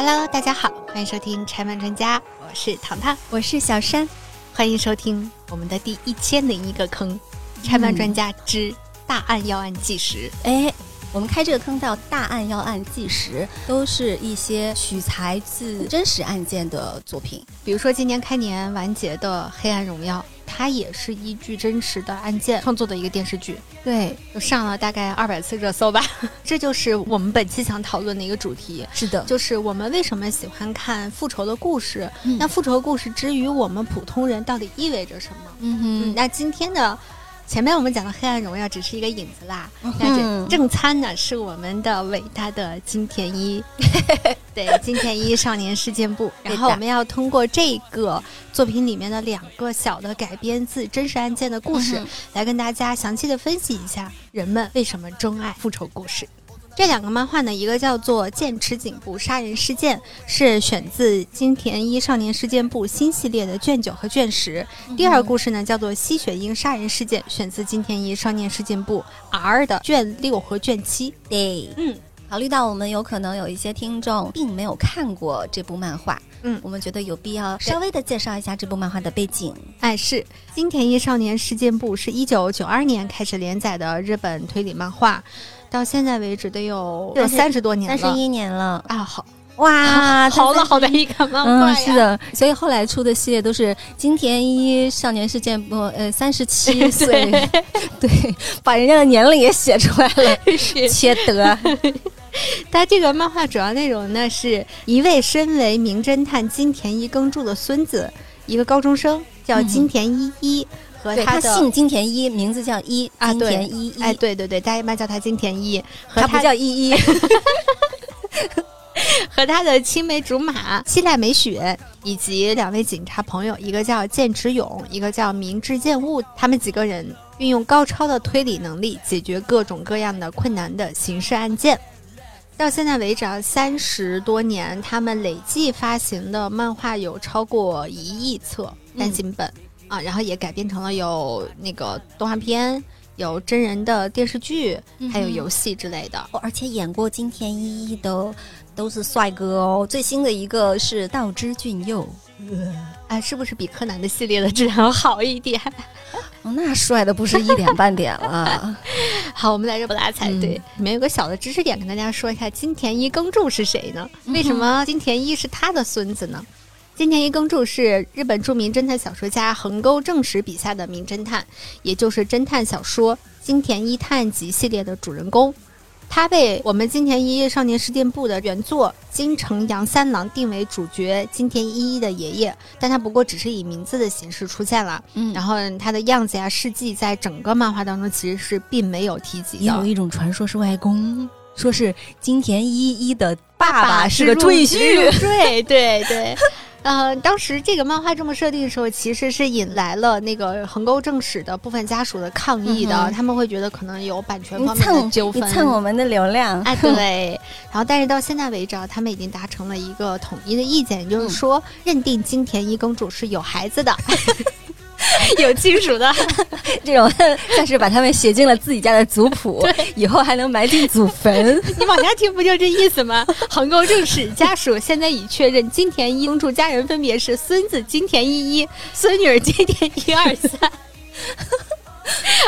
Hello，大家好，欢迎收听拆漫专家，我是糖糖，我是小山，欢迎收听我们的第一千零一个坑——拆漫专家之大案要案纪实。哎，我们开这个坑叫大案要案纪实，都是一些取材自真实案件的作品，比如说今年开年完结的《黑暗荣耀》。它也是依据真实的案件创作的一个电视剧，对，就上了大概二百次热搜吧。这就是我们本期想讨论的一个主题。是的，就是我们为什么喜欢看复仇的故事？那复仇故事之于我们普通人到底意味着什么？嗯哼，那今天的。前面我们讲的《黑暗荣耀》只是一个影子啦，那正餐呢是我们的伟大的金田一，对金田一少年事件簿。然后我们要通过这个作品里面的两个小的改编自真实案件的故事，来跟大家详细的分析一下人们为什么钟爱复仇故事。这两个漫画呢，一个叫做《剑齿颈部杀人事件》，是选自金田一少年事件簿新系列的卷九和卷十。第二个故事呢，叫做《吸血鹰杀人事件》，选自金田一少年事件簿 R 的卷六和卷七。对，嗯，考虑到我们有可能有一些听众并没有看过这部漫画，嗯，我们觉得有必要稍微的介绍一下这部漫画的背景。哎，是金田一少年事件簿是一九九二年开始连载的日本推理漫画。到现在为止得有有三十多年了，三十一年了啊！好哇，好了好的一个漫画呀！是的，所以后来出的系列都是金田一少年事件簿，呃，三十七 岁，对，把人家的年龄也写出来了，缺德。他这个漫画主要内容呢，是一位身为名侦探金田一耕助的孙子，一个高中生叫金田一一。和他姓金田一，名字叫一啊，金田一哎，对对对，大家一般叫他金田一，和他不叫一一。和他的青梅竹马七濑美雪以及两位警察朋友，一个叫剑池勇，一个叫明智剑悟，他们几个人运用高超的推理能力，解决各种各样的困难的刑事案件。到现在为止啊，三十多年，他们累计发行的漫画有超过一亿册单行本。啊，然后也改编成了有那个动画片，有真人的电视剧，还有游戏之类的。而且演过金田一的都是帅哥哦。最新的一个是道枝俊佑，呃哎，是不是比柯南的系列的质量要好一点？那帅的不是一点半点了。好，我们来这不拉踩。对，里面有个小的知识点，跟大家说一下，金田一耕助是谁呢？为什么金田一是他的孙子呢？金田一耕助是日本著名侦探小说家横沟正史笔下的名侦探，也就是侦探小说《金田一探案集》系列的主人公。他被我们金田一少年事件簿的原作金城阳三郎定为主角金田一一的爷爷，但他不过只是以名字的形式出现了。嗯，然后他的样子呀、事迹在整个漫画当中其实是并没有提及的。有一种传说是外公，说是金田一一的爸爸是个赘婿。对对对。呃，当时这个漫画这么设定的时候，其实是引来了那个横沟正史的部分家属的抗议的。他们会觉得可能有版权方面的纠纷，蹭我们的流量。哎，对。然后，但是到现在为止，啊，他们已经达成了一个统一的意见，就是说认定金田一公主是有孩子的。有亲属的 这种，算是把他们写进了自己家的族谱，以后还能埋进祖坟。你往下听，不就这意思吗？横沟正史家属现在已确认，金田一公主家人分别是孙子金田一一、孙女金田一二三、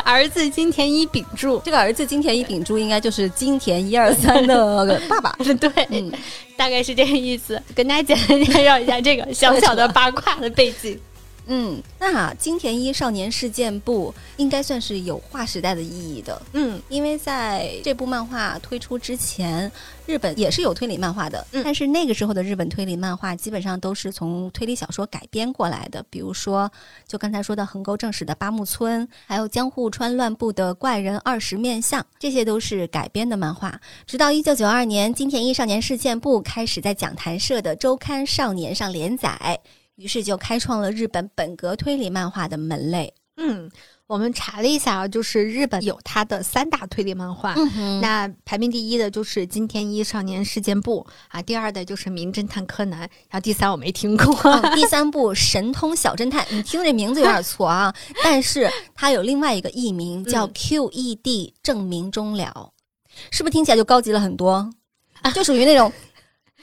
儿子金田一秉柱。这个儿子金田一秉柱应该就是金田一二三的爸爸。对，嗯大概是这个意思。跟大家简单介绍一下这个小小的八卦的背景。嗯，那金田一少年事件簿应该算是有划时代的意义的。嗯，因为在这部漫画推出之前，日本也是有推理漫画的，嗯但是那个时候的日本推理漫画基本上都是从推理小说改编过来的。比如说，就刚才说的横沟正史的八木村，还有江户川乱步的怪人二十面相，这些都是改编的漫画。直到一九九二年，金田一少年事件簿开始在讲谈社的周刊少年上连载。于是就开创了日本本格推理漫画的门类。嗯，我们查了一下啊，就是日本有它的三大推理漫画。那排名第一的就是金田一少年事件簿啊，第二的就是名侦探柯南，然后第三我没听过，第三部神通小侦探。你听这名字有点错啊，但是它有另外一个译名叫 QED 证明终了，是不是听起来就高级了很多？就属于那种。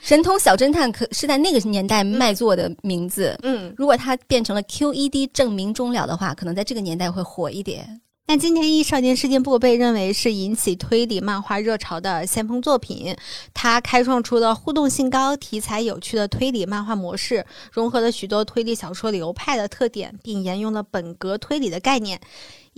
神通小侦探可是在那个年代卖座的名字。嗯，如果它变成了 QED 证明终了的话，可能在这个年代会火一点。那金田一少年事件簿被认为是引起推理漫画热潮的先锋作品，它开创出了互动性高、题材有趣的推理漫画模式，融合了许多推理小说流派的特点，并沿用了本格推理的概念。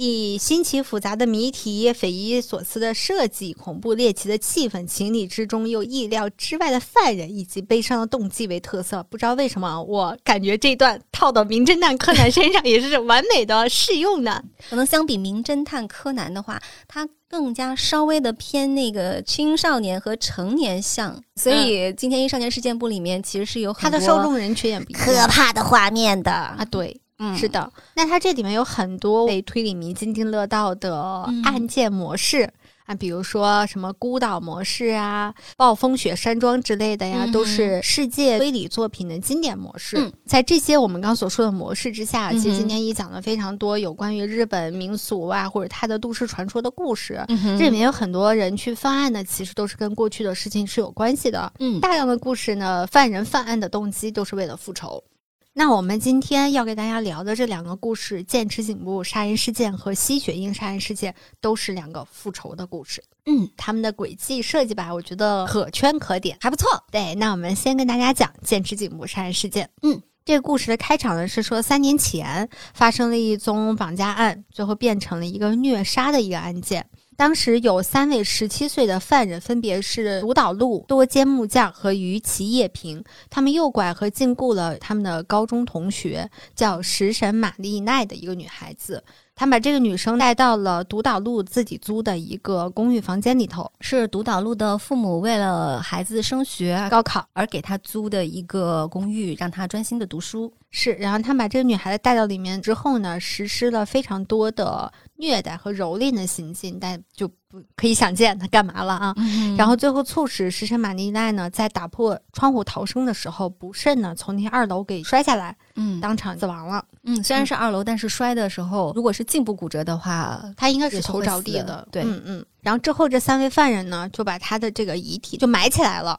以新奇复杂的谜题、匪夷所思的设计、恐怖猎奇的气氛、情理之中又意料之外的犯人以及悲伤的动机为特色。不知道为什么，我感觉这段套到《名侦探柯南》身上也是完美的适用的。可能相比《名侦探柯南》的话，它更加稍微的偏那个青少年和成年向。所以《今天一少年事件簿》里面其实是有它的受众人群也可怕的画面的啊，对。嗯，是的，那它这里面有很多被推理迷津津乐道的案件模式啊，比如说什么孤岛模式啊、暴风雪山庄之类的呀，都是世界推理作品的经典模式。在这些我们刚所说的模式之下，其实今天一讲了非常多有关于日本民俗啊，或者它的都市传说的故事。这里面有很多人去犯案呢，其实都是跟过去的事情是有关系的。嗯，大量的故事呢，犯人犯案的动机都是为了复仇。那我们今天要给大家聊的这两个故事——剑齿颈部杀人事件和吸血鹰杀人事件，都是两个复仇的故事。嗯，他们的轨迹设计吧，我觉得可圈可点，还不错。对，那我们先跟大家讲剑齿颈部杀人事件。嗯，这个故事的开场呢是说，三年前发生了一宗绑架案，最后变成了一个虐杀的一个案件。当时有三位十七岁的犯人，分别是独岛路、多间木匠和鱼崎叶平。他们诱拐和禁锢了他们的高中同学，叫食神玛丽奈的一个女孩子。他把这个女生带到了独岛路自己租的一个公寓房间里头，是独岛路的父母为了孩子升学、高考而给他租的一个公寓，让他专心的读书。是，然后他把这个女孩子带到里面之后呢，实施了非常多的虐待和蹂躏的行径，但就不可以想见他干嘛了啊。然后最后促使石神玛丽奈呢，在打破窗户逃生的时候，不慎呢从那二楼给摔下来，嗯，当场死亡了。嗯，虽然是二楼，但是摔的时候，如果是颈部骨折的话，他应该是头着地的。对，嗯嗯。然后之后这三位犯人呢，就把他的这个遗体就埋起来了，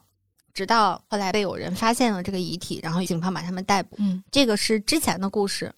直到后来被有人发现了这个遗体，然后警方把他们逮捕。嗯，这个是之前的故事。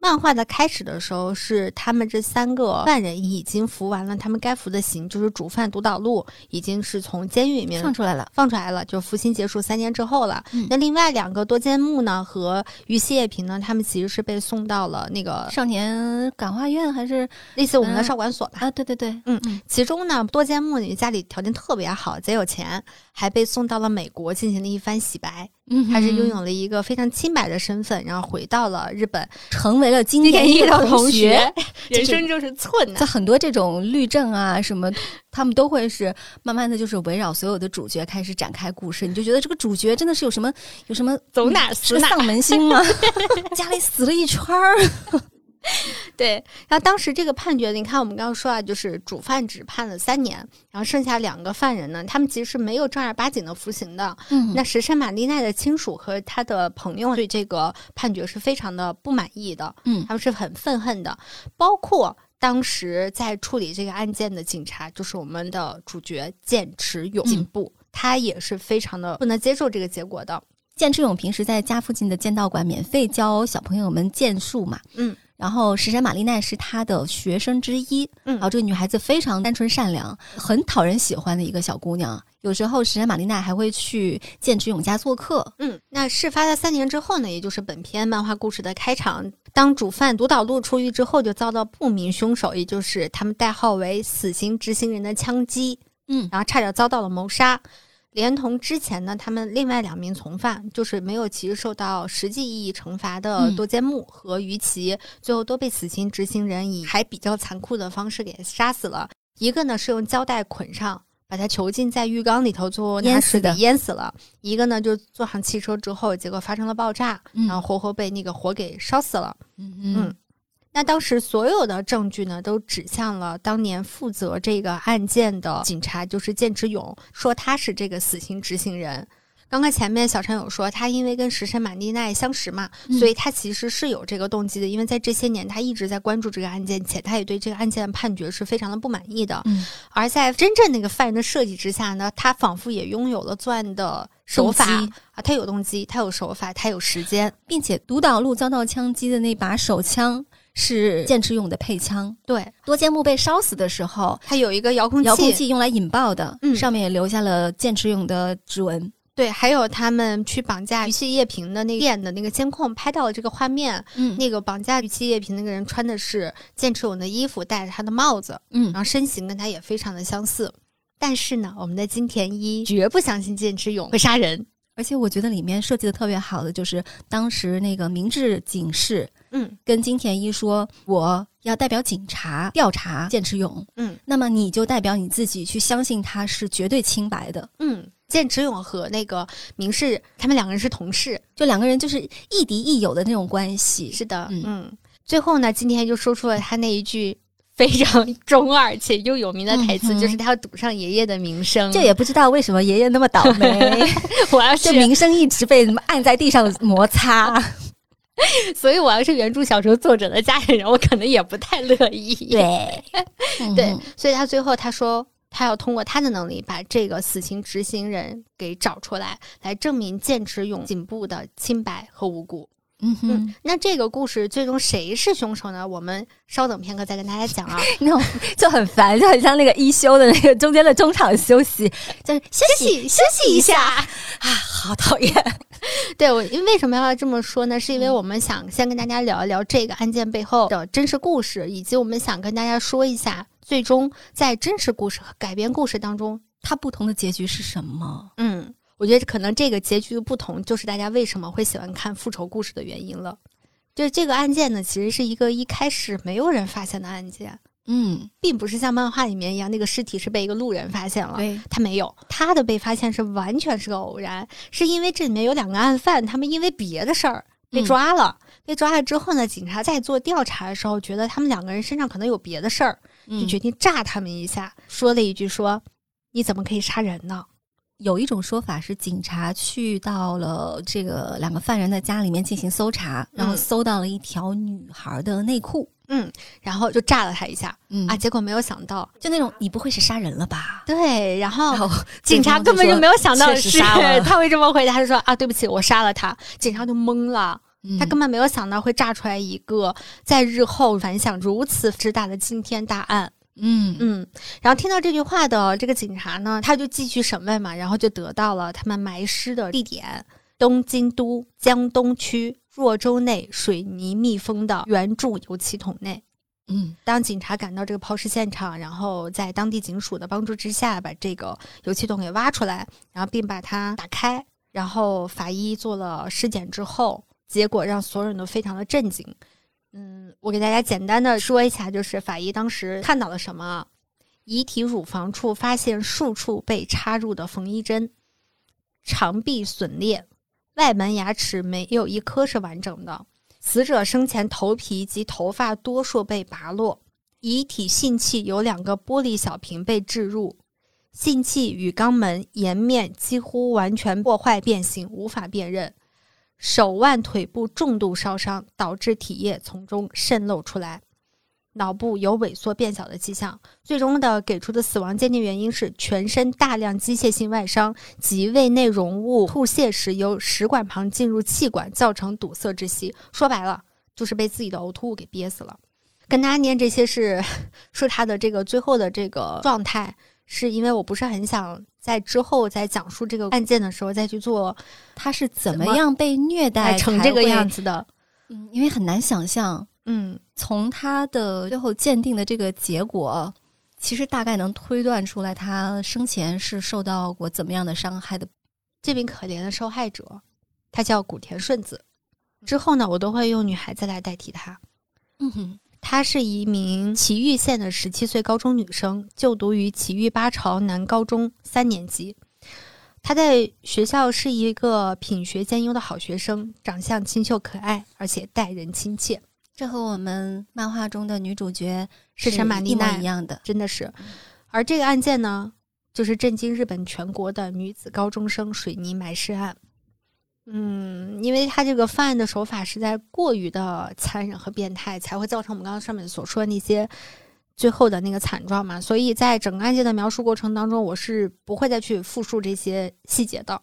漫画的开始的时候是他们这三个犯人已经服完了他们该服的刑，就是主犯独岛路已经是从监狱里面放出来了，放出来了，就服刑结束三年之后了。那另外两个多间木呢和于西叶平呢，他们其实是被送到了那个少年感化院，还是类似我们的少管所吧？啊，对对对，嗯嗯。其中呢，多间木女家里条件特别好，贼有钱，还被送到了美国进行了一番洗白。嗯，还是拥有了一个非常清白的身份，然后回到了日本，成为了金田一的同学。人生就是寸，在很多这种律政啊什么，他们都会是慢慢的就是围绕所有的主角开始展开故事，你就觉得这个主角真的是有什么有什么走哪死哪丧门星吗？家里死了一圈儿。对，然后当时这个判决，你看我们刚刚说啊，就是主犯只判了三年，然后剩下两个犯人呢，他们其实是没有正儿八经的服刑的。嗯，那石山玛丽奈的亲属和他的朋友对这个判决是非常的不满意的。嗯，他们是很愤恨的，包括当时在处理这个案件的警察，就是我们的主角剑池勇进步，他也是非常的不能接受这个结果的。剑池勇平时在家附近的剑道馆免费教小朋友们剑术嘛。嗯。然后石山玛丽奈是他的学生之一，嗯，然后这个女孩子非常单纯善良，很讨人喜欢的一个小姑娘。有时候石山玛丽奈还会去剑之勇家做客，嗯。那事发在三年之后呢，也就是本篇漫画故事的开场，当主犯独岛路出狱之后，就遭到不明凶手，也就是他们代号为死刑执行人的枪击，嗯，然后差点遭到了谋杀。连同之前呢，他们另外两名从犯，就是没有其实受到实际意义惩罚的多间木和于其，最后都被死刑执行人以还比较残酷的方式给杀死了。一个呢是用胶带捆上，把他囚禁在浴缸里头最后淹死的，淹死了。一个呢就坐上汽车之后，结果发生了爆炸，然后活活被那个火给烧死了。嗯嗯。那当时所有的证据呢，都指向了当年负责这个案件的警察，就是剑之勇，说他是这个死刑执行人。刚刚前面小陈有说，他因为跟食神马蒂奈相识嘛，所以他其实是有这个动机的。因为在这些年，他一直在关注这个案件，且他也对这个案件的判决是非常的不满意的。嗯，而在真正那个犯人的设计之下呢，他仿佛也拥有了作案的手法啊，他有动机，他有手法，他有时间，并且独岛路遭到枪击的那把手枪是剑齿勇的配枪。对，多间木被烧死的时候，他有一个遥控器，遥控器用来引爆的，嗯，上面也留下了剑齿勇的指纹。对，还有他们去绑架于气叶平的那店的那个监控拍到了这个画面。嗯，那个绑架于气叶平那个人穿的是剑齿勇的衣服，戴着他的帽子。嗯，然后身形跟他也非常的相似。但是呢，我们的金田一绝不相信剑齿勇会杀人，而且我觉得里面设计的特别好的就是当时那个明治警视，嗯，跟金田一说我要代表警察调查剑持勇，嗯，那么你就代表你自己去相信他是绝对清白的，嗯。剑持勇和那个明世，他们两个人是同事，就两个人就是亦敌亦友的那种关系。是的，嗯。最后呢，今天就说出了他那一句非常中二且又有名的台词，就是他要赌上爷爷的名声。这也不知道为什么爷爷那么倒霉，我要是名声一直被按在地上摩擦，所以我要是原著小说作者的家里人，我可能也不太乐意。对，对，所以他最后他说。他要通过他的能力把这个死刑执行人给找出来，来证明剑持勇颈部的清白和无辜。嗯哼，那这个故事最终谁是凶手呢？我们稍等片刻再跟大家讲啊。那种就很烦，就很像那个一休的那个中间的中场休息，就是休息休息一下啊，好讨厌。对我，因为为什么要这么说呢？是因为我们想先跟大家聊一聊这个案件背后的真实故事，以及我们想跟大家说一下。最终，在真实故事和改编故事当中，它不同的结局是什么？嗯，我觉得可能这个结局的不同，就是大家为什么会喜欢看复仇故事的原因了。就是这个案件呢，其实是一个一开始没有人发现的案件。嗯，并不是像漫画里面一样，那个尸体是被一个路人发现了。对，他没有，他的被发现是完全是个偶然，是因为这里面有两个案犯，他们因为别的事儿被抓了。被抓了之后呢，警察在做调查的时候，觉得他们两个人身上可能有别的事儿。就决定炸他们一下，说了一句：“说你怎么可以杀人呢？”有一种说法是，警察去到了这个两个犯人的家里面进行搜查，然后搜到了一条女孩的内裤，嗯，然后就炸了他一下，嗯啊，结果没有想到，就那种你不会是杀人了吧？对，然后警察根本就没有想到是 他会这么回答，他就说：“啊，对不起，我杀了他。”警察就懵了。他根本没有想到会炸出来一个在日后反响如此之大的惊天大案。嗯嗯，然后听到这句话的这个警察呢，他就继续审问嘛，然后就得到了他们埋尸的地点——东京都江东区若州内水泥密封的圆柱油漆桶内。嗯，当警察赶到这个抛尸现场，然后在当地警署的帮助之下，把这个油漆桶给挖出来，然后并把它打开，然后法医做了尸检之后。结果让所有人都非常的震惊。嗯，我给大家简单的说一下，就是法医当时看到了什么：遗体乳房处发现数处被插入的缝衣针，肠壁损裂，外门牙齿没有一颗是完整的。死者生前头皮及头发多数被拔落。遗体性器有两个玻璃小瓶被置入，性器与肛门颜面几乎完全破坏变形，无法辨认。手腕、腿部重度烧伤，导致体液从中渗漏出来，脑部有萎缩变小的迹象。最终的给出的死亡鉴定原因是全身大量机械性外伤及胃内容物吐泻时由食管旁进入气管，造成堵塞窒息。说白了，就是被自己的呕吐物给憋死了。跟大家念这些是 说他的这个最后的这个状态。是因为我不是很想在之后在讲述这个案件的时候再去做他是怎么样被虐待成这个样子的，嗯，因为很难想象，嗯，从他的最后鉴定的这个结果，其实大概能推断出来他生前是受到过怎么样的伤害的。这名可怜的受害者，他叫古田顺子，之后呢，我都会用女孩子来代替他，嗯哼。她是一名崎玉县的十七岁高中女生，就读于崎玉八朝男高中三年级。她在学校是一个品学兼优的好学生，长相清秀可爱，而且待人亲切。这和我们漫画中的女主角是陈玛丽娜一样的，真的是。而这个案件呢，就是震惊日本全国的女子高中生水泥埋尸案。嗯，因为他这个犯案的手法实在过于的残忍和变态，才会造成我们刚刚上面所说的那些最后的那个惨状嘛。所以在整个案件的描述过程当中，我是不会再去复述这些细节的。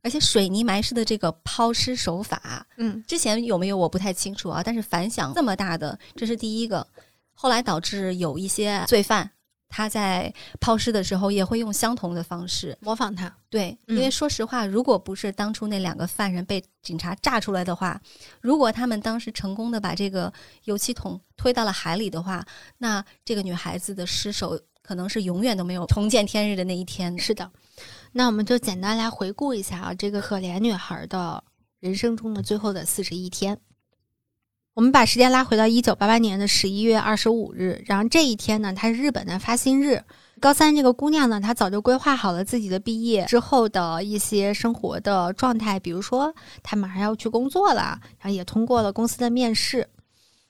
而且水泥埋尸的这个抛尸手法，嗯，之前有没有我不太清楚啊。但是反响这么大的，这是第一个。后来导致有一些罪犯。他在抛尸的时候也会用相同的方式模仿他，对，因为说实话，如果不是当初那两个犯人被警察炸出来的话，如果他们当时成功的把这个油漆桶推到了海里的话，那这个女孩子的尸首可能是永远都没有重见天日的那一天。是的，那我们就简单来回顾一下啊，这个可怜女孩的人生中的最后的四十一天。我们把时间拉回到一九八八年的十一月二十五日，然后这一天呢，它是日本的发薪日。高三这个姑娘呢，她早就规划好了自己的毕业之后的一些生活的状态，比如说她马上要去工作了，然后也通过了公司的面试，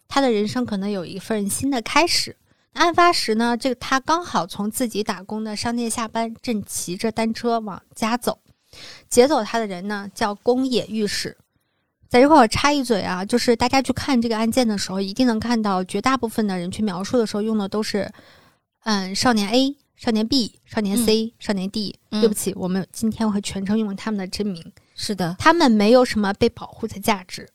她的人生可能有一份新的开始。案发时呢，这个她刚好从自己打工的商店下班，正骑着单车往家走，劫走她的人呢叫宫野御史。在这块我插一嘴啊，就是大家去看这个案件的时候，一定能看到绝大部分的人去描述的时候用的都是，嗯，少年 A、少年 B、少年 C、少年 D。对不起，我们今天会全程用他们的真名。是的，他们没有什么被保护的价值。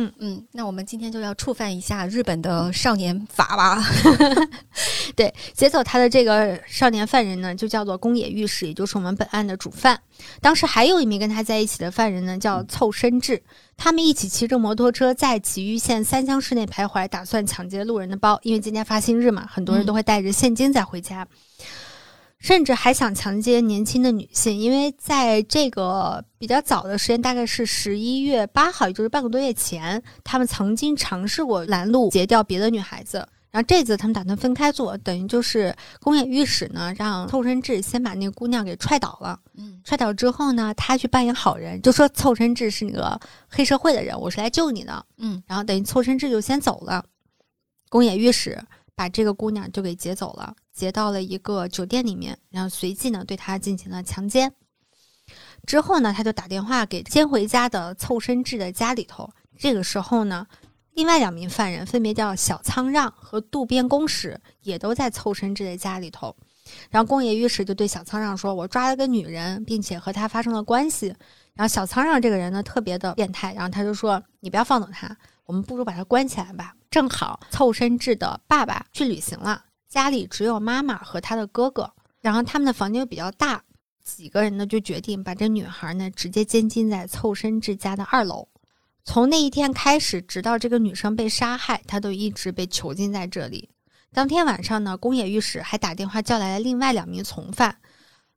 嗯嗯，那我们今天就要触犯一下日本的少年法吧。对，劫走他的这个少年犯人呢，就叫做宫野御史，也就是我们本案的主犯。当时还有一名跟他在一起的犯人呢，叫凑伸志。他们一起骑着摩托车在岐玉县三乡市内徘徊，打算抢劫路人的包。因为今天发薪日嘛，很多人都会带着现金再回家。甚至还想强奸年轻的女性，因为在这个比较早的时间，大概是十一月八号，也就是半个多月前，他们曾经尝试过拦路劫掉别的女孩子。然后这次他们打算分开做，等于就是宫野御史呢，让凑伸志先把那个姑娘给踹倒了。嗯，踹倒之后呢，他去扮演好人，就说凑伸志是那个黑社会的人，我是来救你的。嗯，然后等于凑伸志就先走了，宫野御史把这个姑娘就给劫走了。劫到了一个酒店里面，然后随即呢对他进行了强奸。之后呢，他就打电话给先回家的凑伸志的家里头。这个时候呢，另外两名犯人分别叫小仓让和渡边公使，也都在凑伸志的家里头。然后宫野御史就对小仓让说：“我抓了个女人，并且和她发生了关系。”然后小仓让这个人呢特别的变态，然后他就说：“你不要放走他，我们不如把他关起来吧。”正好凑伸志的爸爸去旅行了。家里只有妈妈和他的哥哥，然后他们的房间又比较大，几个人呢就决定把这女孩呢直接监禁在凑身之家的二楼。从那一天开始，直到这个女生被杀害，她都一直被囚禁在这里。当天晚上呢，宫野御史还打电话叫来了另外两名从犯，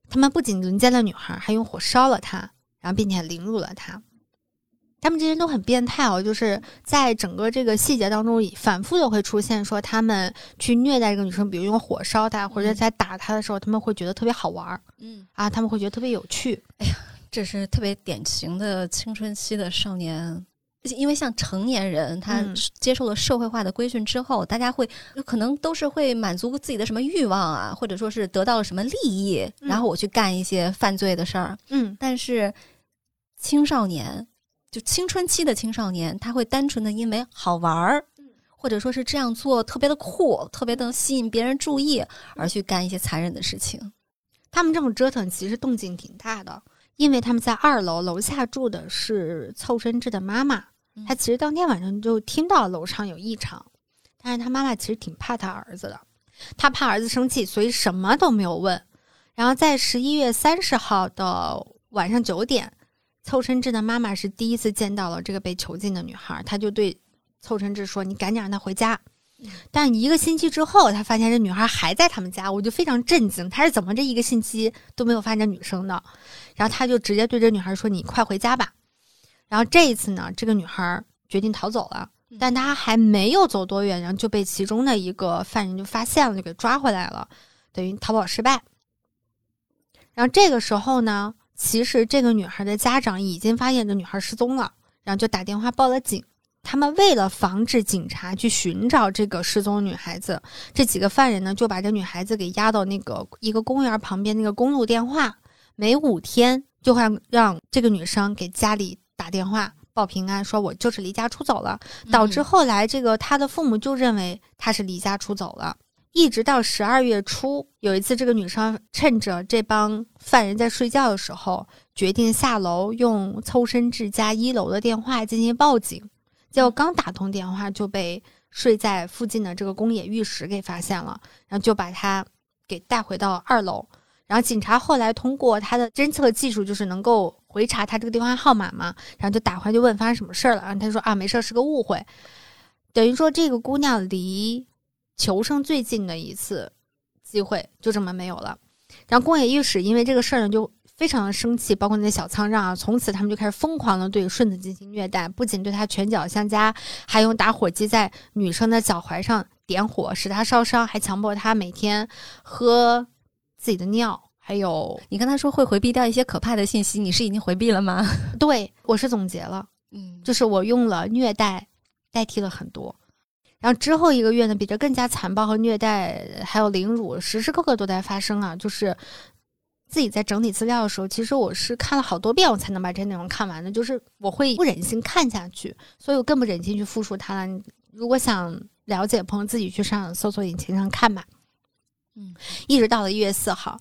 他们不仅轮奸了女孩，还用火烧了她，然后并且凌辱了她。他们这些人都很变态哦，就是在整个这个细节当中，反复的会出现说他们去虐待这个女生，比如用火烧她，或者在打她的时候，他们会觉得特别好玩儿，嗯啊，他们会觉得特别有趣。哎呀，这是特别典型的青春期的少年，因为像成年人，他接受了社会化的规训之后，大家会可能都是会满足自己的什么欲望啊，或者说是得到了什么利益，然后我去干一些犯罪的事儿。嗯，但是青少年。就青春期的青少年，他会单纯的因为好玩儿，或者说是这样做特别的酷，特别的吸引别人注意，而去干一些残忍的事情。他们这么折腾，其实动静挺大的，因为他们在二楼，楼下住的是凑真志的妈妈。他其实当天晚上就听到楼上有异常，但是他妈妈其实挺怕他儿子的，他怕儿子生气，所以什么都没有问。然后在十一月三十号的晚上九点。凑成志的妈妈是第一次见到了这个被囚禁的女孩，她就对凑成志说：“你赶紧让她回家。”但一个星期之后，他发现这女孩还在他们家，我就非常震惊，他是怎么这一个星期都没有发现女生的？然后他就直接对这女孩说：“你快回家吧。”然后这一次呢，这个女孩决定逃走了，但她还没有走多远，然后就被其中的一个犯人就发现了，就给抓回来了，等于逃跑失败。然后这个时候呢？其实这个女孩的家长已经发现这女孩失踪了，然后就打电话报了警。他们为了防止警察去寻找这个失踪女孩子，这几个犯人呢就把这女孩子给押到那个一个公园旁边那个公路电话，每五天就会让这个女生给家里打电话报平安，说我就是离家出走了，导致后来这个她的父母就认为她是离家出走了。一直到十二月初，有一次，这个女生趁着这帮犯人在睡觉的时候，决定下楼用凑身至家一楼的电话进行报警。结果刚打通电话，就被睡在附近的这个宫野御史给发现了，然后就把她给带回到二楼。然后警察后来通过他的侦测技术，就是能够回查他这个电话号码嘛，然后就打回来就问发生什么事儿了。然后他说啊，没事儿，是个误会。等于说这个姑娘离。求生最近的一次机会就这么没有了，然后宫野御史因为这个事儿呢就非常的生气，包括那些小仓让啊，从此他们就开始疯狂的对顺子进行虐待，不仅对他拳脚相加，还用打火机在女生的脚踝上点火，使她烧伤，还强迫她每天喝自己的尿。还有，你跟他说会回避掉一些可怕的信息，你是已经回避了吗？对，我是总结了，嗯，就是我用了虐待代替了很多。然后之后一个月呢，比这更加残暴和虐待，还有凌辱，时时刻刻都在发生啊！就是自己在整理资料的时候，其实我是看了好多遍，我才能把这内容看完的。就是我会不忍心看下去，所以我更不忍心去复述它了。如果想了解，朋友自己去上搜索引擎上看吧。嗯，一直到了一月四号。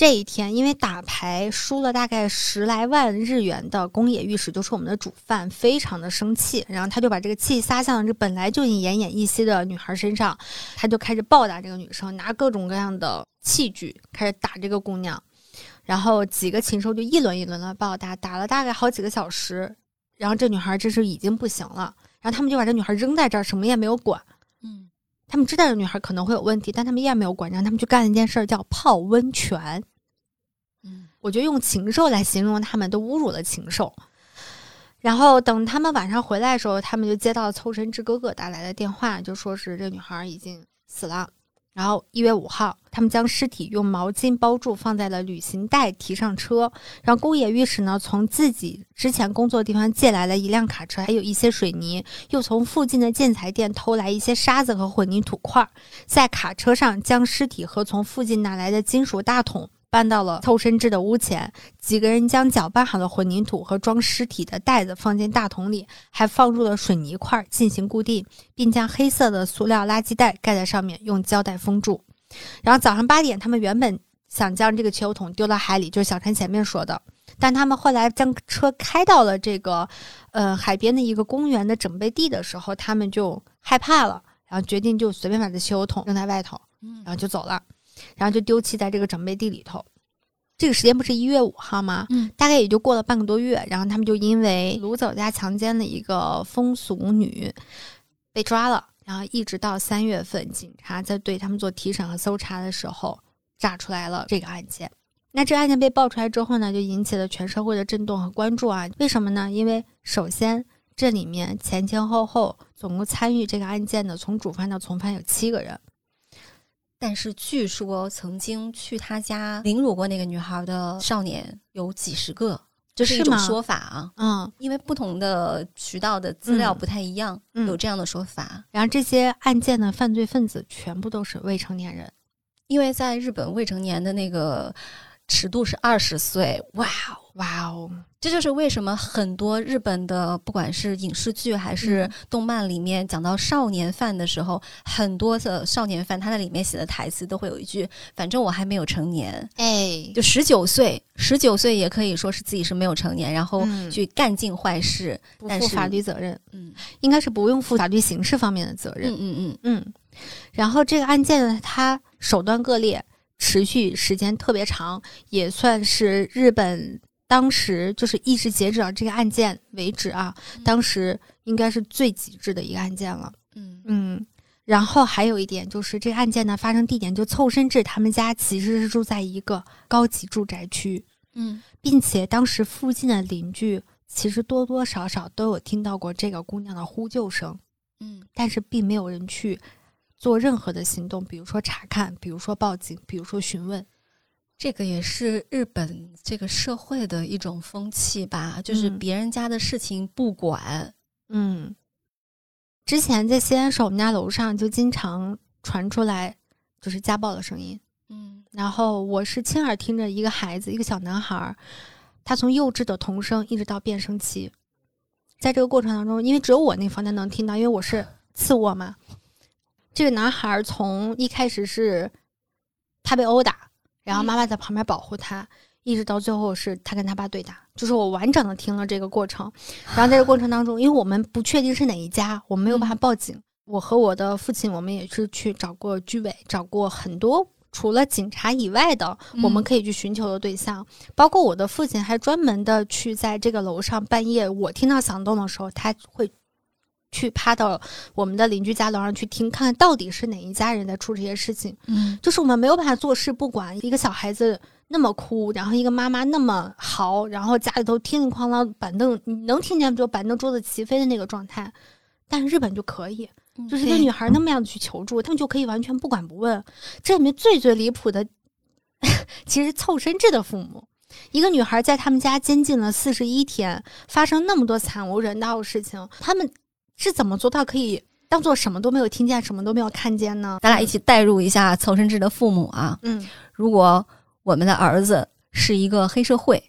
这一天，因为打牌输了大概十来万日元的宫野御史就是我们的主犯，非常的生气，然后他就把这个气撒向了这本来就已经奄奄一息的女孩身上，他就开始暴打这个女生，拿各种各样的器具开始打这个姑娘，然后几个禽兽就一轮一轮的暴打，打了大概好几个小时，然后这女孩这时已经不行了，然后他们就把这女孩扔在这儿，什么也没有管，嗯，他们知道这女孩可能会有问题，但他们依然没有管，让他们去干了一件事儿，叫泡温泉。我觉得用禽兽来形容他们，都侮辱了禽兽。然后等他们晚上回来的时候，他们就接到凑身之哥哥打来的电话，就说是这女孩已经死了。然后一月五号，他们将尸体用毛巾包住，放在了旅行袋，提上车。然后宫野御史呢，从自己之前工作的地方借来了一辆卡车，还有一些水泥，又从附近的建材店偷来一些沙子和混凝土块，在卡车上将尸体和从附近拿来的金属大桶。搬到了凑身制的屋前，几个人将搅拌好的混凝土和装尸体的袋子放进大桶里，还放入了水泥块进行固定，并将黑色的塑料垃圾袋盖在上面，用胶带封住。然后早上八点，他们原本想将这个汽油桶丢到海里，就是小陈前面说的，但他们后来将车开到了这个呃海边的一个公园的整备地的时候，他们就害怕了，然后决定就随便把这汽油桶扔在外头，然后就走了。然后就丢弃在这个长辈地里头，这个时间不是一月五号吗？嗯，大概也就过了半个多月，然后他们就因为掳走加强奸的一个风俗女被抓了，然后一直到三月份，警察在对他们做提审和搜查的时候，炸出来了这个案件。那这个案件被爆出来之后呢，就引起了全社会的震动和关注啊。为什么呢？因为首先这里面前前后后总共参与这个案件的，从主犯到从犯有七个人。但是据说曾经去他家凌辱过那个女孩的少年有几十个，这是一种说法啊。嗯，因为不同的渠道的资料不太一样，有这样的说法。然后这些案件的犯罪分子全部都是未成年人，因为在日本未成年的那个尺度是二十岁。哇哦，哇哦！这就是为什么很多日本的不管是影视剧还是动漫里面讲到少年犯的时候，很多的少年犯他在里面写的台词都会有一句：“反正我还没有成年。”哎，就十九岁，十九岁也可以说是自己是没有成年，然后去干尽坏事，不负法律责任。嗯，应该是不用负法律刑事方面的责任。嗯嗯嗯嗯。然后这个案件呢，它手段恶劣，持续时间特别长，也算是日本。当时就是一直截止到这个案件为止啊，当时应该是最极致的一个案件了。嗯嗯，然后还有一点就是这个案件的发生地点就凑身至他们家其实是住在一个高级住宅区。嗯，并且当时附近的邻居其实多多少少都有听到过这个姑娘的呼救声。嗯，但是并没有人去做任何的行动，比如说查看，比如说报警，比如说询问。这个也是日本这个社会的一种风气吧，就是别人家的事情不管，嗯，之前在西安时候，我们家楼上就经常传出来就是家暴的声音。嗯，然后我是亲耳听着一个孩子，一个小男孩，他从幼稚的童声一直到变声期，在这个过程当中，因为只有我那房间能听到，因为我是次卧嘛。这个男孩从一开始是他被殴打，然后妈妈在旁边保护他，一直到最后是他跟他爸对打，就是我完整的听了这个过程。然后在这过程当中，因为我们不确定是哪一家，我没有办法报警。我和我的父亲，我们也是去找过居委，找过很多除了警察以外的我们可以去寻求的对象，包括我的父亲还专门的去在这个楼上半夜我听到响动的时候，他会。去趴到我们的邻居家楼上去听，看看到底是哪一家人在出这些事情。嗯，就是我们没有办法坐视不管，一个小孩子那么哭，然后一个妈妈那么嚎，然后家里头叮铃哐啷，板凳你能听见就板凳桌子齐飞的那个状态。但日本就可以，就是一个女孩那么样子去求助，他们就可以完全不管不问。这里面最最离谱的，其实凑身制的父母，一个女孩在他们家监禁了四十一天，发生那么多惨无人道的事情，他们。是怎么做到可以当做什么都没有听见，什么都没有看见呢？咱俩一起代入一下凑生智的父母啊。嗯，如果我们的儿子是一个黑社会，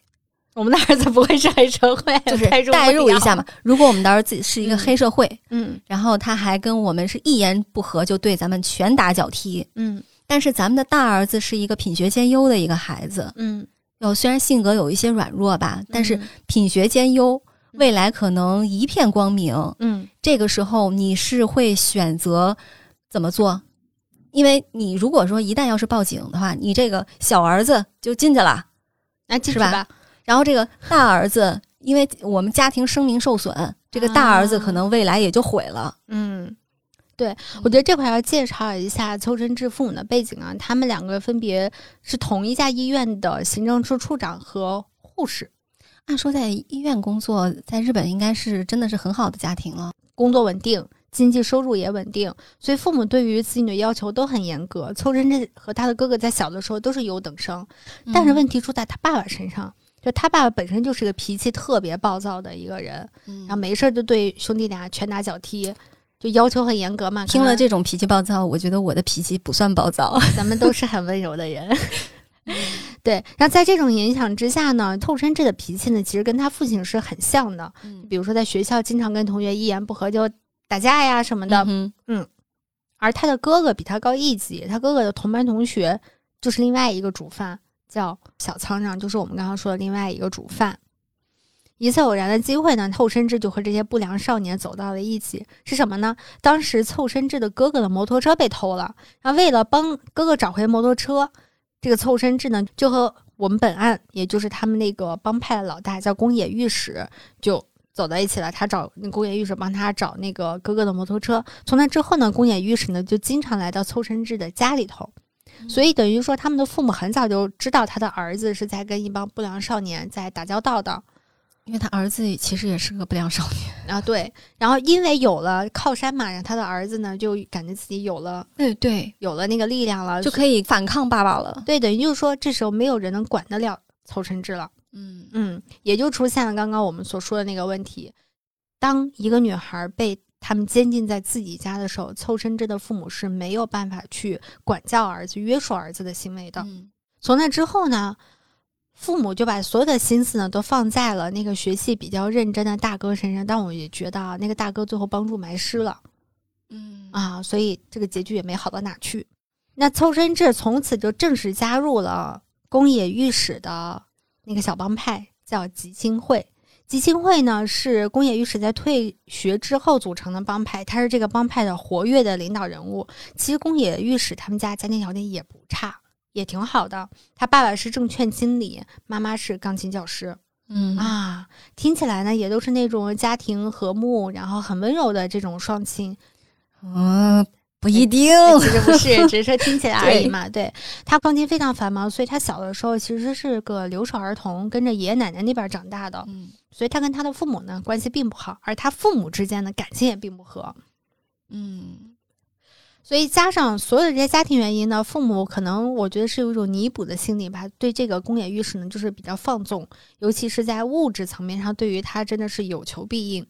我们的儿子不会是黑社会，就是代入一下嘛。如果我们的儿子是一个黑社会，嗯，然后他还跟我们是一言不合就对咱们拳打脚踢，嗯，但是咱们的大儿子是一个品学兼优的一个孩子，嗯，有虽然性格有一些软弱吧，但是品学兼优。未来可能一片光明，嗯，这个时候你是会选择怎么做？因为你如果说一旦要是报警的话，你这个小儿子就进去了，那是吧？然后这个大儿子，因为我们家庭声名受损，这个大儿子可能未来也就毁了。嗯，对，我觉得这块要介绍一下邱真志父母的背景啊，他们两个分别是同一家医院的行政处处长和护士。按说在医院工作，在日本应该是真的是很好的家庭了，工作稳定，经济收入也稳定，所以父母对于子女的要求都很严格。凑真真和他的哥哥在小的时候都是优等生，但是问题出在他爸爸身上，就他爸爸本身就是个脾气特别暴躁的一个人，然后没事儿就对兄弟俩拳打脚踢，就要求很严格嘛。听了这种脾气暴躁，我觉得我的脾气不算暴躁，咱们都是很温柔的人。对，那在这种影响之下呢，透真这的脾气呢，其实跟他父亲是很像的。嗯，比如说在学校经常跟同学一言不合就打架呀什么的。嗯嗯，而他的哥哥比他高一级，他哥哥的同班同学就是另外一个主犯，叫小仓长，就是我们刚刚说的另外一个主犯。一次偶然的机会呢，透身志就和这些不良少年走到了一起。是什么呢？当时凑身志的哥哥的摩托车被偷了，然后为了帮哥哥找回摩托车。这个凑身智呢，就和我们本案，也就是他们那个帮派的老大叫宫野御史，就走到一起了。他找那宫野御史帮他找那个哥哥的摩托车。从那之后呢，宫野御史呢就经常来到凑身智的家里头，所以等于说他们的父母很早就知道他的儿子是在跟一帮不良少年在打交道的。因为他儿子其实也是个不良少年啊，对。然后因为有了靠山嘛，然后他的儿子呢就感觉自己有了，对对，有了那个力量了，就可以反抗爸爸了。对，等于就是说，这时候没有人能管得了凑成志了。嗯嗯，也就出现了刚刚我们所说的那个问题：当一个女孩被他们监禁在自己家的时候，凑生志的父母是没有办法去管教儿子、约束儿子的行为的。从那之后呢？父母就把所有的心思呢都放在了那个学习比较认真的大哥身上，但我也觉得啊，那个大哥最后帮助埋尸了，嗯啊，所以这个结局也没好到哪去。那凑身志从此就正式加入了宫野御史的那个小帮派，叫吉清会。吉清会呢是宫野御史在退学之后组成的帮派，他是这个帮派的活跃的领导人物。其实宫野御史他们家家庭条件也不差。也挺好的，他爸爸是证券经理，妈妈是钢琴教师。嗯啊，听起来呢也都是那种家庭和睦，然后很温柔的这种双亲。嗯，不一定，其实不是，只是说听起来而已嘛。对他钢琴非常繁忙，所以他小的时候其实是个留守儿童，跟着爷爷奶奶那边长大的。嗯，所以他跟他的父母呢关系并不好，而他父母之间的感情也并不和。嗯。所以加上所有的这些家庭原因呢，父母可能我觉得是有一种弥补的心理吧，对这个宫野御史呢就是比较放纵，尤其是在物质层面上，对于他真的是有求必应。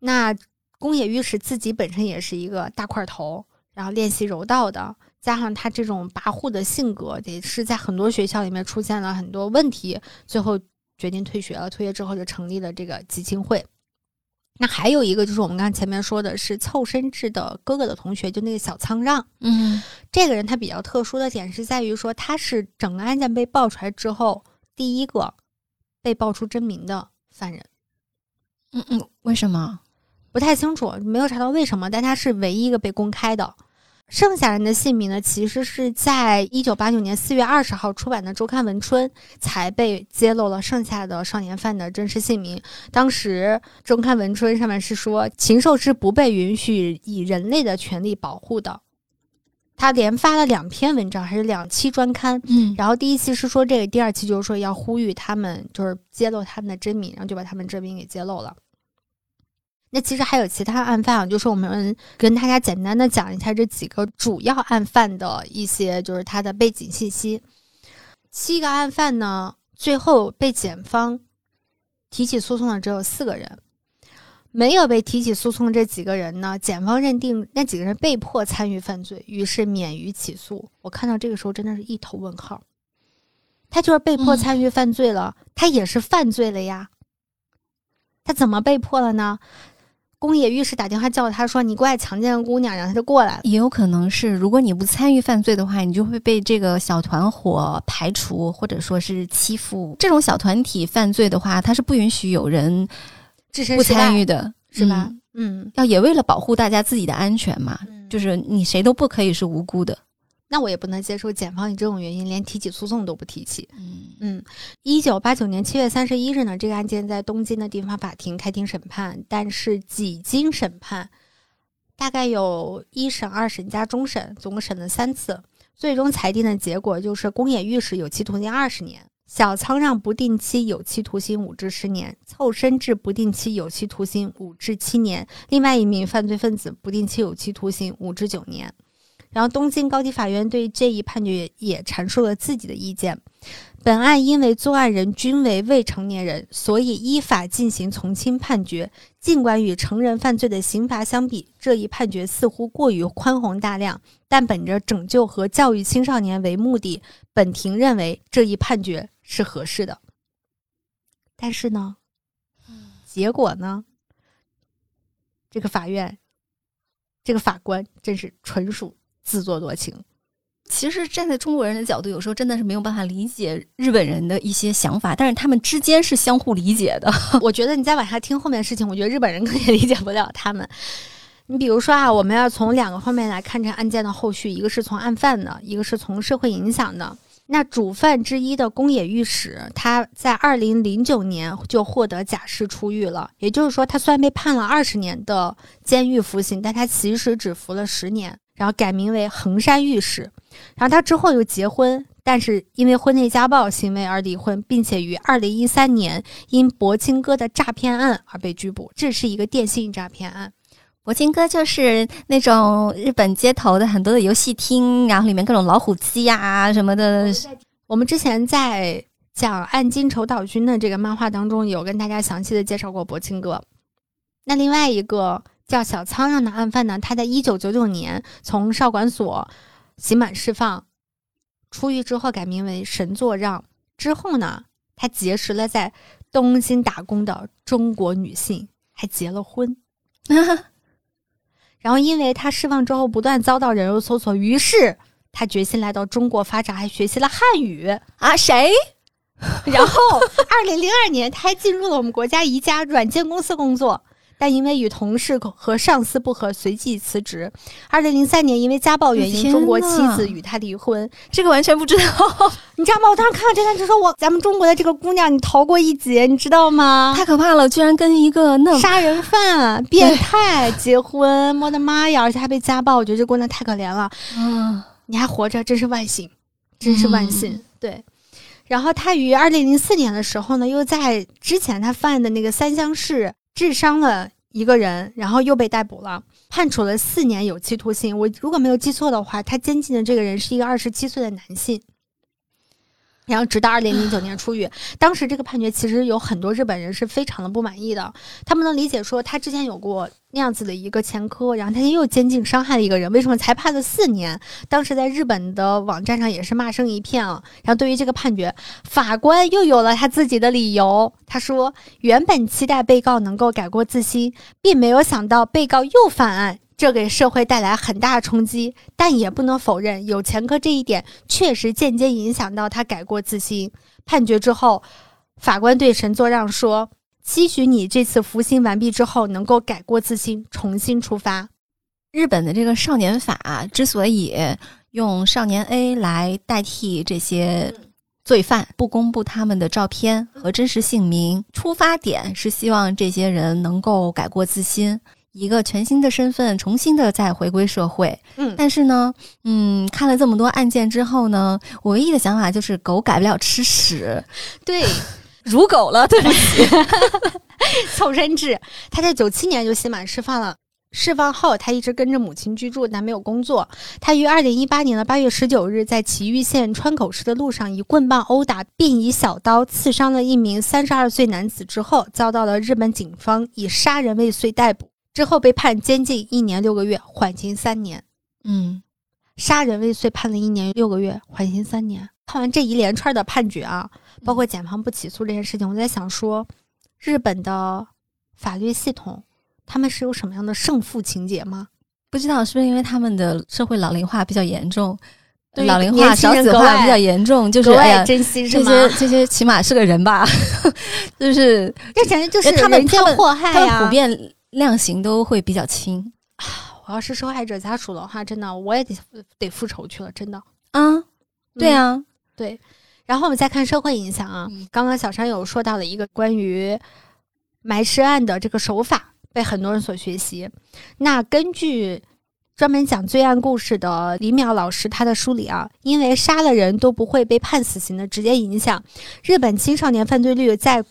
那宫野御史自己本身也是一个大块头，然后练习柔道的，加上他这种跋扈的性格，也是在很多学校里面出现了很多问题，最后决定退学了。退学之后就成立了这个集青会。那还有一个就是我们刚前面说的是凑身制的哥哥的同学，就那个小仓让。嗯，这个人他比较特殊的点是在于说他是整个案件被爆出来之后第一个被爆出真名的犯人。嗯嗯，为什么？不太清楚，没有查到为什么，但他是唯一一个被公开的。剩下人的姓名呢，其实是在一九八九年四月二十号出版的周刊《文春》才被揭露了剩下的少年犯的真实姓名。当时周刊《文春》上面是说，禽兽是不被允许以人类的权利保护的。他连发了两篇文章，还是两期专刊。嗯，然后第一期是说这个，第二期就是说要呼吁他们，就是揭露他们的真名，然后就把他们真名给揭露了。那其实还有其他案犯啊，就是我们跟大家简单的讲一下这几个主要案犯的一些，就是他的背景信息。七个案犯呢，最后被检方提起诉讼的只有四个人，没有被提起诉讼的这几个人呢，检方认定那几个人被迫参与犯罪，于是免于起诉。我看到这个时候真的是一头问号，他就是被迫参与犯罪了，他也是犯罪了呀，他怎么被迫了呢？宫野御史打电话叫他说：“你过来强奸个姑娘，然后他就过来了。”也有可能是，如果你不参与犯罪的话，你就会被这个小团伙排除，或者说是欺负。这种小团体犯罪的话，他是不允许有人不参与的，是吧？嗯，要也为了保护大家自己的安全嘛，就是你谁都不可以是无辜的。那我也不能接受检方以这种原因连提起诉讼都不提起。嗯嗯，一九八九年七月三十一日呢，这个案件在东京的地方法庭开庭审判，但是几经审判，大概有一审、二审加终审，总共审了三次，最终裁定的结果就是宫野御史有期徒刑二十年，小仓让不定期有期徒刑五至十年，凑身至不定期有期徒刑五至七年，另外一名犯罪分子不定期有期徒刑五至九年。然后，东京高级法院对这一判决也阐述了自己的意见。本案因为作案人均为未成年人，所以依法进行从轻判决。尽管与成人犯罪的刑罚相比，这一判决似乎过于宽宏大量，但本着拯救和教育青少年为目的，本庭认为这一判决是合适的。但是呢，结果呢？这个法院，这个法官真是纯属。自作多情，其实站在中国人的角度，有时候真的是没有办法理解日本人的一些想法，但是他们之间是相互理解的。我觉得你再往下听后面的事情，我觉得日本人可也理解不了他们。你比如说啊，我们要从两个方面来看这案件的后续，一个是从案犯的，一个是从社会影响的。那主犯之一的宫野御史，他在二零零九年就获得假释出狱了，也就是说，他虽然被判了二十年的监狱服刑，但他其实只服了十年。然后改名为横山御史，然后他之后又结婚，但是因为婚内家暴行为而离婚，并且于二零一三年因博清哥的诈骗案而被拘捕。这是一个电信诈骗案，博清哥就是那种日本街头的很多的游戏厅，然后里面各种老虎机呀什么的。我们之前在讲《暗金丑岛君》的这个漫画当中，有跟大家详细的介绍过博清哥。那另外一个。叫小仓让的案犯呢，他在一九九九年从少管所刑满释放，出狱之后改名为神作让。之后呢，他结识了在东京打工的中国女性，还结了婚。然后，因为他释放之后不断遭到人肉搜索，于是他决心来到中国发展，还学习了汉语啊？谁？然后，二零零二年，他还进入了我们国家一家软件公司工作。但因为与同事和上司不和，随即辞职。二零零三年，因为家暴原因，中国妻子与他离婚。这个完全不知道，你知道吗？我当时看到这段就说：“我咱们中国的这个姑娘，你逃过一劫，你知道吗？太可怕了，居然跟一个那杀人犯、变态结婚！我的妈呀！而且还被家暴，我觉得这姑娘太可怜了。嗯，你还活着，真是万幸，真是万幸。对。然后他于二零零四年的时候呢，又在之前他犯的那个三乡市。致伤了一个人，然后又被逮捕了，判处了四年有期徒刑。我如果没有记错的话，他监禁的这个人是一个二十七岁的男性。然后直到二零零九年出狱，当时这个判决其实有很多日本人是非常的不满意的，他们能理解说他之前有过那样子的一个前科，然后他又监禁伤害了一个人，为什么才判了四年？当时在日本的网站上也是骂声一片啊。然后对于这个判决，法官又有了他自己的理由，他说原本期待被告能够改过自新，并没有想到被告又犯案。这给社会带来很大冲击，但也不能否认有前科这一点确实间接影响到他改过自新。判决之后，法官对神作让说：“期许你这次服刑完毕之后能够改过自新，重新出发。”日本的这个少年法之所以用少年 A 来代替这些罪犯，不公布他们的照片和真实姓名，出发点是希望这些人能够改过自新。一个全新的身份，重新的再回归社会。嗯，但是呢，嗯，看了这么多案件之后呢，我唯一的想法就是狗改不了吃屎。对，如狗了，对不起。凑身制，他在九七年就刑满释放了。释放后，他一直跟着母亲居住，但没有工作。他于二零一八年的八月十九日，在岐玉县川口市的路上，以棍棒殴打并以小刀刺伤了一名三十二岁男子之后，遭到了日本警方以杀人未遂逮捕。之后被判监禁一年六个月，缓刑三年。嗯，杀人未遂判了一年六个月，缓刑三年。看完这一连串的判决啊，包括检方不起诉这件事情，我在想说，日本的法律系统他们是有什么样的胜负情节吗？不知道是不是因为他们的社会老龄化比较严重，老龄化少子化比较严重，就是哎呀，珍惜这些这些起码是个人吧，就是这简直就是他们他们祸害呀，普遍。量刑都会比较轻啊！我要是受害者家属的话，真的我也得得复仇去了，真的啊！对啊，对。然后我们再看社会影响啊，刚刚小山有说到了一个关于埋尸案的这个手法被很多人所学习。那根据专门讲罪案故事的李淼老师他的梳理啊，因为杀了人都不会被判死刑的直接影响，日本青少年犯罪率在。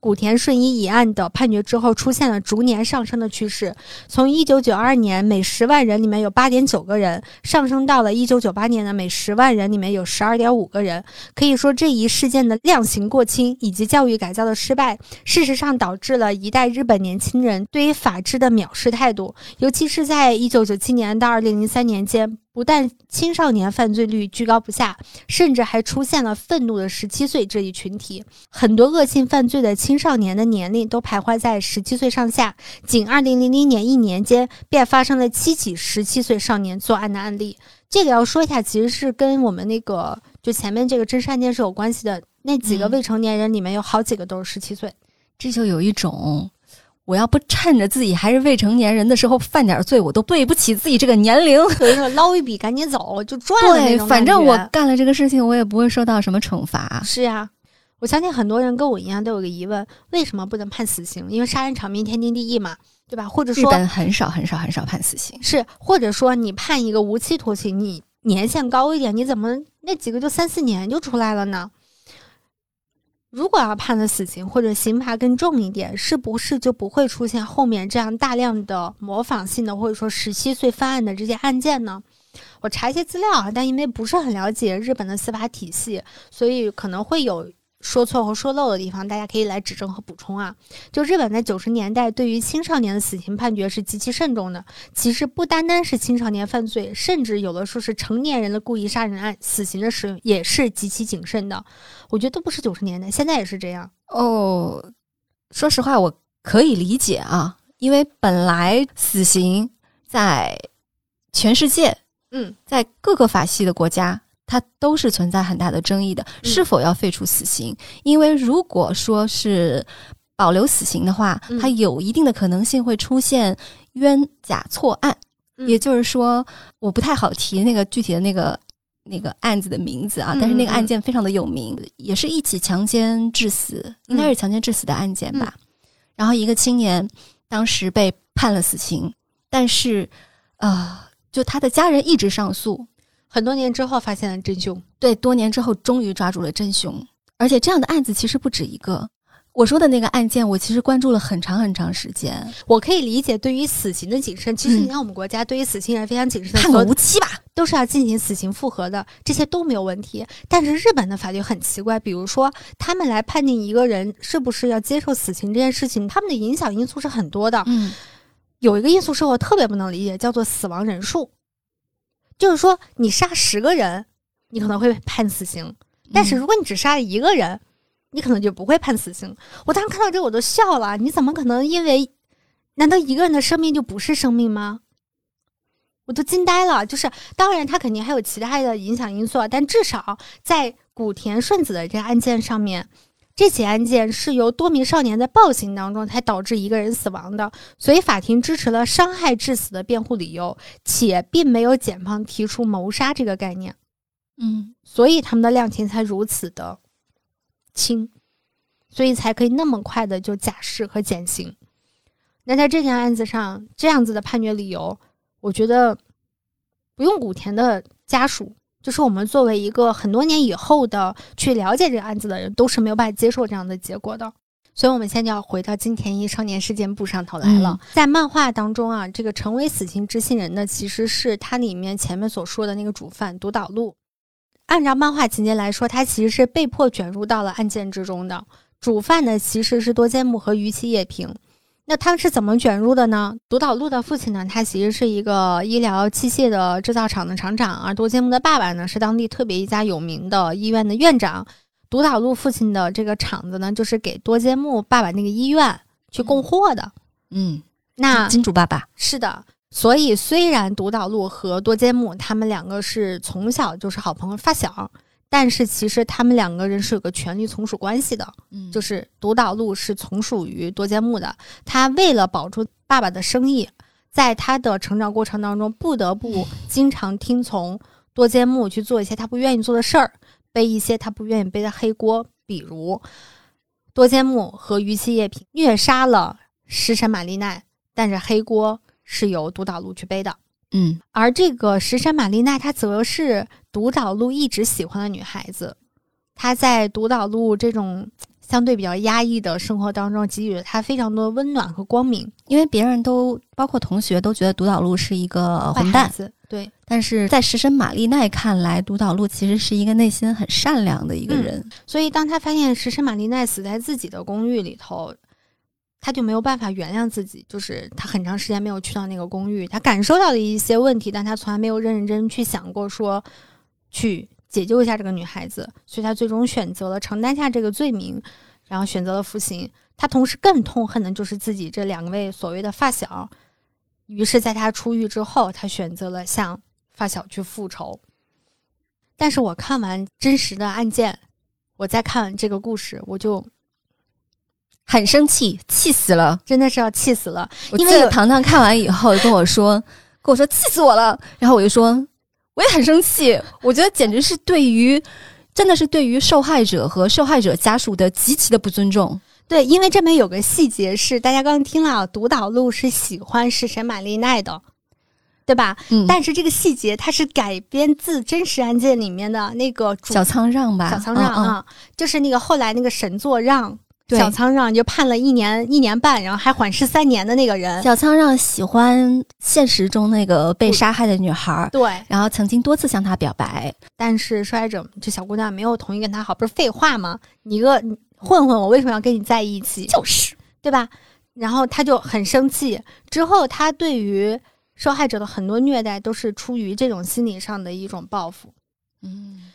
古田顺一一案的判决之后，出现了逐年上升的趋势。从一九九二年每十万人里面有八点九个人，上升到了一九九八年的每十万人里面有十二点五个人。可以说，这一事件的量刑过轻以及教育改造的失败，事实上导致了一代日本年轻人对于法治的藐视态度，尤其是在一九九七年到二零零三年间。不但青少年犯罪率居高不下，甚至还出现了愤怒的十七岁这一群体。很多恶性犯罪的青少年的年龄都徘徊在十七岁上下。仅二零零零年一年间，便发生了七起十七岁少年作案的案例。这个要说一下，其实是跟我们那个就前面这个真实案件是有关系的。那几个未成年人里面有好几个都是十七岁，这就有一种。我要不趁着自己还是未成年人的时候犯点罪，我都对不起自己这个年龄。所以说捞一笔赶紧走就赚了。对，反正我干了这个事情，我也不会受到什么惩罚。是呀，我相信很多人跟我一样都有个疑问：为什么不能判死刑？因为杀人偿命天经地义嘛，对吧？或者说，日本很少很少很少判死刑。是，或者说你判一个无期徒刑，你年限高一点，你怎么那几个就三四年就出来了呢？如果要判的死刑，或者刑罚更重一点，是不是就不会出现后面这样大量的模仿性的，或者说十七岁犯案的这些案件呢？我查一些资料啊，但因为不是很了解日本的司法体系，所以可能会有。说错或说漏的地方，大家可以来指正和补充啊。就日本在九十年代对于青少年的死刑判决是极其慎重的。其实不单单是青少年犯罪，甚至有的说是成年人的故意杀人案，死刑的使用也是极其谨慎的。我觉得都不是九十年代，现在也是这样。哦，说实话，我可以理解啊，因为本来死刑在全世界，嗯，在各个法系的国家。它都是存在很大的争议的，是否要废除死刑？因为如果说是保留死刑的话，它有一定的可能性会出现冤假错案。也就是说，我不太好提那个具体的那个那个案子的名字啊，但是那个案件非常的有名，也是一起强奸致死，应该是强奸致死的案件吧。然后一个青年当时被判了死刑，但是呃，就他的家人一直上诉。很多年之后发现了真凶，对，多年之后终于抓住了真凶，而且这样的案子其实不止一个。我说的那个案件，我其实关注了很长很长时间。我可以理解，对于死刑的谨慎，其实你看我们国家对于死刑人非常谨慎的，判个无期吧，都是要进行死刑复核的，这些都没有问题。但是日本的法律很奇怪，比如说他们来判定一个人是不是要接受死刑这件事情，他们的影响因素是很多的。嗯，有一个因素是我特别不能理解，叫做死亡人数，就是说你杀十个人，你可能会判死刑，但是如果你只杀了一个人。你可能就不会判死刑。我当时看到这，我都笑了。你怎么可能因为？难道一个人的生命就不是生命吗？我都惊呆了。就是，当然，他肯定还有其他的影响因素，但至少在古田顺子的这个案件上面，这起案件是由多名少年在暴行当中才导致一个人死亡的，所以法庭支持了伤害致死的辩护理由，且并没有检方提出谋杀这个概念。嗯，所以他们的量刑才如此的。轻，所以才可以那么快的就假释和减刑。那在这件案子上，这样子的判决理由，我觉得不用古田的家属，就是我们作为一个很多年以后的去了解这个案子的人，都是没有办法接受这样的结果的。所以，我们现在要回到金田一少年事件簿上头来了。在漫画当中啊，这个成为死刑执行人的，其实是它里面前面所说的那个主犯独岛路。按照漫画情节来说，他其实是被迫卷入到了案件之中的。主犯呢，其实是多间木和鱼崎叶平。那他们是怎么卷入的呢？独岛路的父亲呢，他其实是一个医疗器械的制造厂的厂长，而多间木的爸爸呢，是当地特别一家有名的医院的院长。独岛路父亲的这个厂子呢，就是给多间木爸爸那个医院去供货的。嗯，那金主爸爸是的。所以，虽然独岛路和多间木他们两个是从小就是好朋友发小，但是其实他们两个人是有个权力从属关系的。嗯，就是独岛路是从属于多间木的，他为了保住爸爸的生意，在他的成长过程当中，不得不经常听从多间木去做一些他不愿意做的事儿，背一些他不愿意背的黑锅，比如多间木和鱼崎叶平虐杀了石神玛丽奈，但是黑锅。是由独岛路去背的，嗯，而这个石山玛丽娜，她则是独岛路一直喜欢的女孩子。她在独岛路这种相对比较压抑的生活当中，给予了她非常多的温暖和光明。因为别人都，包括同学，都觉得独岛路是一个混蛋，对。但是在石神玛丽奈看来，独岛路其实是一个内心很善良的一个人。所以，当他发现石神玛丽奈死在自己的公寓里头。他就没有办法原谅自己，就是他很长时间没有去到那个公寓，他感受到了一些问题，但他从来没有认认真真去想过说去解救一下这个女孩子，所以他最终选择了承担下这个罪名，然后选择了服刑。他同时更痛恨的就是自己这两位所谓的发小，于是在他出狱之后，他选择了向发小去复仇。但是我看完真实的案件，我再看这个故事，我就。很生气，气死了，真的是要气死了。因为糖糖看完以后跟我说，跟我说气死我了。然后我就说，我也很生气。我觉得简直是对于，真的是对于受害者和受害者家属的极其的不尊重。对，因为这边有个细节是，大家刚刚听了，独岛路是喜欢是神马丽奈的，对吧？嗯。但是这个细节它是改编自真实案件里面的那个小仓让吧？小仓让啊，就是那个后来那个神作让。小仓让就判了一年一年半，然后还缓释三年的那个人。小仓让喜欢现实中那个被杀害的女孩，对，然后曾经多次向她表白，但是受害者这小姑娘没有同意跟他好，不是废话吗？你个混混，我为什么要跟你在一起？就是，对吧？然后他就很生气。之后他对于受害者的很多虐待，都是出于这种心理上的一种报复。嗯，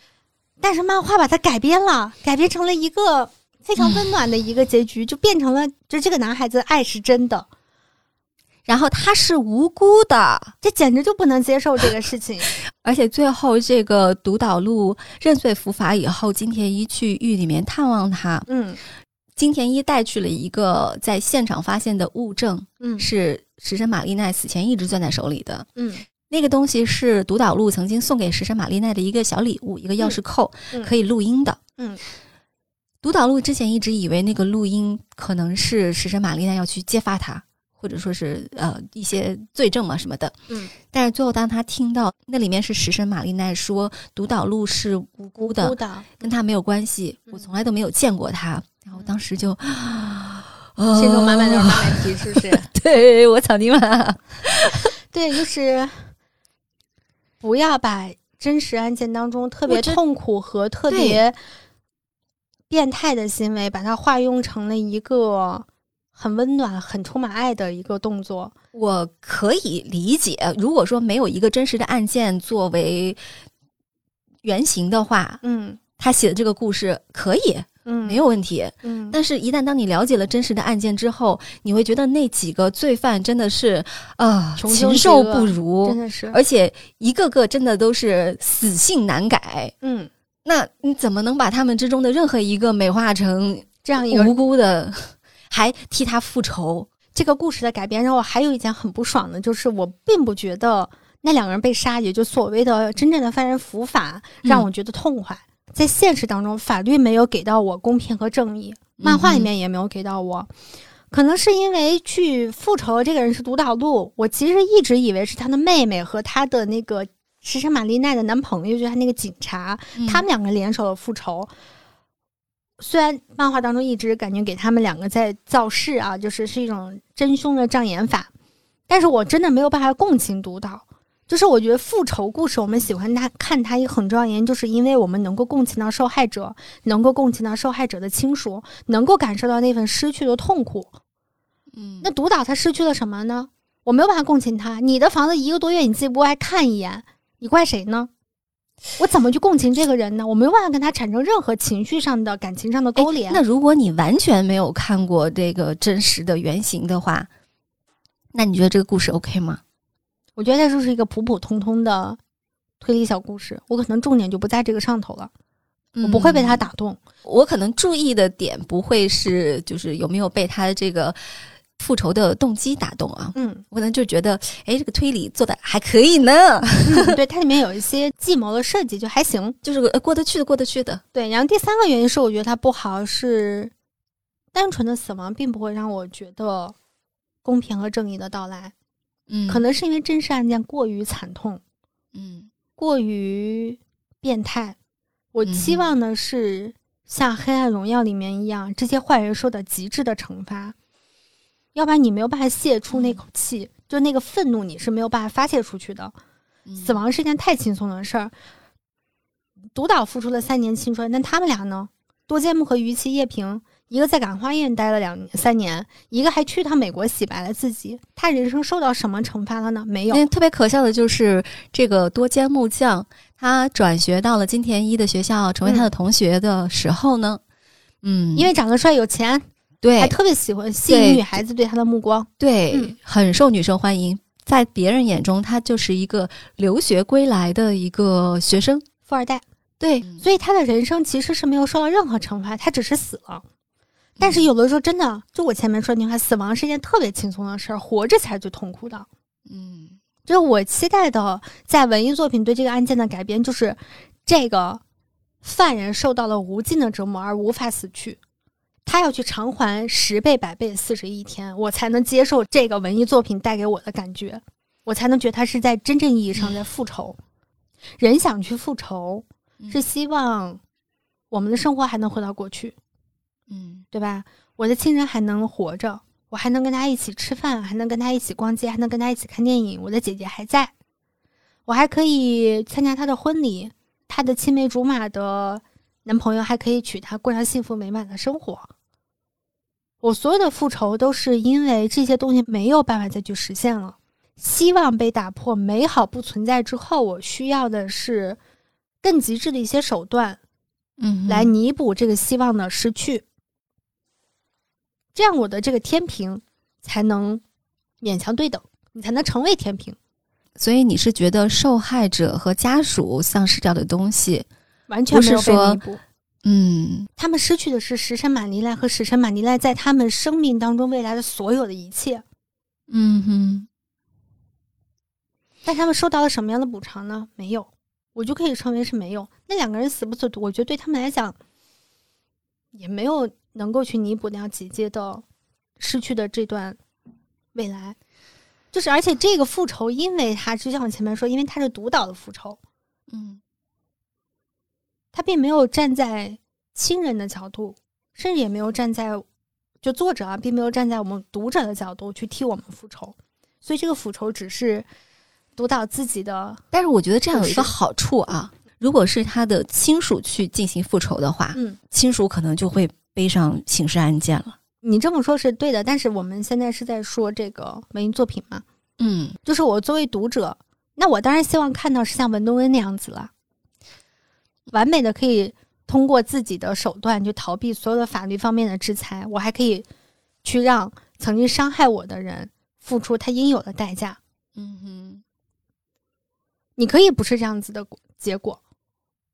但是漫画把它改编了，改编成了一个。非常温暖的一个结局，就变成了，就这个男孩子爱是真的，然后他是无辜的，这简直就不能接受这个事情。而且最后这个独岛路认罪伏法以后，金田一去狱里面探望他，嗯，金田一带去了一个在现场发现的物证，嗯，是石神玛丽奈死前一直攥在手里的，嗯，那个东西是独岛路曾经送给石神玛丽奈的一个小礼物，一个钥匙扣，可以录音的，嗯。独岛路之前一直以为那个录音可能是食神玛丽娜要去揭发他，或者说是呃一些罪证嘛什么的。嗯，但是最后当他听到那里面是食神玛丽奈说独岛路是无辜的，跟他没有关系，我从来都没有见过他。然后当时就心中满满都是马麦皮，是不是？对我草泥马，对，就是不要把真实案件当中特别痛苦和特别变态的行为，把它化用成了一个很温暖、很充满爱的一个动作。我可以理解，如果说没有一个真实的案件作为原型的话，嗯，他写的这个故事可以。嗯，没有问题。嗯，但是，一旦当你了解了真实的案件之后，你会觉得那几个罪犯真的是啊，禽兽不如，真的是，而且一个个真的都是死性难改。嗯，那你怎么能把他们之中的任何一个美化成这样一个无辜的，还替他复仇？这个故事的改编让我还有一件很不爽的，就是我并不觉得那两个人被杀，也就所谓的真正的犯人伏法，让我觉得痛快。在现实当中，法律没有给到我公平和正义，漫画里面也没有给到我。可能是因为去复仇这个人是独岛路，我其实一直以为是他的妹妹和他的那个石山玛丽奈的男朋友，就是他那个警察，他们两个联手的复仇。虽然漫画当中一直感觉给他们两个在造势啊，就是是一种真凶的障眼法，但是我真的没有办法共情独岛。就是我觉得复仇故事，我们喜欢他看他一个很重要原因，就是因为我们能够共情到受害者，能够共情到受害者的亲属，能够感受到那份失去的痛苦。嗯，那独岛他失去了什么呢？我没有办法共情他。你的房子一个多月，你自己不爱看一眼，你怪谁呢？我怎么去共情这个人呢？我没有办法跟他产生任何情绪上的、感情上的勾连。那如果你完全没有看过这个真实的原型的话，那你觉得这个故事 OK 吗？我觉得它就是一个普普通通的推理小故事，我可能重点就不在这个上头了，我不会被他打动。我可能注意的点不会是就是有没有被他的这个复仇的动机打动啊？嗯，我可能就觉得，哎，这个推理做的还可以呢。对，它里面有一些计谋的设计就还行，就是过得去的，过得去的。对，然后第三个原因是我觉得它不好，是单纯的死亡并不会让我觉得公平和正义的到来。嗯，可能是因为真实案件过于惨痛，嗯，过于变态。我期望的是像《黑暗荣耀》里面一样，这些坏人受到极致的惩罚。要不然你没有办法泄出那口气，就那个愤怒你是没有办法发泄出去的。死亡是件太轻松的事儿。独岛付出了三年青春，那他们俩呢？多间木和于崎叶平。一个在感化院待了两年三年，一个还去趟美国洗白了自己。他人生受到什么惩罚了呢？没有。特别可笑的就是这个多间木匠，他转学到了金田一的学校，成为他的同学的时候呢，嗯，因为长得帅、有钱，对，还特别喜欢吸引女孩子对他的目光，对，很受女生欢迎。在别人眼中，他就是一个留学归来的一个学生，富二代。对，所以他的人生其实是没有受到任何惩罚，他只是死了。但是有的时候真的，就我前面说那句话，死亡是一件特别轻松的事儿，活着才是最痛苦的。嗯，就是我期待的，在文艺作品对这个案件的改编，就是这个犯人受到了无尽的折磨而无法死去，他要去偿还十倍、百倍、四十一天，我才能接受这个文艺作品带给我的感觉，我才能觉得他是在真正意义上在复仇。人想去复仇，是希望我们的生活还能回到过去。嗯，对吧？我的亲人还能活着，我还能跟他一起吃饭，还能跟他一起逛街，还能跟他一起看电影。我的姐姐还在，我还可以参加他的婚礼，他的青梅竹马的男朋友还可以娶她，过上幸福美满的生活。我所有的复仇都是因为这些东西没有办法再去实现了，希望被打破，美好不存在之后，我需要的是更极致的一些手段，嗯，来弥补这个希望的失去。这样我的这个天平才能勉强对等，你才能成为天平。所以你是觉得受害者和家属丧失掉的东西，完全没有被弥补。嗯，他们失去的是石神马尼赖和石神马尼赖在他们生命当中未来的所有的一切。嗯哼。但他们受到了什么样的补偿呢？没有，我就可以称为是没有。那两个人死不死，我觉得对他们来讲也没有。能够去弥补掉姐姐的失去的这段未来，就是而且这个复仇，因为他就像我前面说，因为他是独岛的复仇，嗯，他并没有站在亲人的角度甚至也没有站在就作者啊，并没有站在我们读者的角度去替我们复仇，所以这个复仇只是读到自己的。但是我觉得这样有一个好处啊，如果是他的亲属去进行复仇的话，嗯，亲属可能就会背上刑事案件了。你这么说是对的，但是我们现在是在说这个文艺作品嘛？嗯，就是我作为读者，那我当然希望看到是像文东恩那样子了，完美的可以通过自己的手段去逃避所有的法律方面的制裁，我还可以去让曾经伤害我的人付出他应有的代价。嗯哼，你可以不是这样子的结果，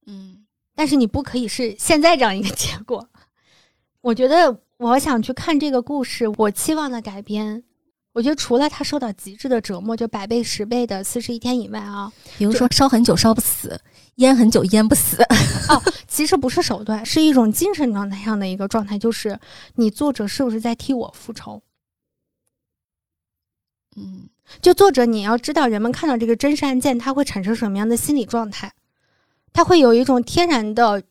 嗯，但是你不可以是现在这样一个结果。我觉得。我想去看这个故事，我期望的改编，我觉得除了他受到极致的折磨，就百倍十倍的四十一天以外啊，比如说烧很久烧不死，淹很久淹不死。哦，其实不是手段，是一种精神状态上的一个状态，就是你作者是不是在替我复仇？嗯，就作者你要知道，人们看到这个真实案件，他会产生什么样的心理状态？他会有一种天然的。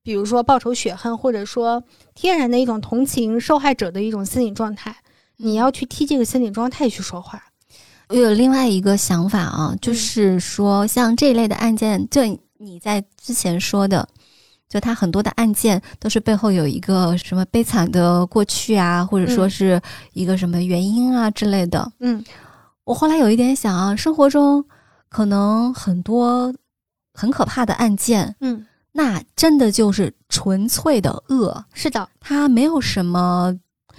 比如说报仇雪恨，或者说天然的一种同情受害者的一种心理状态，你要去替这个心理状态去说话。我有另外一个想法啊，就是说像这一类的案件，就你在之前说的，就他很多的案件都是背后有一个什么悲惨的过去啊，或者说是一个什么原因啊之类的。嗯，我后来有一点想啊，生活中可能很多很可怕的案件，嗯。那真的就是纯粹的恶，是的，他没有什么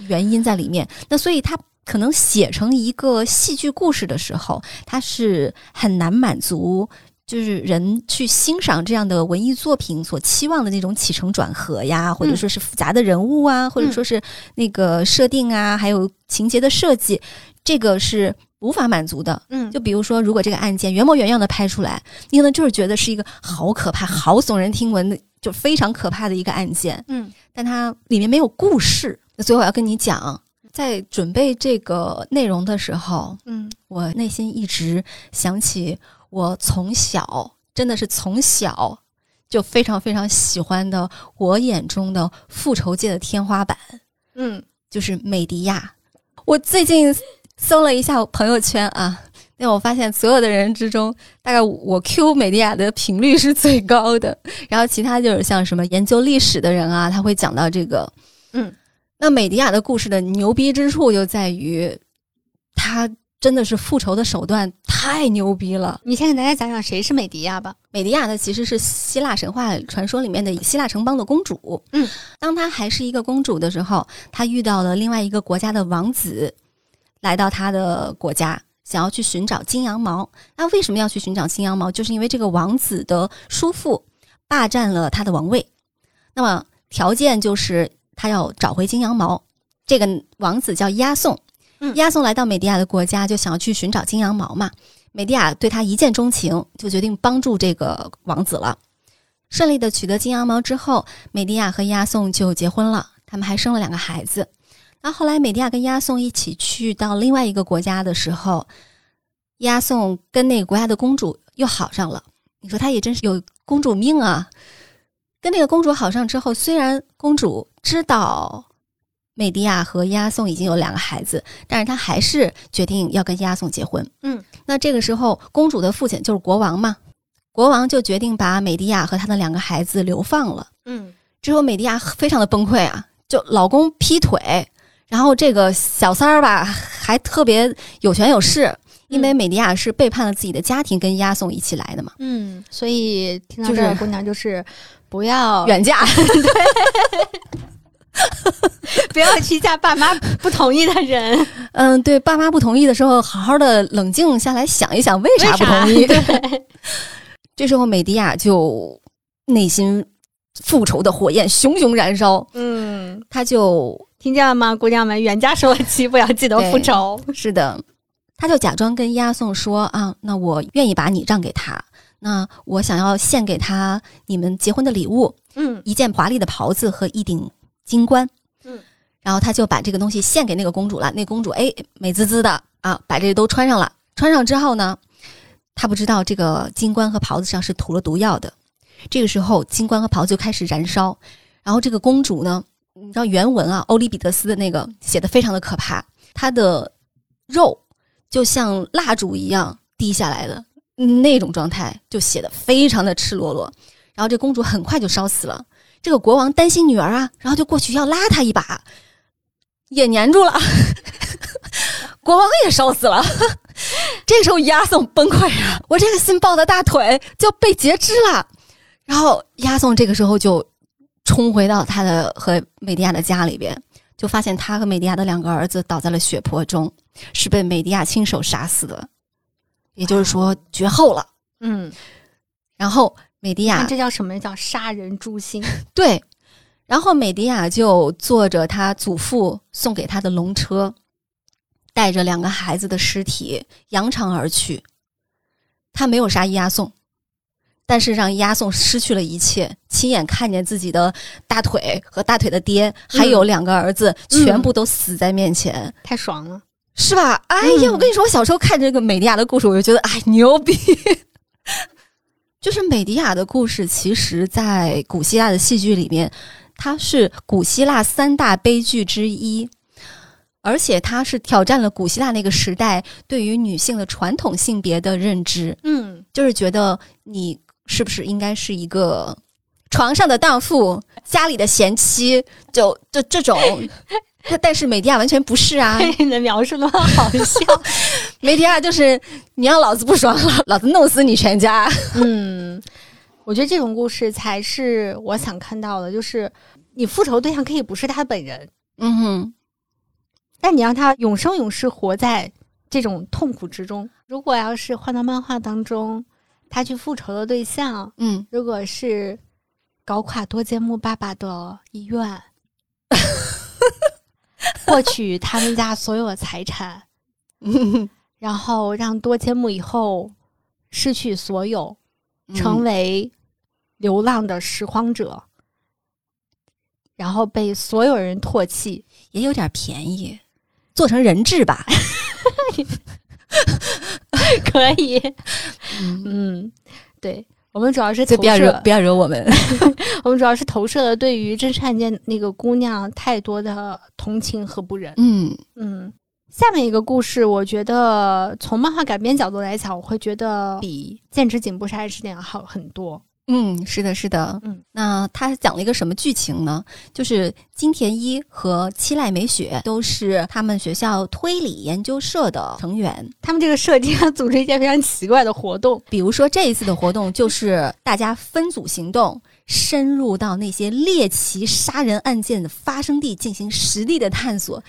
原因在里面。那所以它可能写成一个戏剧故事的时候，它是很难满足，就是人去欣赏这样的文艺作品所期望的那种起承转合呀，或者说是复杂的人物啊，或者说是那个设定啊，还有情节的设计，这个是。无法满足的，嗯，就比如说，如果这个案件原模原样的拍出来，你可能就是觉得是一个好可怕、好耸人听闻的，就非常可怕的一个案件，嗯，但它里面没有故事。那所以我要跟你讲，在准备这个内容的时候，嗯，我内心一直想起我从小真的是从小就非常非常喜欢的我眼中的复仇界的天花板，嗯，就是美迪亚。我最近。搜了一下朋友圈啊，那我发现所有的人之中，大概我 Q 美迪亚的频率是最高的。然后其他就是像什么研究历史的人啊，他会讲到这个，嗯，那美迪亚的故事的牛逼之处就在于，他真的是复仇的手段太牛逼了。你先给大家讲讲谁是美迪亚吧。美迪亚呢，其实是希腊神话传说里面的希腊城邦的公主。嗯，当她还是一个公主的时候，她遇到了另外一个国家的王子。来到她的国家，想要去寻找金羊毛。那为什么要去寻找金羊毛？就是因为这个王子的叔父霸占了他的王位。那么条件就是他要找回金羊毛。这个王子叫押送，押送来到美迪亚的国家，就想要去寻找金羊毛嘛。美迪亚对他一见钟情，就决定帮助这个王子了。顺利的取得金羊毛之后，美迪亚和押送就结婚了，他们还生了两个孩子。那后来，美迪亚跟押送一起去到另外一个国家的时候，押送跟那个国家的公主又好上了。你说他也真是有公主命啊！跟那个公主好上之后，虽然公主知道美迪亚和押送已经有两个孩子，但是她还是决定要跟押送结婚。嗯，那这个时候，公主的父亲就是国王嘛，国王就决定把美迪亚和他的两个孩子流放了。嗯，之后美迪亚非常的崩溃啊，就老公劈腿。然后这个小三儿吧，还特别有权有势，因为美迪亚是背叛了自己的家庭，跟押送一起来的嘛。嗯，所以听到这儿姑娘就是不要远嫁，不要去嫁爸妈不同意的人。嗯，对，爸妈不同意的时候，好好的冷静下来想一想，为啥不同意？对，这时候美迪亚就内心复仇的火焰熊熊燃烧。嗯，他就。听见了吗，姑娘们？远嫁受了气，不要记得复仇。是的，他就假装跟押送说啊，那我愿意把你让给他，那我想要献给他你们结婚的礼物，嗯，一件华丽的袍子和一顶金冠，嗯，然后他就把这个东西献给那个公主了。那公主哎，美滋滋的啊，把这个都穿上了。穿上之后呢，他不知道这个金冠和袍子上是涂了毒药的。这个时候，金冠和袍子就开始燃烧，然后这个公主呢。你知道原文啊，欧里庇得斯的那个写的非常的可怕，她的肉就像蜡烛一样滴下来的那种状态，就写的非常的赤裸裸。然后这公主很快就烧死了。这个国王担心女儿啊，然后就过去要拉她一把，也粘住了，国王也烧死了。这时候押送崩溃了，我这个新抱的大腿就被截肢了。然后押送这个时候就冲回到他的和美迪亚的家里边，就发现他和美迪亚的两个儿子倒在了血泊中，是被美迪亚亲手杀死的，也就是说绝后了。嗯，然后美迪亚这叫什么？叫杀人诛心。对，然后美迪亚就坐着他祖父送给他的龙车，带着两个孩子的尸体扬长而去。他没有杀押送。但是让押送失去了一切，亲眼看见自己的大腿和大腿的爹，还有两个儿子，全部都死在面前，太爽了，是吧？哎呀，我跟你说，我小时候看这个美迪亚的故事，我就觉得哎牛逼。就是美迪亚的故事，其实，在古希腊的戏剧里面，它是古希腊三大悲剧之一，而且它是挑战了古希腊那个时代对于女性的传统性别的认知。嗯，就是觉得你。是不是应该是一个床上的荡妇，家里的贤妻？就就这种，但是美迪亚完全不是啊！你的描述那么好笑，美迪亚就是你让老子不爽了，老子弄死你全家。嗯，我觉得这种故事才是我想看到的，就是你复仇对象可以不是他本人，嗯哼，但你让他永生永世活在这种痛苦之中。如果要是换到漫画当中。他去复仇的对象，嗯，如果是搞垮多杰木爸爸的医院，获取他们家所有的财产，然后让多节目以后失去所有，成为流浪的拾荒者，然后被所有人唾弃，也有点便宜，做成人质吧。可以，嗯，对，我们主要是不要惹不要惹我们，我们主要是投射了对于真实案件那个姑娘太多的同情和不忍。嗯嗯，下面一个故事，我觉得从漫画改编角度来讲，我会觉得比《剑齿警部杀人事件》要好很多。嗯，是的，是的，嗯，那他讲了一个什么剧情呢？就是金田一和七濑美雪都是他们学校推理研究社的成员，他们这个社经常组织一些非常奇怪的活动，比如说这一次的活动就是大家分组行动，深入到那些猎奇杀人案件的发生地进行实地的探索。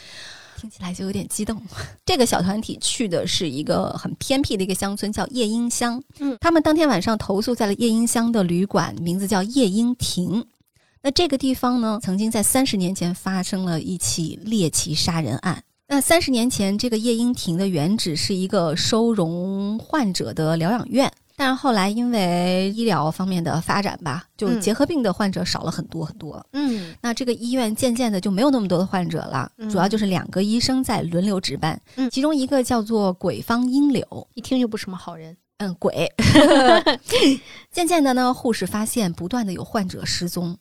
听起来就有点激动。这个小团体去的是一个很偏僻的一个乡村，叫夜莺乡。嗯，他们当天晚上投宿在了夜莺乡的旅馆，名字叫夜莺亭。那这个地方呢，曾经在三十年前发生了一起猎奇杀人案。那三十年前，这个夜莺亭的原址是一个收容患者的疗养院。但是后来因为医疗方面的发展吧，就结核病的患者少了很多很多。嗯，那这个医院渐渐的就没有那么多的患者了，主要就是两个医生在轮流值班。嗯，其中一个叫做鬼方英柳，一听就不是什么好人。嗯，鬼。渐渐的呢，护士发现不断的有患者失踪，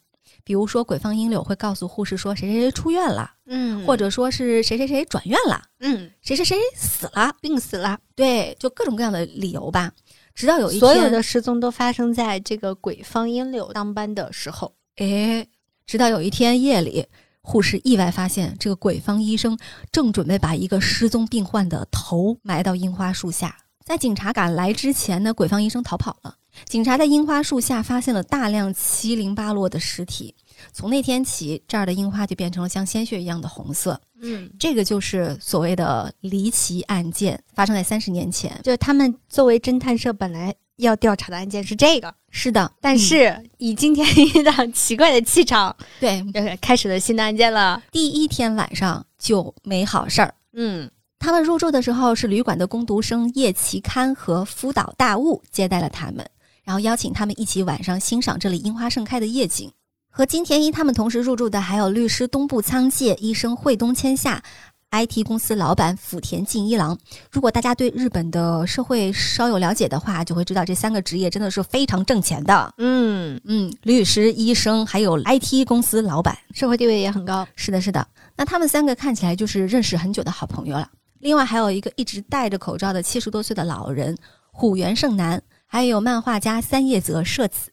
比如说鬼方英柳会告诉护士说谁谁谁出院了，嗯，或者说是谁谁谁转院了，嗯，谁谁谁死了，病死了，对，就各种各样的理由吧。直到有一天，所有的失踪都发生在这个鬼方英柳当班的时候。哎，直到有一天夜里，护士意外发现这个鬼方医生正准备把一个失踪病患的头埋到樱花树下。在警察赶来之前呢，鬼方医生逃跑了。警察在樱花树下发现了大量七零八落的尸体。从那天起，这儿的樱花就变成了像鲜血一样的红色。嗯，这个就是所谓的离奇案件，发生在三十年前。就他们作为侦探社本来要调查的案件是这个，是的。但是以今天一的 奇怪的气场，对，开始了新的案件了。第一天晚上就没好事儿。嗯，他们入住的时候是旅馆的工读生叶奇堪和福岛大悟接待了他们，然后邀请他们一起晚上欣赏这里樱花盛开的夜景。和金田一他们同时入住的还有律师东部仓介、医生惠东千夏，IT 公司老板福田进一郎。如果大家对日本的社会稍有了解的话，就会知道这三个职业真的是非常挣钱的。嗯嗯，律师、医生，还有 IT 公司老板，社会地位也很高。是的，是的。那他们三个看起来就是认识很久的好朋友了。另外还有一个一直戴着口罩的七十多岁的老人虎原胜男，还有漫画家三叶泽社子。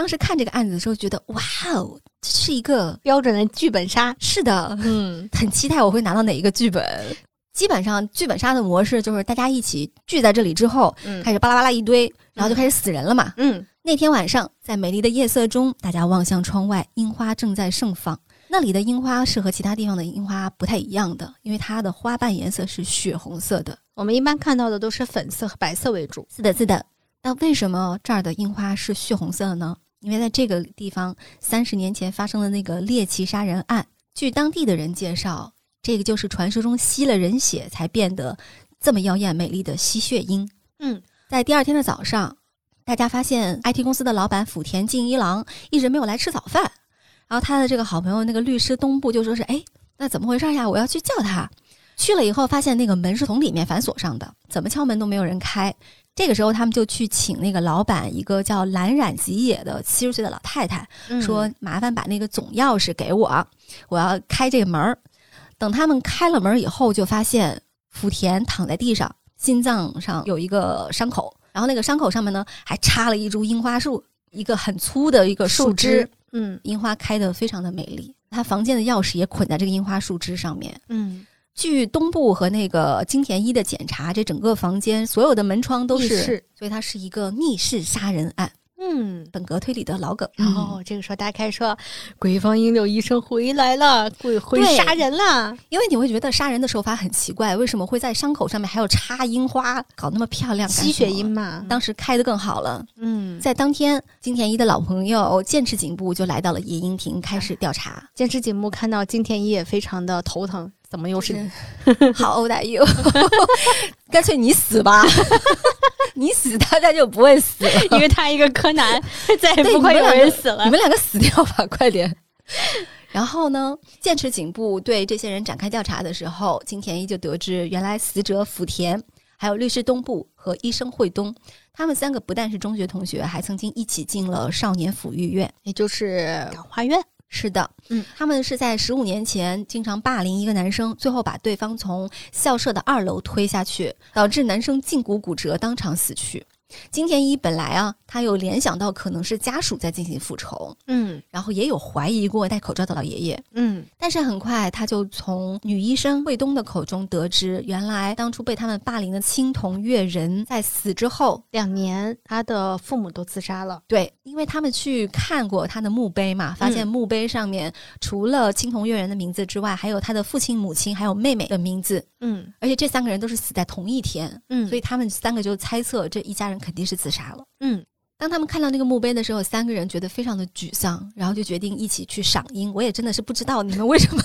当时看这个案子的时候，觉得哇哦，这是一个标准的剧本杀。是的，嗯，很期待我会拿到哪一个剧本。基本上剧本杀的模式就是大家一起聚在这里之后，嗯开始巴拉巴拉一堆，然后就开始死人了嘛。嗯，那天晚上在美丽的夜色中，大家望向窗外，樱花正在盛放。那里的樱花是和其他地方的樱花不太一样的，因为它的花瓣颜色是血红色的。我们一般看到的都是粉色和白色为主。是的，是的。那为什么这儿的樱花是血红色的呢？因为在这个地方，三十年前发生的那个猎奇杀人案，据当地的人介绍，这个就是传说中吸了人血才变得这么妖艳美丽的吸血鹰。嗯，在第二天的早上，大家发现 IT 公司的老板福田敬一郎一直没有来吃早饭，然后他的这个好朋友那个律师东部就说是：“哎，那怎么回事呀？我要去叫他。”去了以后，发现那个门是从里面反锁上的，怎么敲门都没有人开。这个时候，他们就去请那个老板，一个叫蓝染吉野的七十岁的老太太，说：“麻烦把那个总钥匙给我，我要开这个门儿。”等他们开了门以后，就发现福田躺在地上，心脏上有一个伤口，然后那个伤口上面呢还插了一株樱花树，一个很粗的一个树枝。嗯，樱花开的非常的美丽。他房间的钥匙也捆在这个樱花树枝上面。嗯。据东部和那个金田一的检查，这整个房间所有的门窗都是，所以它是一个密室杀人案。嗯，本格推理的老梗。然后这个时候大家开始说：“鬼方英六医生回来了，鬼会杀人了。”因为你会觉得杀人的手法很奇怪，为什么会在伤口上面还要插樱花，搞那么漂亮？吸血樱嘛。当时开的更好了。嗯，在当天，金田一的老朋友剑持警部就来到了野樱亭开始调查。剑持警部看到金田一也非常的头疼。怎么又是 好欧大佑？干脆你死吧，你死大家就不会死了，因为他一个柯南再也不会有人死了。你们两个死掉吧，快点！然后呢，剑持警部对这些人展开调查的时候，金田一就得知，原来死者福田、还有律师东部和医生惠东，他们三个不但是中学同学，还曾经一起进了少年抚育院，也就是感化院。是的，嗯，他们是在十五年前经常霸凌一个男生，最后把对方从校舍的二楼推下去，导致男生胫骨骨折，当场死去。金田一本来啊，他有联想到可能是家属在进行复仇，嗯，然后也有怀疑过戴口罩的老爷爷，嗯，但是很快他就从女医生卫东的口中得知，原来当初被他们霸凌的青铜月人在死之后两年，他的父母都自杀了。对，因为他们去看过他的墓碑嘛，发现墓碑上面除了青铜月人的名字之外，还有他的父亲、母亲还有妹妹的名字，嗯，而且这三个人都是死在同一天，嗯，所以他们三个就猜测这一家人。肯定是自杀了。嗯，当他们看到那个墓碑的时候，三个人觉得非常的沮丧，然后就决定一起去赏樱。我也真的是不知道你们为什么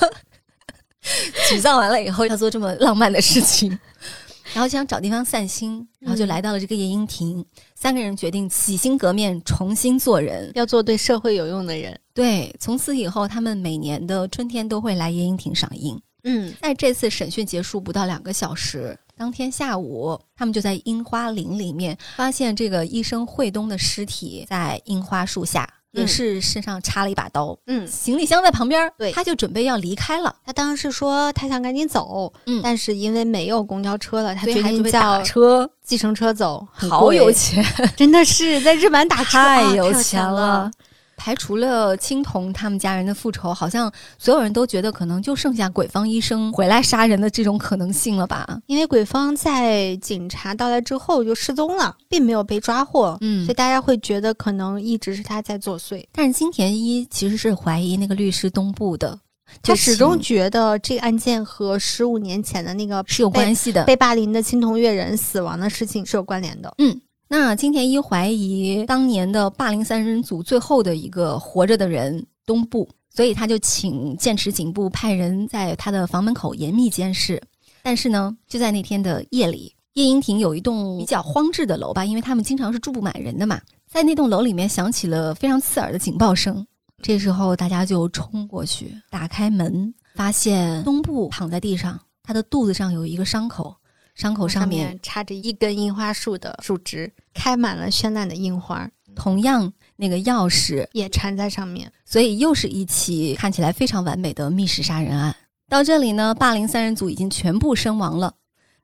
沮丧完了以后要做这么浪漫的事情，然后想找地方散心，然后就来到了这个夜莺亭。三个人决定洗心革面，重新做人，要做对社会有用的人。对，从此以后，他们每年的春天都会来夜莺亭赏樱。嗯，在这次审讯结束不到两个小时。当天下午，他们就在樱花林里面发现这个医生惠东的尸体，在樱花树下，也是身上插了一把刀。嗯，行李箱在旁边，对，他就准备要离开了。他当时说他想赶紧走，嗯，但是因为没有公交车了，他决定叫车、计程车走。好有钱，真的是在日本打车太有钱了。排除了青铜他们家人的复仇，好像所有人都觉得可能就剩下鬼方医生回来杀人的这种可能性了吧？因为鬼方在警察到来之后就失踪了，并没有被抓获，嗯，所以大家会觉得可能一直是他在作祟。但是金田一其实是怀疑那个律师东部的，他始终觉得这个案件和十五年前的那个是有关系的，被霸凌的青铜月人死亡的事情是有关联的，嗯。那金田一怀疑当年的霸凌三人组最后的一个活着的人东部，所以他就请剑持警部派人在他的房门口严密监视。但是呢，就在那天的夜里，夜莺亭有一栋比较荒置的楼吧，因为他们经常是住不满人的嘛，在那栋楼里面响起了非常刺耳的警报声。这时候大家就冲过去，打开门，发现东部躺在地上。他的肚子上有一个伤口，伤口上面插着一根樱花树的树枝，开满了绚烂的樱花。同样，那个钥匙也缠在上面，所以又是一起看起来非常完美的密室杀人案。到这里呢，霸凌三人组已经全部身亡了，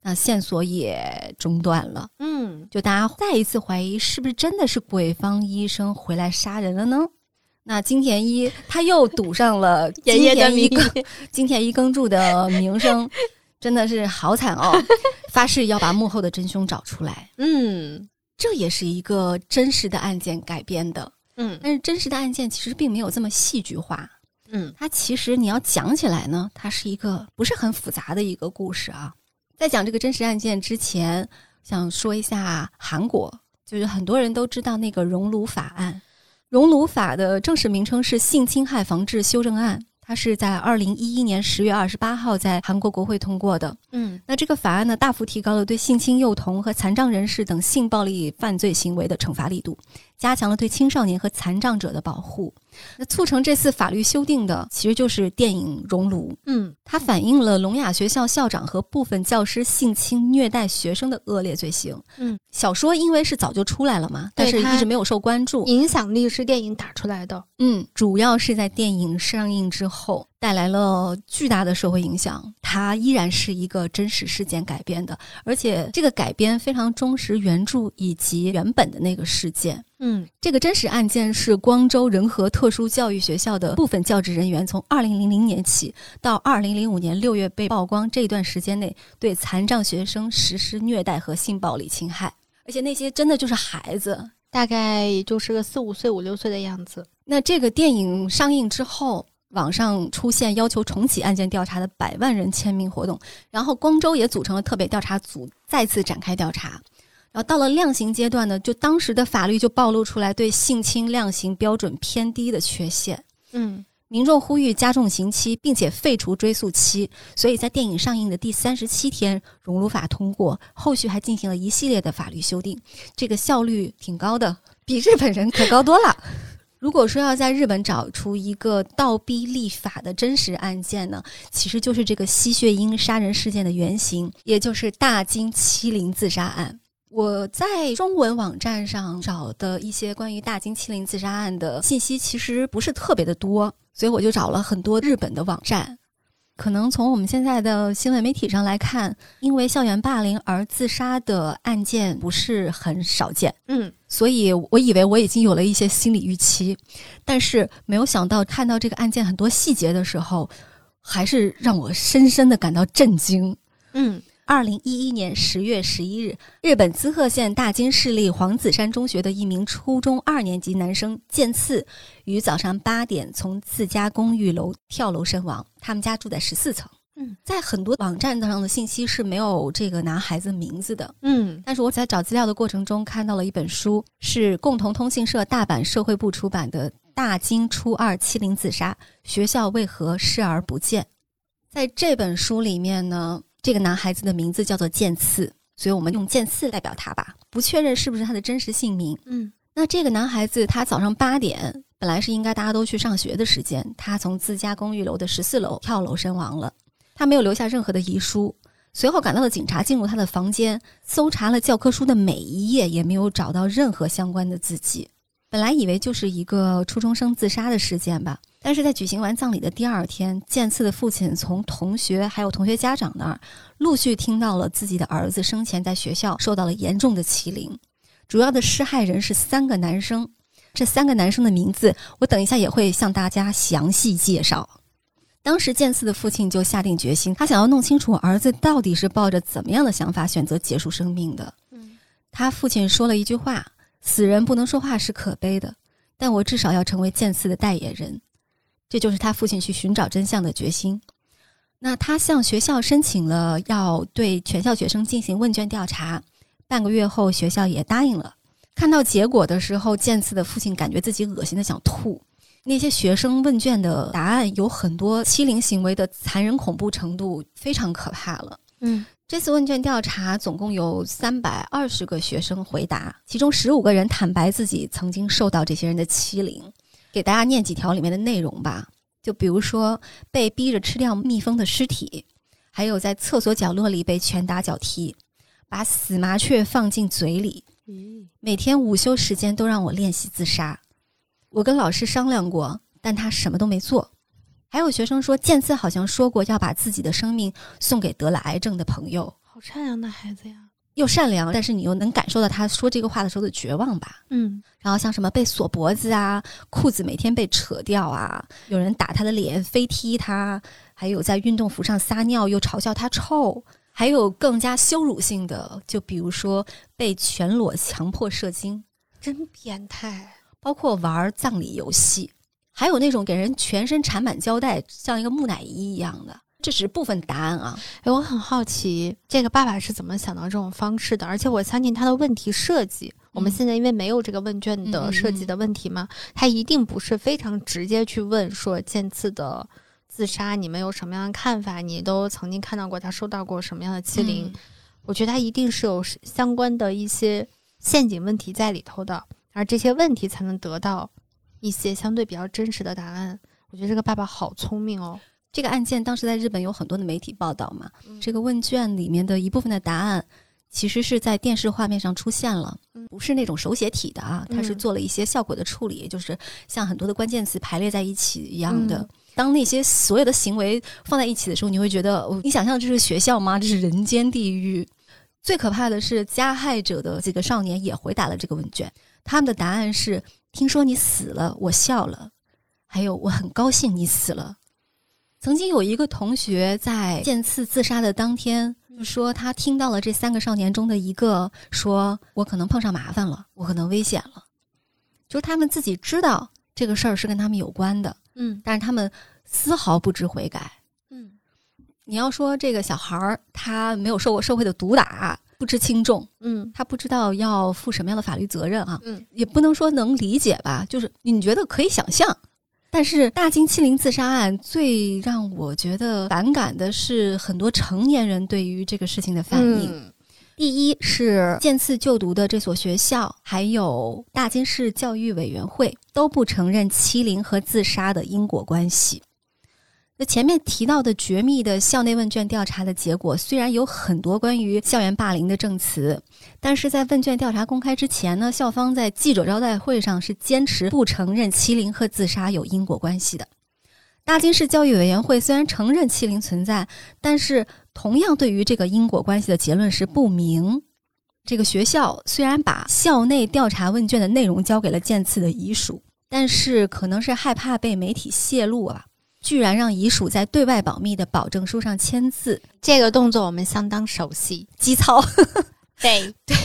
那线索也中断了。嗯，就大家再一次怀疑，是不是真的是鬼方医生回来杀人了呢？那金田一他又赌上了 金田一金田一耕助的名声，真的是好惨哦！发誓要把幕后的真凶找出来。嗯。这也是一个真实的案件改编的，嗯，但是真实的案件其实并没有这么戏剧化，嗯，它其实你要讲起来呢，它是一个不是很复杂的一个故事啊。在讲这个真实案件之前，想说一下韩国，就是很多人都知道那个熔炉法案，熔炉法的正式名称是性侵害防治修正案。它是在二零一一年十月二十八号在韩国国会通过的。嗯，那这个法案呢，大幅提高了对性侵幼童和残障人士等性暴力犯罪行为的惩罚力度。加强了对青少年和残障者的保护。那促成这次法律修订的，其实就是电影《熔炉》。嗯，它反映了聋哑学校校长和部分教师性侵虐待学生的恶劣罪行。嗯，小说因为是早就出来了嘛，但是一直没有受关注。影响力是电影打出来的。嗯，主要是在电影上映之后带来了巨大的社会影响。它依然是一个真实事件改编的，而且这个改编非常忠实原著以及原本的那个事件。嗯，这个真实案件是光州仁和特殊教育学校的部分教职人员从二零零零年起到二零零五年六月被曝光这段时间内对残障学生实施虐待和性暴力侵害，而且那些真的就是孩子，大概也就是个四五岁、五六岁的样子。那这个电影上映之后，网上出现要求重启案件调查的百万人签名活动，然后光州也组成了特别调查组，再次展开调查。然后到了量刑阶段呢，就当时的法律就暴露出来对性侵量刑标准偏低的缺陷。嗯，民众呼吁加重刑期，并且废除追诉期。所以在电影上映的第三十七天，熔炉法通过，后续还进行了一系列的法律修订，这个效率挺高的，比日本人可高多了。如果说要在日本找出一个倒逼立法的真实案件呢，其实就是这个吸血婴杀人事件的原型，也就是大金欺凌自杀案。我在中文网站上找的一些关于大金欺凌自杀案的信息，其实不是特别的多，所以我就找了很多日本的网站。可能从我们现在的新闻媒体上来看，因为校园霸凌而自杀的案件不是很少见。嗯，所以我以为我已经有了一些心理预期，但是没有想到看到这个案件很多细节的时候，还是让我深深的感到震惊。嗯。二零一一年十月十一日，日本滋贺县大津市立黄子山中学的一名初中二年级男生健次，于早上八点从自家公寓楼跳楼身亡。他们家住在十四层。嗯，在很多网站上的信息是没有这个男孩子名字的。嗯，但是我在找资料的过程中看到了一本书，是共同通信社大阪社会部出版的《大津初二欺凌自杀，学校为何视而不见》。在这本书里面呢。这个男孩子的名字叫做剑次，所以我们用剑次代表他吧，不确认是不是他的真实姓名。嗯，那这个男孩子他早上八点本来是应该大家都去上学的时间，他从自家公寓楼的十四楼跳楼身亡了。他没有留下任何的遗书。随后赶到的警察进入他的房间，搜查了教科书的每一页，也没有找到任何相关的字迹。本来以为就是一个初中生自杀的事件吧。但是在举行完葬礼的第二天，健次的父亲从同学还有同学家长那儿陆续听到了自己的儿子生前在学校受到了严重的欺凌，主要的施害人是三个男生，这三个男生的名字我等一下也会向大家详细介绍。当时健次的父亲就下定决心，他想要弄清楚儿子到底是抱着怎么样的想法选择结束生命的。嗯，他父亲说了一句话：“死人不能说话是可悲的，但我至少要成为健次的代言人。”这就是他父亲去寻找真相的决心。那他向学校申请了要对全校学生进行问卷调查，半个月后学校也答应了。看到结果的时候，健次的父亲感觉自己恶心的想吐。那些学生问卷的答案有很多欺凌行为的残忍恐怖程度非常可怕了。嗯，这次问卷调查总共有三百二十个学生回答，其中十五个人坦白自己曾经受到这些人的欺凌。给大家念几条里面的内容吧，就比如说被逼着吃掉蜜蜂的尸体，还有在厕所角落里被拳打脚踢，把死麻雀放进嘴里，每天午休时间都让我练习自杀。我跟老师商量过，但他什么都没做。还有学生说，剑次好像说过要把自己的生命送给得了癌症的朋友。好善良的孩子呀，又善良，但是你又能感受到他说这个话的时候的绝望吧？嗯。然后像什么被锁脖子啊，裤子每天被扯掉啊，有人打他的脸，飞踢他，还有在运动服上撒尿，又嘲笑他臭，还有更加羞辱性的，就比如说被全裸强迫射精，真变态。包括玩葬礼游戏，还有那种给人全身缠满胶带，像一个木乃伊一样的，这只是部分答案啊。哎，我很好奇，这个爸爸是怎么想到这种方式的？而且我相信他的问题设计，我们现在因为没有这个问卷的设计的问题嘛，他一定不是非常直接去问说剑次的自杀，你们有什么样的看法？你都曾经看到过他受到过什么样的欺凌？我觉得他一定是有相关的一些陷阱问题在里头的。而这些问题才能得到一些相对比较真实的答案。我觉得这个爸爸好聪明哦。这个案件当时在日本有很多的媒体报道嘛，这个问卷里面的一部分的答案其实是在电视画面上出现了，不是那种手写体的啊，它是做了一些效果的处理，就是像很多的关键词排列在一起一样的。当那些所有的行为放在一起的时候，你会觉得，你想象这是学校吗？这是人间地狱。最可怕的是，加害者的几个少年也回答了这个问卷。他们的答案是：听说你死了，我笑了；还有我很高兴你死了。曾经有一个同学在剑次自杀的当天，就说他听到了这三个少年中的一个说：“我可能碰上麻烦了，我可能危险了。”就是他们自己知道这个事儿是跟他们有关的，嗯，但是他们丝毫不知悔改，嗯。你要说这个小孩儿他没有受过社会的毒打。不知轻重，嗯，他不知道要负什么样的法律责任啊，嗯，也不能说能理解吧，就是你觉得可以想象，但是大金欺凌自杀案最让我觉得反感的是很多成年人对于这个事情的反应。第一是剑次就读的这所学校，还有大金市教育委员会都不承认欺凌和自杀的因果关系。那前面提到的绝密的校内问卷调查的结果，虽然有很多关于校园霸凌的证词，但是在问卷调查公开之前呢，校方在记者招待会上是坚持不承认欺凌和自杀有因果关系的。大金市教育委员会虽然承认欺凌存在，但是同样对于这个因果关系的结论是不明。这个学校虽然把校内调查问卷的内容交给了剑次的遗属，但是可能是害怕被媒体泄露啊。居然让遗属在对外保密的保证书上签字，这个动作我们相当熟悉，机操。对 对，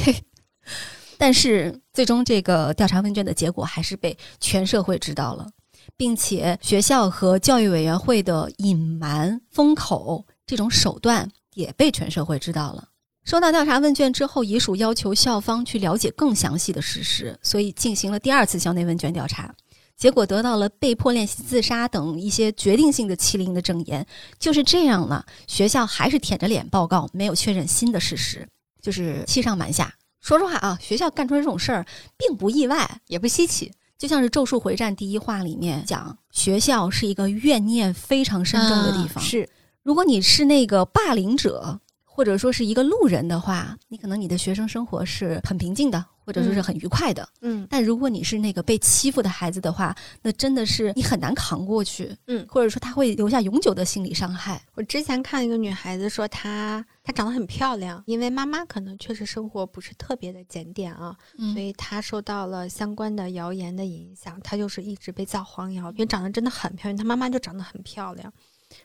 但是最终这个调查问卷的结果还是被全社会知道了，并且学校和教育委员会的隐瞒封口这种手段也被全社会知道了。收到调查问卷之后，遗属要求校方去了解更详细的事实，所以进行了第二次校内问卷调查。结果得到了被迫练习自杀等一些决定性的欺凌的证言，就是这样呢。学校还是舔着脸报告，没有确认新的事实，就是欺上瞒下。说实话啊，学校干出来这种事儿并不意外，也不稀奇。就像是《咒术回战》第一话里面讲，学校是一个怨念非常深重的地方。是，如果你是那个霸凌者，或者说是一个路人的话，你可能你的学生生活是很平静的。或者说是很愉快的，嗯，但如果你是那个被欺负的孩子的话，那真的是你很难扛过去，嗯，或者说他会留下永久的心理伤害。我之前看一个女孩子说，她她长得很漂亮，因为妈妈可能确实生活不是特别的检点啊，所以她受到了相关的谣言的影响，她就是一直被造黄谣，因为长得真的很漂亮，她妈妈就长得很漂亮。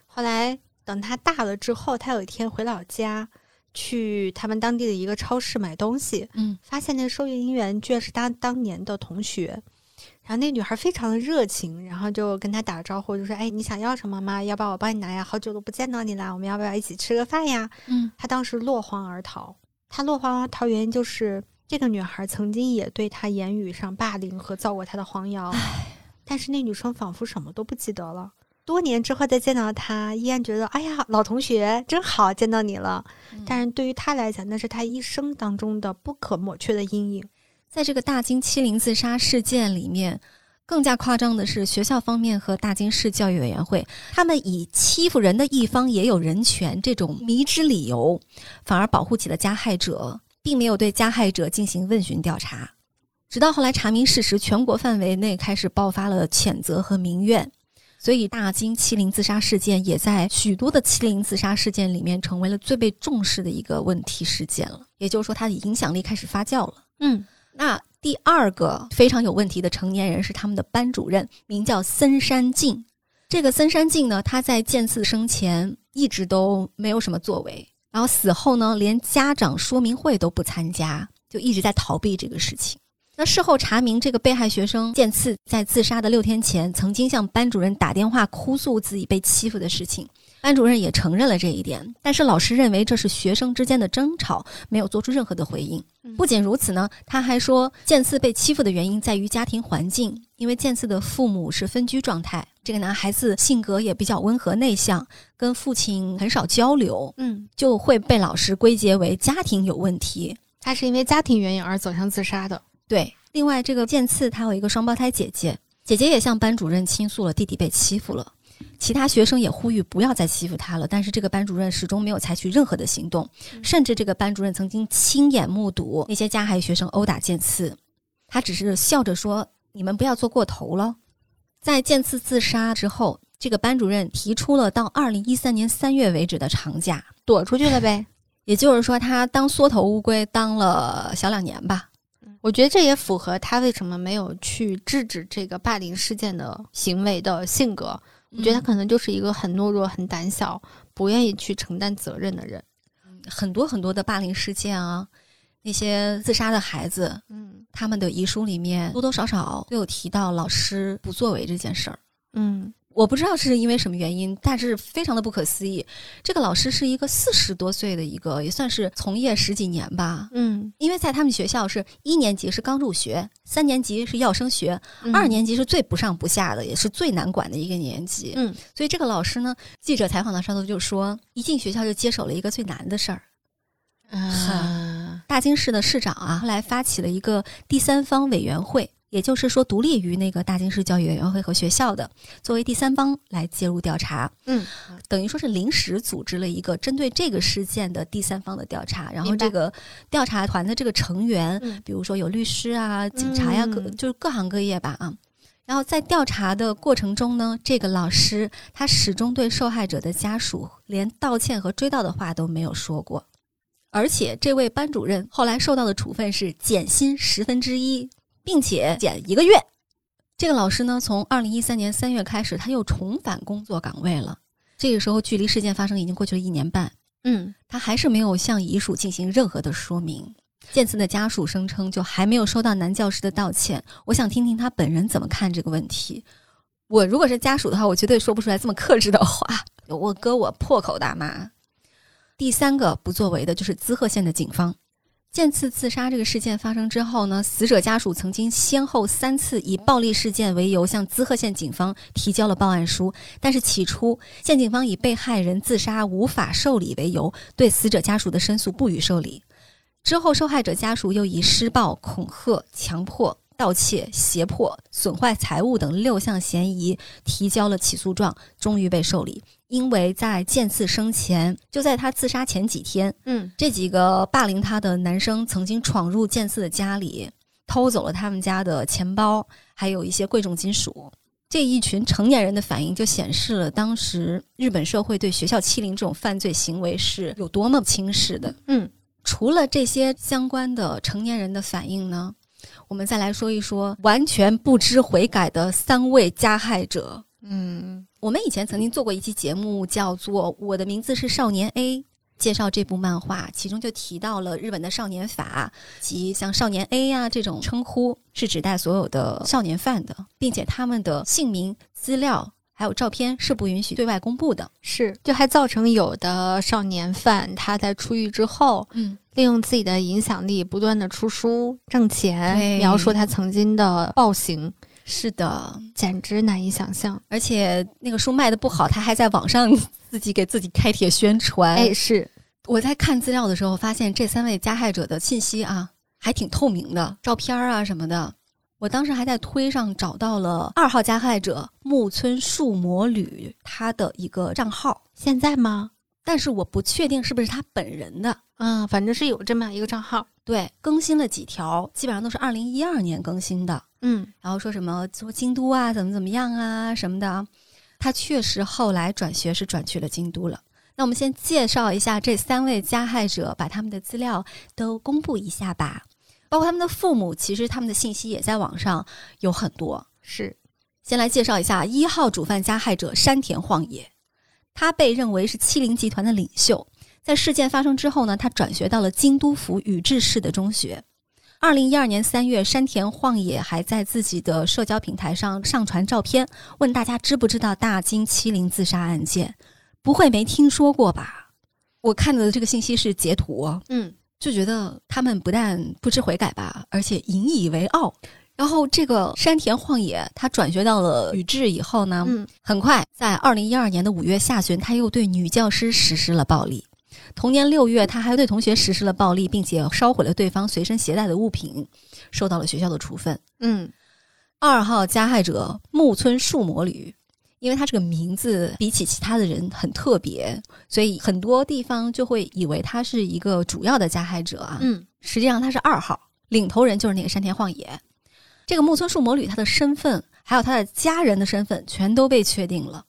后来等他大了之后，他有一天回老家。去他们当地的一个超市买东西，嗯，发现那个收银员居然是他当年的同学，然后那女孩非常的热情，然后就跟他打招呼，就说：“哎，你想要什么吗？要不要我帮你拿呀？好久都不见到你啦，我们要不要一起吃个饭呀？”嗯，他当时落荒而逃，他落荒而逃原因就是这个女孩曾经也对他言语上霸凌和造过他的黄谣，但是那女生仿佛什么都不记得了。多年之后再见到他，依然觉得哎呀，老同学真好，见到你了。但是对于他来讲，那是他一生当中的不可抹去的阴影。在这个大金欺凌自杀事件里面，更加夸张的是，学校方面和大金市教育委员会，他们以欺负人的一方也有人权这种迷之理由，反而保护起了加害者，并没有对加害者进行问询调查。直到后来查明事实，全国范围内开始爆发了谴责和民怨。所以，大金欺凌自杀事件也在许多的欺凌自杀事件里面成为了最被重视的一个问题事件了。也就是说，它的影响力开始发酵了。嗯，那第二个非常有问题的成年人是他们的班主任，名叫森山静。这个森山静呢，他在健次生前一直都没有什么作为，然后死后呢，连家长说明会都不参加，就一直在逃避这个事情。那事后查明，这个被害学生剑次在自杀的六天前，曾经向班主任打电话哭诉自己被欺负的事情，班主任也承认了这一点。但是老师认为这是学生之间的争吵，没有做出任何的回应。不仅如此呢，他还说剑次被欺负的原因在于家庭环境，因为剑次的父母是分居状态，这个男孩子性格也比较温和内向，跟父亲很少交流，嗯，就会被老师归结为家庭有问题。他是因为家庭原因而走向自杀的。对，另外这个剑次他有一个双胞胎姐姐，姐姐也向班主任倾诉了弟弟被欺负了，其他学生也呼吁不要再欺负他了，但是这个班主任始终没有采取任何的行动，甚至这个班主任曾经亲眼目睹那些加害学生殴打剑次，他只是笑着说：“你们不要做过头了。”在剑次自杀之后，这个班主任提出了到二零一三年三月为止的长假，躲出去了呗，也就是说他当缩头乌龟当了小两年吧。我觉得这也符合他为什么没有去制止这个霸凌事件的行为的性格。我觉得他可能就是一个很懦弱、很胆小、不愿意去承担责任的人。很多很多的霸凌事件啊，那些自杀的孩子，嗯，他们的遗书里面多多少少都有提到老师不作为这件事儿。嗯。我不知道是因为什么原因，但是非常的不可思议。这个老师是一个四十多岁的一个，也算是从业十几年吧。嗯，因为在他们学校是一年级是刚入学，三年级是要升学，二年级是最不上不下的，也是最难管的一个年级。嗯，所以这个老师呢，记者采访的时候就说，一进学校就接手了一个最难的事儿。啊，大京市的市长啊，后来发起了一个第三方委员会。也就是说，独立于那个大京市教育委员会和学校的，作为第三方来介入调查。嗯，等于说是临时组织了一个针对这个事件的第三方的调查。然后这个调查团的这个成员，比如说有律师啊、警察呀，各就是各行各业吧啊。然后在调查的过程中呢，这个老师他始终对受害者的家属连道歉和追悼的话都没有说过，而且这位班主任后来受到的处分是减薪十分之一。并且减一个月，这个老师呢，从二零一三年三月开始，他又重返工作岗位了。这个时候，距离事件发生已经过去了一年半。嗯，他还是没有向遗属进行任何的说明。健次的家属声称，就还没有收到男教师的道歉。我想听听他本人怎么看这个问题。我如果是家属的话，我绝对说不出来这么克制的话。我哥，我破口大骂。第三个不作为的就是滋贺县的警方。剑次自杀这个事件发生之后呢，死者家属曾经先后三次以暴力事件为由向滋贺县警方提交了报案书，但是起初县警方以被害人自杀无法受理为由，对死者家属的申诉不予受理。之后，受害者家属又以施暴、恐吓、强迫。盗窃、胁迫、损坏财物等六项嫌疑提交了起诉状，终于被受理。因为在剑次生前，就在他自杀前几天，嗯，这几个霸凌他的男生曾经闯入剑次的家里，偷走了他们家的钱包，还有一些贵重金属。这一群成年人的反应就显示了当时日本社会对学校欺凌这种犯罪行为是有多么轻视的。嗯，除了这些相关的成年人的反应呢？我们再来说一说完全不知悔改的三位加害者。嗯，我们以前曾经做过一期节目，叫做《我的名字是少年 A》，介绍这部漫画，其中就提到了日本的少年法及像少年 A 呀这种称呼是指代所有的少年犯的，并且他们的姓名、资料还有照片是不允许对外公布的。是，就还造成有的少年犯他在出狱之后，嗯。利用自己的影响力，不断的出书挣钱，描述他曾经的暴行。是的，简直难以想象。而且那个书卖的不好，他还在网上 自己给自己开帖宣传。哎，是我在看资料的时候发现，这三位加害者的信息啊，还挺透明的，照片啊什么的。我当时还在推上找到了二号加害者木村树魔吕他的一个账号，现在吗？但是我不确定是不是他本人的。嗯，反正是有这么一个账号，对，更新了几条，基本上都是二零一二年更新的。嗯，然后说什么说京都啊，怎么怎么样啊什么的。他确实后来转学是转去了京都了。那我们先介绍一下这三位加害者，把他们的资料都公布一下吧。包括他们的父母，其实他们的信息也在网上有很多。是，先来介绍一下一号主犯加害者山田晃野，他被认为是欺凌集团的领袖。在事件发生之后呢，他转学到了京都府宇治市的中学。二零一二年三月，山田晃野还在自己的社交平台上上传照片，问大家知不知道大金欺凌自杀案件？不会没听说过吧？我看到的这个信息是截图，嗯，就觉得他们不但不知悔改吧，而且引以为傲。然后这个山田晃野，他转学到了宇治以后呢，嗯，很快在二零一二年的五月下旬，他又对女教师实施了暴力。同年六月，他还对同学实施了暴力，并且烧毁了对方随身携带的物品，受到了学校的处分。嗯，二号加害者木村树魔吕，因为他这个名字比起其他的人很特别，所以很多地方就会以为他是一个主要的加害者啊。嗯，实际上他是二号，领头人就是那个山田晃野。这个木村树魔女他的身份还有他的家人的身份全都被确定了。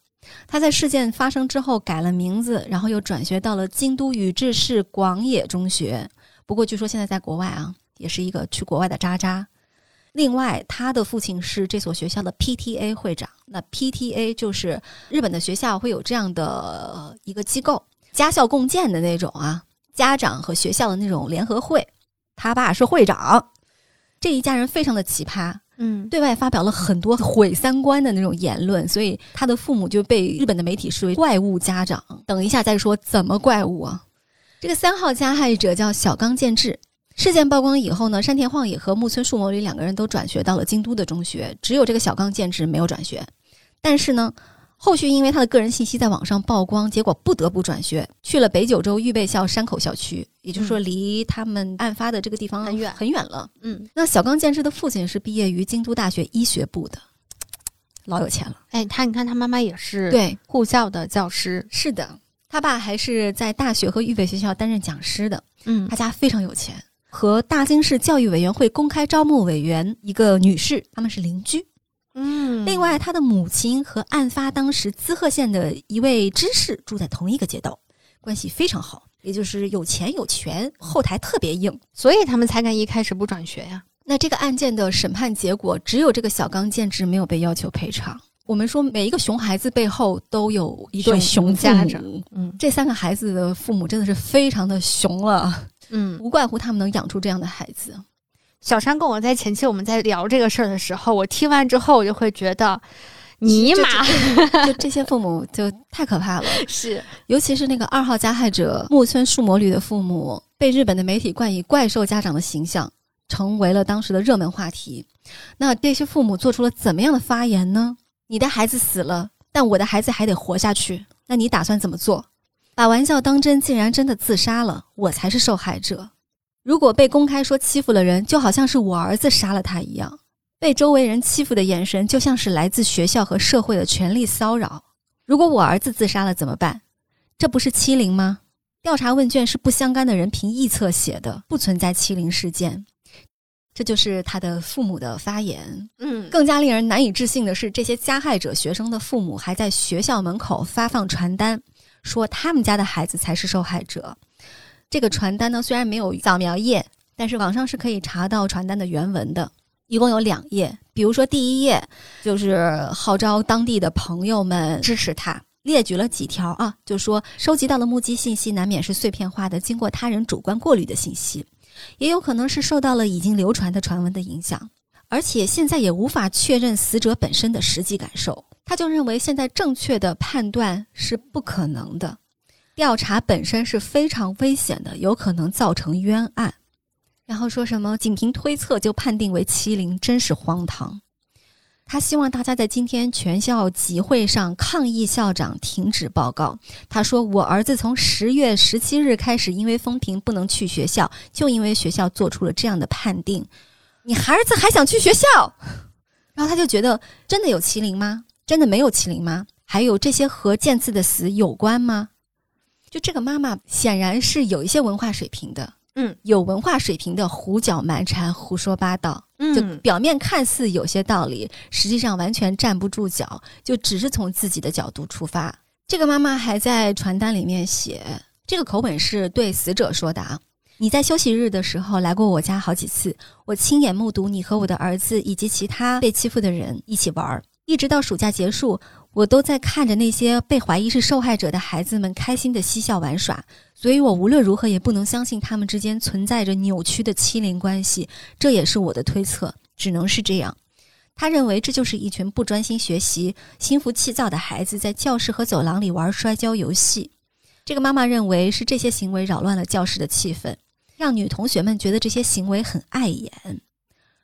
他在事件发生之后改了名字，然后又转学到了京都宇治市广野中学。不过据说现在在国外啊，也是一个去国外的渣渣。另外，他的父亲是这所学校的 PTA 会长。那 PTA 就是日本的学校会有这样的一个机构，家校共建的那种啊，家长和学校的那种联合会。他爸是会长，这一家人非常的奇葩。嗯，对外发表了很多毁三观的那种言论，所以他的父母就被日本的媒体视为怪物家长。等一下再说怎么怪物啊？这个三号加害者叫小冈健治。事件曝光以后呢，山田晃也和木村树魔里两个人都转学到了京都的中学，只有这个小冈健治没有转学。但是呢。后续因为他的个人信息在网上曝光，结果不得不转学去了北九州预备校山口校区，也就是说离他们案发的这个地方很远很远了。嗯，那小刚健治的父亲是毕业于京都大学医学部的，老有钱了。哎，他你看他妈妈也是对护校的教师，是的，他爸还是在大学和预备学校担任讲师的。嗯，他家非常有钱，和大京市教育委员会公开招募委员一个女士，他们是邻居。嗯，另外，他的母亲和案发当时滋贺县的一位知事住在同一个街道，关系非常好，也就是有钱有权，后台特别硬，所以他们才敢一开始不转学呀。那这个案件的审判结果，只有这个小刚健治没有被要求赔偿。我们说，每一个熊孩子背后都有一对熊家长，嗯，这三个孩子的父母真的是非常的熊了，嗯，无怪乎他们能养出这样的孩子。小山跟我在前期我们在聊这个事儿的时候，我听完之后我就会觉得，尼玛，就这些父母就太可怕了。是，尤其是那个二号加害者木村树魔吕的父母，被日本的媒体冠以“怪兽家长”的形象，成为了当时的热门话题。那这些父母做出了怎么样的发言呢？你的孩子死了，但我的孩子还得活下去。那你打算怎么做？把玩笑当真，竟然真的自杀了，我才是受害者。如果被公开说欺负了人，就好像是我儿子杀了他一样；被周围人欺负的眼神，就像是来自学校和社会的权力骚扰。如果我儿子自杀了怎么办？这不是欺凌吗？调查问卷是不相干的人凭臆测写的，不存在欺凌事件。这就是他的父母的发言。嗯，更加令人难以置信的是，这些加害者学生的父母还在学校门口发放传单，说他们家的孩子才是受害者。这个传单呢，虽然没有扫描页，但是网上是可以查到传单的原文的。一共有两页，比如说第一页就是号召当地的朋友们支持他，列举了几条啊，就说收集到的目击信息难免是碎片化的，经过他人主观过滤的信息，也有可能是受到了已经流传的传闻的影响，而且现在也无法确认死者本身的实际感受。他就认为现在正确的判断是不可能的。调查本身是非常危险的，有可能造成冤案。然后说什么仅凭推测就判定为欺凌，真是荒唐。他希望大家在今天全校集会上抗议校长停止报告。他说：“我儿子从十月十七日开始，因为风评不能去学校，就因为学校做出了这样的判定。你儿子还想去学校？然后他就觉得，真的有欺凌吗？真的没有欺凌吗？还有这些和剑次的死有关吗？就这个妈妈显然是有一些文化水平的，嗯，有文化水平的胡搅蛮缠、胡说八道，嗯，就表面看似有些道理，实际上完全站不住脚，就只是从自己的角度出发。这个妈妈还在传单里面写，这个口吻是对死者说的啊。你在休息日的时候来过我家好几次，我亲眼目睹你和我的儿子以及其他被欺负的人一起玩儿，一直到暑假结束，我都在看着那些被怀疑是受害者的孩子们开心的嬉笑玩耍，所以我无论如何也不能相信他们之间存在着扭曲的欺凌关系，这也是我的推测，只能是这样。他认为这就是一群不专心学习、心浮气躁的孩子在教室和走廊里玩摔跤游戏。这个妈妈认为是这些行为扰乱了教室的气氛。让女同学们觉得这些行为很碍眼，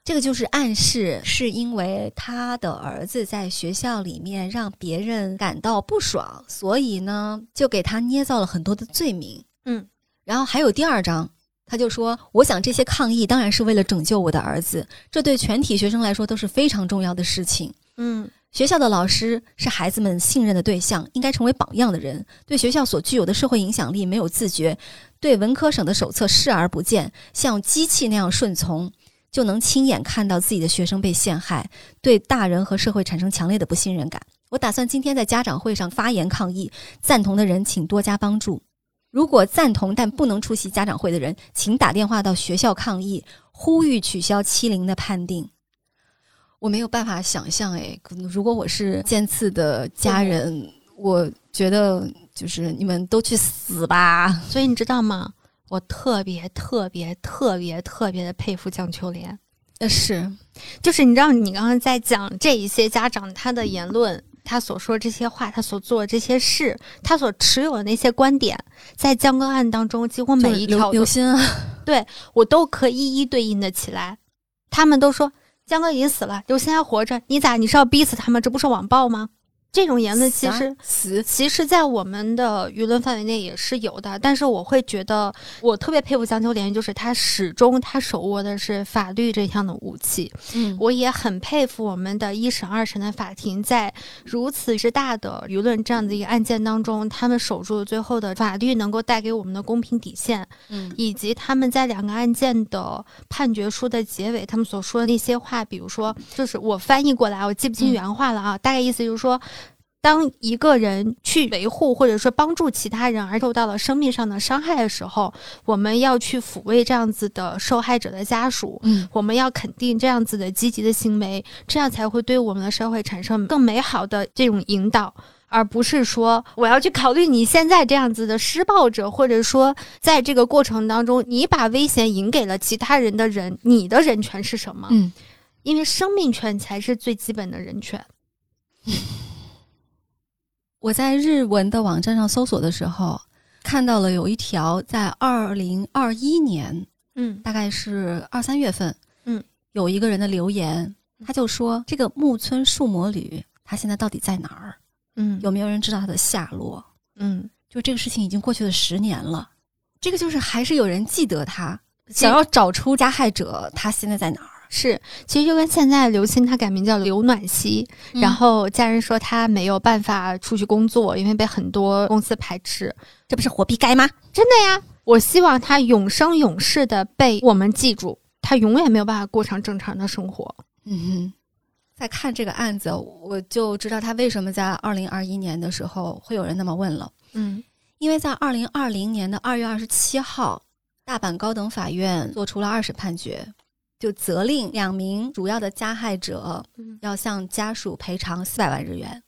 这个就是暗示，是因为他的儿子在学校里面让别人感到不爽，所以呢，就给他捏造了很多的罪名。嗯，然后还有第二章，他就说：“我想这些抗议当然是为了拯救我的儿子，这对全体学生来说都是非常重要的事情。”嗯。学校的老师是孩子们信任的对象，应该成为榜样的人。对学校所具有的社会影响力没有自觉，对文科省的手册视而不见，像机器那样顺从，就能亲眼看到自己的学生被陷害，对大人和社会产生强烈的不信任感。我打算今天在家长会上发言抗议，赞同的人请多加帮助。如果赞同但不能出席家长会的人，请打电话到学校抗议，呼吁取消欺凌的判定。我没有办法想象，哎，如果我是剑刺的家人，我觉得就是你们都去死吧。所以你知道吗？我特别特别特别特别的佩服江秋莲。呃，是，就是你知道，你刚刚在讲这一些家长他的言论，他所说这些话，他所做的这些事，他所持有的那些观点，在江歌案当中，几乎每一条刘心啊，对我都可以一一对应的起来。他们都说。江哥已经死了，刘鑫还活着，你咋？你是要逼死他吗？这不是网暴吗？这种言论其实，其实，在我们的舆论范围内也是有的。但是，我会觉得我特别佩服江秋莲，就是他始终他手握的是法律这项的武器。嗯，我也很佩服我们的一审、二审的法庭，在如此之大的舆论这样的一个案件当中，他们守住了最后的法律能够带给我们的公平底线。嗯，以及他们在两个案件的判决书的结尾，他们所说的那些话，比如说，就是我翻译过来，我记不清原话了啊，大概意思就是说。当一个人去维护或者说帮助其他人而受到了生命上的伤害的时候，我们要去抚慰这样子的受害者的家属，嗯，我们要肯定这样子的积极的行为，这样才会对我们的社会产生更美好的这种引导，而不是说我要去考虑你现在这样子的施暴者，或者说在这个过程当中你把危险引给了其他人的人，你的人权是什么？嗯，因为生命权才是最基本的人权。我在日文的网站上搜索的时候，看到了有一条在二零二一年，嗯，大概是二三月份，嗯，有一个人的留言，他就说这个木村树魔女他现在到底在哪儿？嗯，有没有人知道他的下落？嗯，就这个事情已经过去了十年了，这个就是还是有人记得他，想要找出加害者，他现在在哪儿？是，其实就跟现在刘星他改名叫刘暖熙，然后家人说他没有办法出去工作，因为被很多公司排斥，这不是活逼该吗？真的呀！我希望他永生永世的被我们记住，他永远没有办法过上正常的生活。嗯哼，在看这个案子，我就知道他为什么在二零二一年的时候会有人那么问了。嗯，因为在二零二零年的二月二十七号，大阪高等法院做出了二审判决。就责令两名主要的加害者要向家属赔偿四百万日元。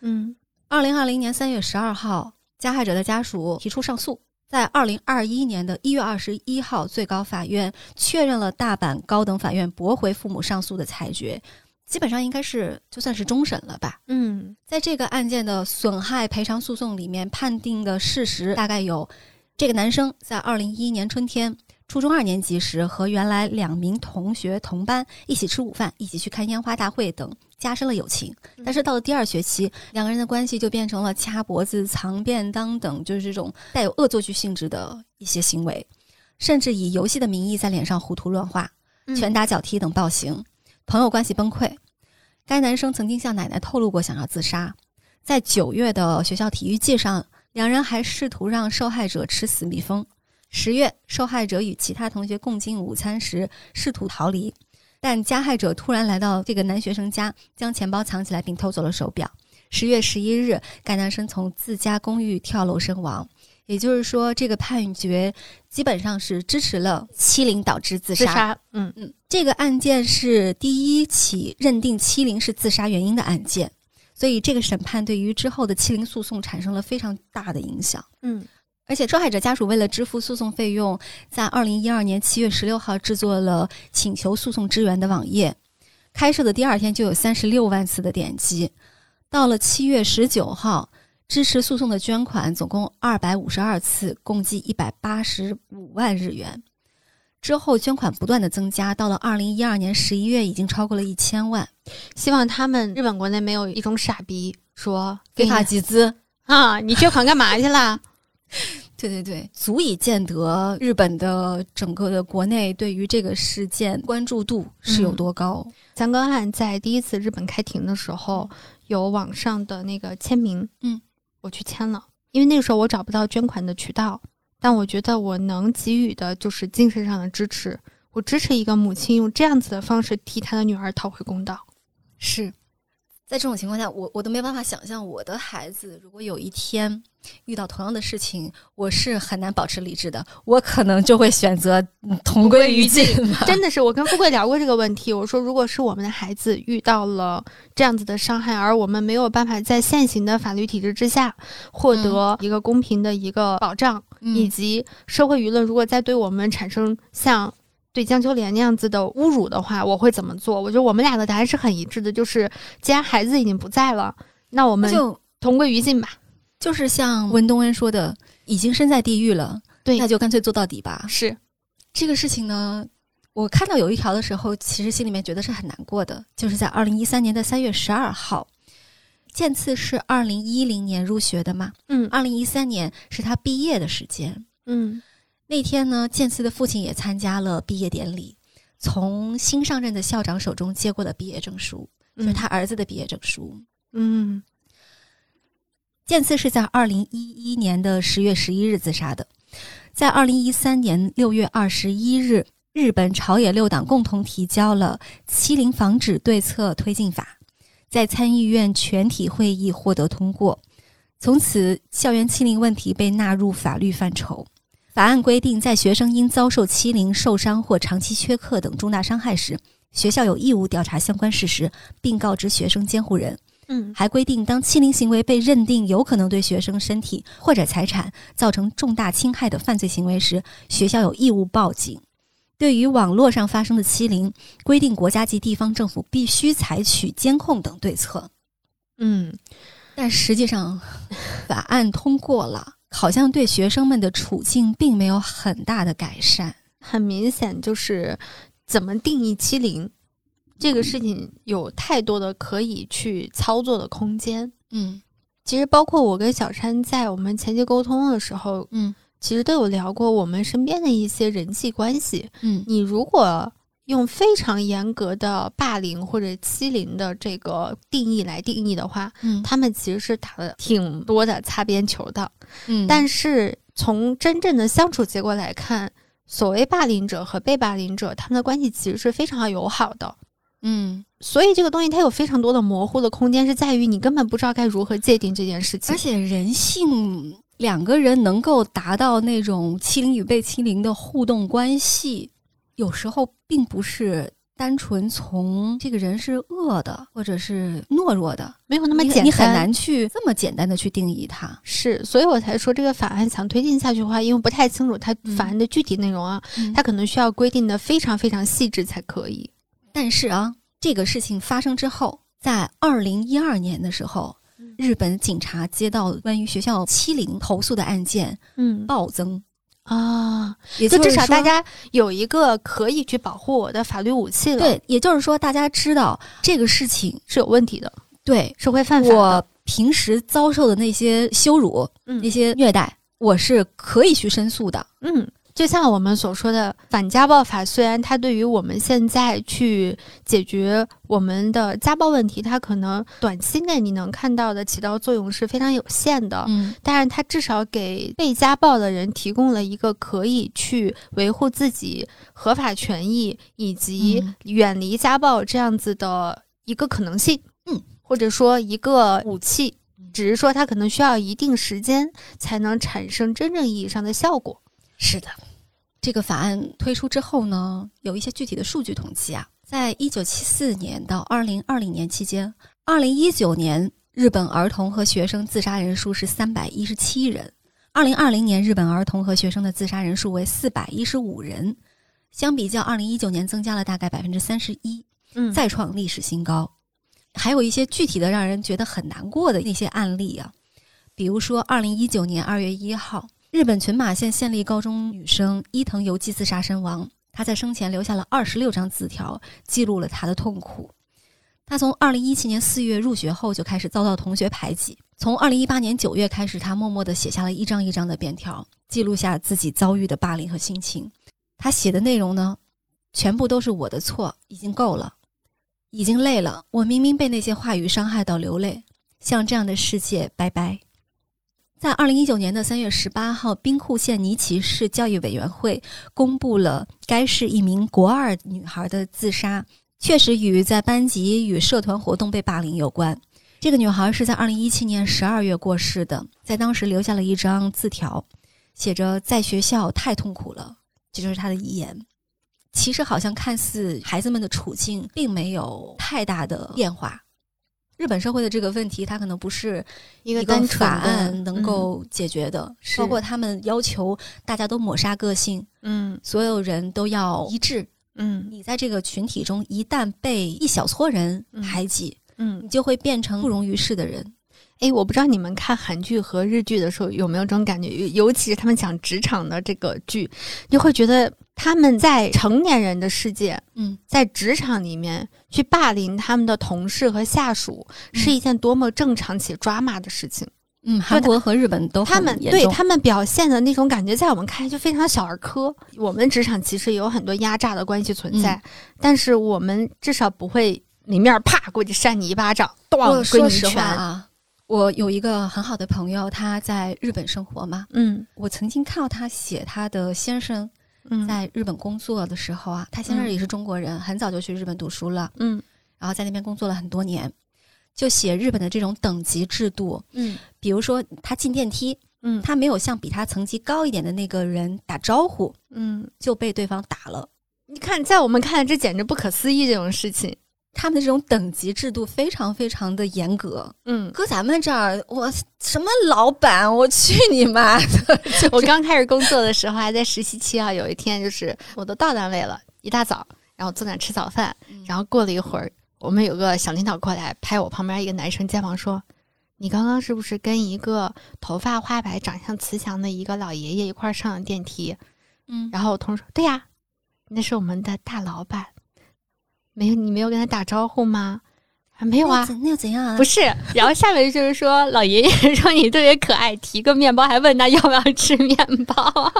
嗯，二零二零年三月十二号，加害者的家属提出上诉，在二零二一年的一月二十一号，最高法院确认了大阪高等法院驳回父母上诉的裁决，基本上应该是就算是终审了吧。嗯，在这个案件的损害赔偿诉讼里面，判定的事实大概有：这个男生在二零一一年春天。初中二年级时，和原来两名同学同班，一起吃午饭，一起去看烟花大会等，加深了友情。但是到了第二学期，两个人的关系就变成了掐脖子、藏便当等，就是这种带有恶作剧性质的一些行为，甚至以游戏的名义在脸上胡涂乱画。拳打脚踢等暴行，朋友关系崩溃。该男生曾经向奶奶透露过想要自杀。在九月的学校体育季上，两人还试图让受害者吃死蜜蜂。十月，受害者与其他同学共进午餐时试图逃离，但加害者突然来到这个男学生家，将钱包藏起来并偷走了手表。十月十一日，该男生从自家公寓跳楼身亡。也就是说，这个判决基本上是支持了欺凌导致自杀。嗯嗯，这个案件是第一起认定欺凌是自杀原因的案件，所以这个审判对于之后的欺凌诉讼产生了非常大的影响。嗯，而且受害者家属为了支付诉讼费用，在二零一二年七月十六号制作了请求诉讼支援的网页，开设的第二天就有三十六万次的点击，到了七月十九号。支持诉讼的捐款总共二百五十二次，共计一百八十五万日元。之后捐款不断的增加，到了二零一二年十一月，已经超过了一千万。希望他们日本国内没有一种傻逼说非法集资啊！你捐款干嘛去了？对对对，足以见得日本的整个的国内对于这个事件关注度是有多高。三个案在第一次日本开庭的时候，有网上的那个签名，嗯。我去签了，因为那个时候我找不到捐款的渠道，但我觉得我能给予的就是精神上的支持。我支持一个母亲用这样子的方式替她的女儿讨回公道。是。在这种情况下，我我都没办法想象我的孩子如果有一天遇到同样的事情，我是很难保持理智的。我可能就会选择同归于尽。真的是，我跟富贵聊过这个问题。我说，如果是我们的孩子遇到了这样子的伤害，而我们没有办法在现行的法律体制之下获得一个公平的一个保障，以及社会舆论如果再对我们产生像。对江秋莲那样子的侮辱的话，我会怎么做？我觉得我们俩的答案是很一致的，就是既然孩子已经不在了，那我们就同归于尽吧。就是像文东恩说的，已经身在地狱了，对，那就干脆做到底吧。是这个事情呢，我看到有一条的时候，其实心里面觉得是很难过的。就是在二零一三年的三月十二号，剑次是二零一零年入学的嘛？嗯，二零一三年是他毕业的时间。嗯。那天呢，健次的父亲也参加了毕业典礼，从新上任的校长手中接过了毕业证书，就是他儿子的毕业证书。嗯，健次是在二零一一年的十月十一日自杀的，在二零一三年六月二十一日，日本朝野六党共同提交了《欺凌防止对策推进法》，在参议院全体会议获得通过，从此校园欺凌问题被纳入法律范畴。法案规定，在学生因遭受欺凌、受伤或长期缺课等重大伤害时，学校有义务调查相关事实，并告知学生监护人。嗯，还规定，当欺凌行为被认定有可能对学生身体或者财产造成重大侵害的犯罪行为时，学校有义务报警。对于网络上发生的欺凌，规定国家及地方政府必须采取监控等对策。嗯，但实际上，法案通过了。好像对学生们的处境并没有很大的改善，很明显就是怎么定义欺凌这个事情有太多的可以去操作的空间。嗯，其实包括我跟小山在我们前期沟通的时候，嗯，其实都有聊过我们身边的一些人际关系。嗯，你如果。用非常严格的霸凌或者欺凌的这个定义来定义的话，嗯，他们其实是打了挺多的擦边球的，嗯，但是从真正的相处结果来看，所谓霸凌者和被霸凌者他们的关系其实是非常友好的，嗯，所以这个东西它有非常多的模糊的空间，是在于你根本不知道该如何界定这件事情，而且人性两个人能够达到那种欺凌与被欺凌的互动关系。有时候并不是单纯从这个人是恶的，或者是懦弱的，没有那么简单，你很难去这么简单的去定义它。是，所以我才说这个法案想推进下去的话，因为不太清楚它法案的具体内容啊，它可能需要规定的非常非常细致才可以。但是啊，这个事情发生之后，在二零一二年的时候，日本警察接到关于学校欺凌投诉的案件，嗯，暴增。啊，也就至少大家有一个可以去保护我的法律武器了。对，也就是说，大家知道这个事情是有问题的，对，是会犯法。我平时遭受的那些羞辱、嗯，那些虐待，我是可以去申诉的。嗯，就像我们所说的反家暴法，虽然它对于我们现在去解决我们的家暴问题，它可能短期内你能看到的起到作用是非常有限的，嗯，但是它至少给被家暴的人提供了一个可以去维护自己合法权益以及远离家暴这样子的一个可能性，嗯，或者说一个武器，只是说它可能需要一定时间才能产生真正意义上的效果。是的。这个法案推出之后呢，有一些具体的数据统计啊，在一九七四年到二零二零年期间，二零一九年日本儿童和学生自杀人数是三百一十七人，二零二零年日本儿童和学生的自杀人数为四百一十五人，相比较二零一九年增加了大概百分之三十一，嗯，再创历史新高。还有一些具体的让人觉得很难过的那些案例啊，比如说二零一九年二月一号。日本群马县县立高中女生伊藤由纪自杀身亡。她在生前留下了二十六张字条，记录了她的痛苦。她从二零一七年四月入学后就开始遭到同学排挤。从二零一八年九月开始，她默默地写下了一张一张的便条，记录下自己遭遇的霸凌和心情。她写的内容呢，全部都是我的错，已经够了，已经累了。我明明被那些话语伤害到流泪，像这样的世界，拜拜。在二零一九年的三月十八号，兵库县尼崎市教育委员会公布了该市一名国二女孩的自杀，确实与在班级与社团活动被霸凌有关。这个女孩是在二零一七年十二月过世的，在当时留下了一张字条，写着“在学校太痛苦了”，这就是她的遗言。其实，好像看似孩子们的处境并没有太大的变化。日本社会的这个问题，它可能不是一个单法案能够解决的，包括他们要求大家都抹杀个性，嗯，所有人都要一致，嗯，你在这个群体中一旦被一小撮人排挤，嗯，你就会变成不容于世的人。哎，我不知道你们看韩剧和日剧的时候有没有这种感觉，尤其是他们讲职场的这个剧，就会觉得。他们在成年人的世界，嗯，在职场里面去霸凌他们的同事和下属，是一件多么正常且抓马的事情。嗯，韩国和日本都他们对他们表现的那种感觉，在我们看来就非常小儿科。我们职场其实有很多压榨的关系存在，但是我们至少不会里面啪过去扇你一巴掌，咣给你一拳啊！我有一个很好的朋友，他在日本生活嘛，嗯，我曾经看到他写他的先生。在日本工作的时候啊，他先生也是中国人，很早就去日本读书了。嗯，然后在那边工作了很多年，就写日本的这种等级制度。嗯，比如说他进电梯，嗯，他没有向比他层级高一点的那个人打招呼，嗯，就被对方打了。你看，在我们看来，这简直不可思议这种事情。他们的这种等级制度非常非常的严格，嗯，搁咱们这儿，我什么老板，我去你妈的！我刚开始工作的时候还在实习期啊，有一天就是我都到单位了，一大早，然后坐那吃早饭，然后过了一会儿，我们有个小领导过来拍我旁边一个男生肩膀说：“你刚刚是不是跟一个头发花白、长相慈祥的一个老爷爷一块上了电梯？”嗯，然后我同事说：“对呀，那是我们的大老板。”没有，你没有跟他打招呼吗？啊，没有啊，那又怎样啊？不是，然后下面就是说，老爷爷说你特别可爱，提个面包，还问他要不要吃面包。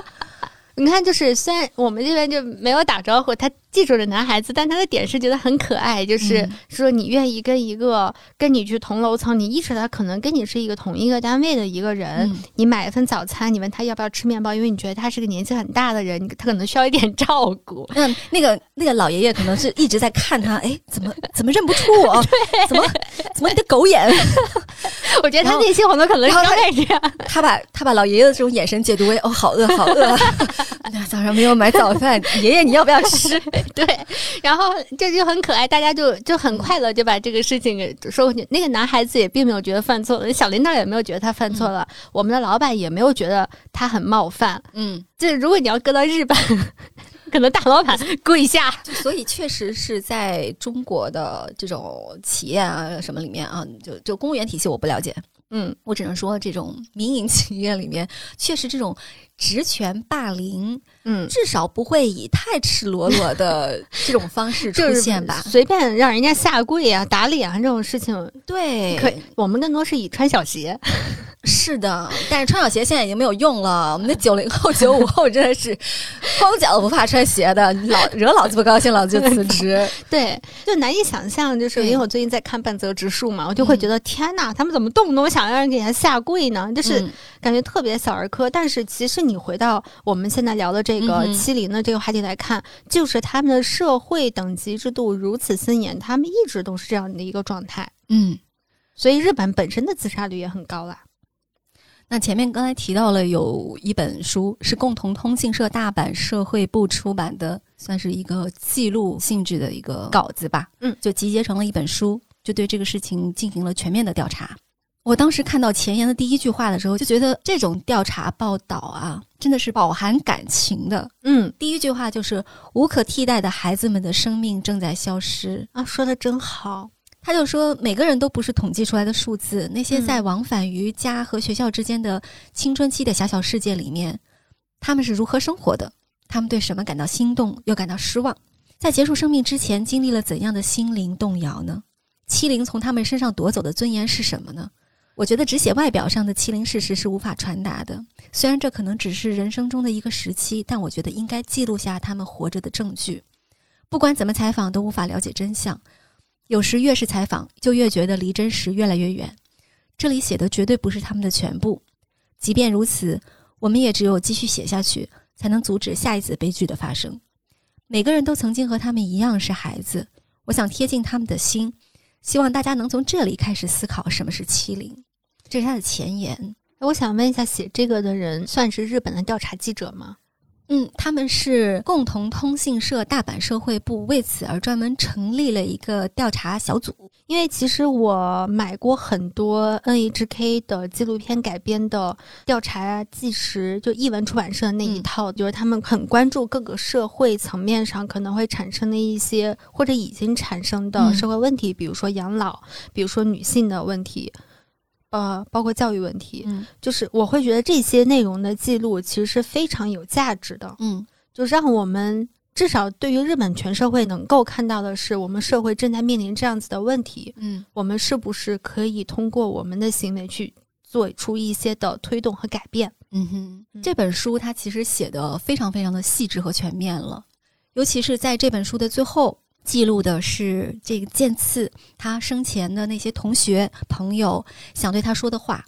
你看，就是虽然我们这边就没有打招呼，他。记住了男孩子，但他的点是觉得很可爱，就是说你愿意跟一个跟你去同楼层，你意识到他可能跟你是一个同一个单位的一个人，你买一份早餐，你问他要不要吃面包，因为你觉得他是个年纪很大的人，他可能需要一点照顾。嗯，那个那个老爷爷可能是一直在看他，哎，怎么怎么认不出我？怎么怎么你的狗眼？我觉得他内心可能可能刚开始，他把他把老爷爷的这种眼神解读为哦，好饿，好饿，早上没有买早饭，爷爷你要不要吃？对，然后这就很可爱，大家就就很快乐，就把这个事情给说过去。那个男孩子也并没有觉得犯错了，小领导也没有觉得他犯错了，我们的老板也没有觉得他很冒犯。嗯，就如果你要搁到日本，可能大老板跪下。所以确实是在中国的这种企业啊什么里面啊，就就公务员体系我不了解。嗯，我只能说这种民营企业里面，确实这种职权霸凌，嗯，至少不会以太赤裸裸的 这种方式出现吧？随便让人家下跪啊、打脸啊这种事情，对，可我们更多是以穿小鞋。是的，但是穿小鞋现在已经没有用了。我们的九零后、九五后真的是 光脚不怕穿鞋的，老惹老子不高兴，老子就辞职。对，就难以想象，就是因为我最近在看半泽直树嘛，我就会觉得天哪，他们怎么动不动想让人给他下跪呢？就是感觉特别小儿科。但是其实你回到我们现在聊的这个欺凌的这个话题来看，就是他们的社会等级制度如此森严，他们一直都是这样的一个状态。嗯，所以日本本身的自杀率也很高啦。那前面刚才提到了有一本书是共同通信社大阪社会部出版的，算是一个记录性质的一个稿子吧。嗯，就集结成了一本书，就对这个事情进行了全面的调查。我当时看到前言的第一句话的时候，就觉得这种调查报道啊，真的是饱含感情的。嗯，第一句话就是“无可替代的孩子们的生命正在消失”啊，说的真好。他就说，每个人都不是统计出来的数字。那些在往返于家和学校之间的青春期的狭小世界里面，他们是如何生活的？他们对什么感到心动，又感到失望？在结束生命之前，经历了怎样的心灵动摇呢？欺凌从他们身上夺走的尊严是什么呢？我觉得只写外表上的欺凌事实是无法传达的。虽然这可能只是人生中的一个时期，但我觉得应该记录下他们活着的证据。不管怎么采访，都无法了解真相。有时越是采访，就越觉得离真实越来越远。这里写的绝对不是他们的全部。即便如此，我们也只有继续写下去，才能阻止下一次悲剧的发生。每个人都曾经和他们一样是孩子。我想贴近他们的心，希望大家能从这里开始思考什么是欺凌。这是他的前言。我想问一下，写这个的人算是日本的调查记者吗？嗯，他们是共同通信社大阪社会部为此而专门成立了一个调查小组。因为其实我买过很多 NHK 的纪录片改编的调查纪实，就译文出版社那一套，就是他们很关注各个社会层面上可能会产生的一些或者已经产生的社会问题，比如说养老，比如说女性的问题。呃，包括教育问题，嗯，就是我会觉得这些内容的记录其实是非常有价值的，嗯，就让我们至少对于日本全社会能够看到的是，我们社会正在面临这样子的问题，嗯，我们是不是可以通过我们的行为去做出一些的推动和改变？嗯哼，这本书它其实写的非常非常的细致和全面了，尤其是在这本书的最后。记录的是这个剑次他生前的那些同学朋友想对他说的话，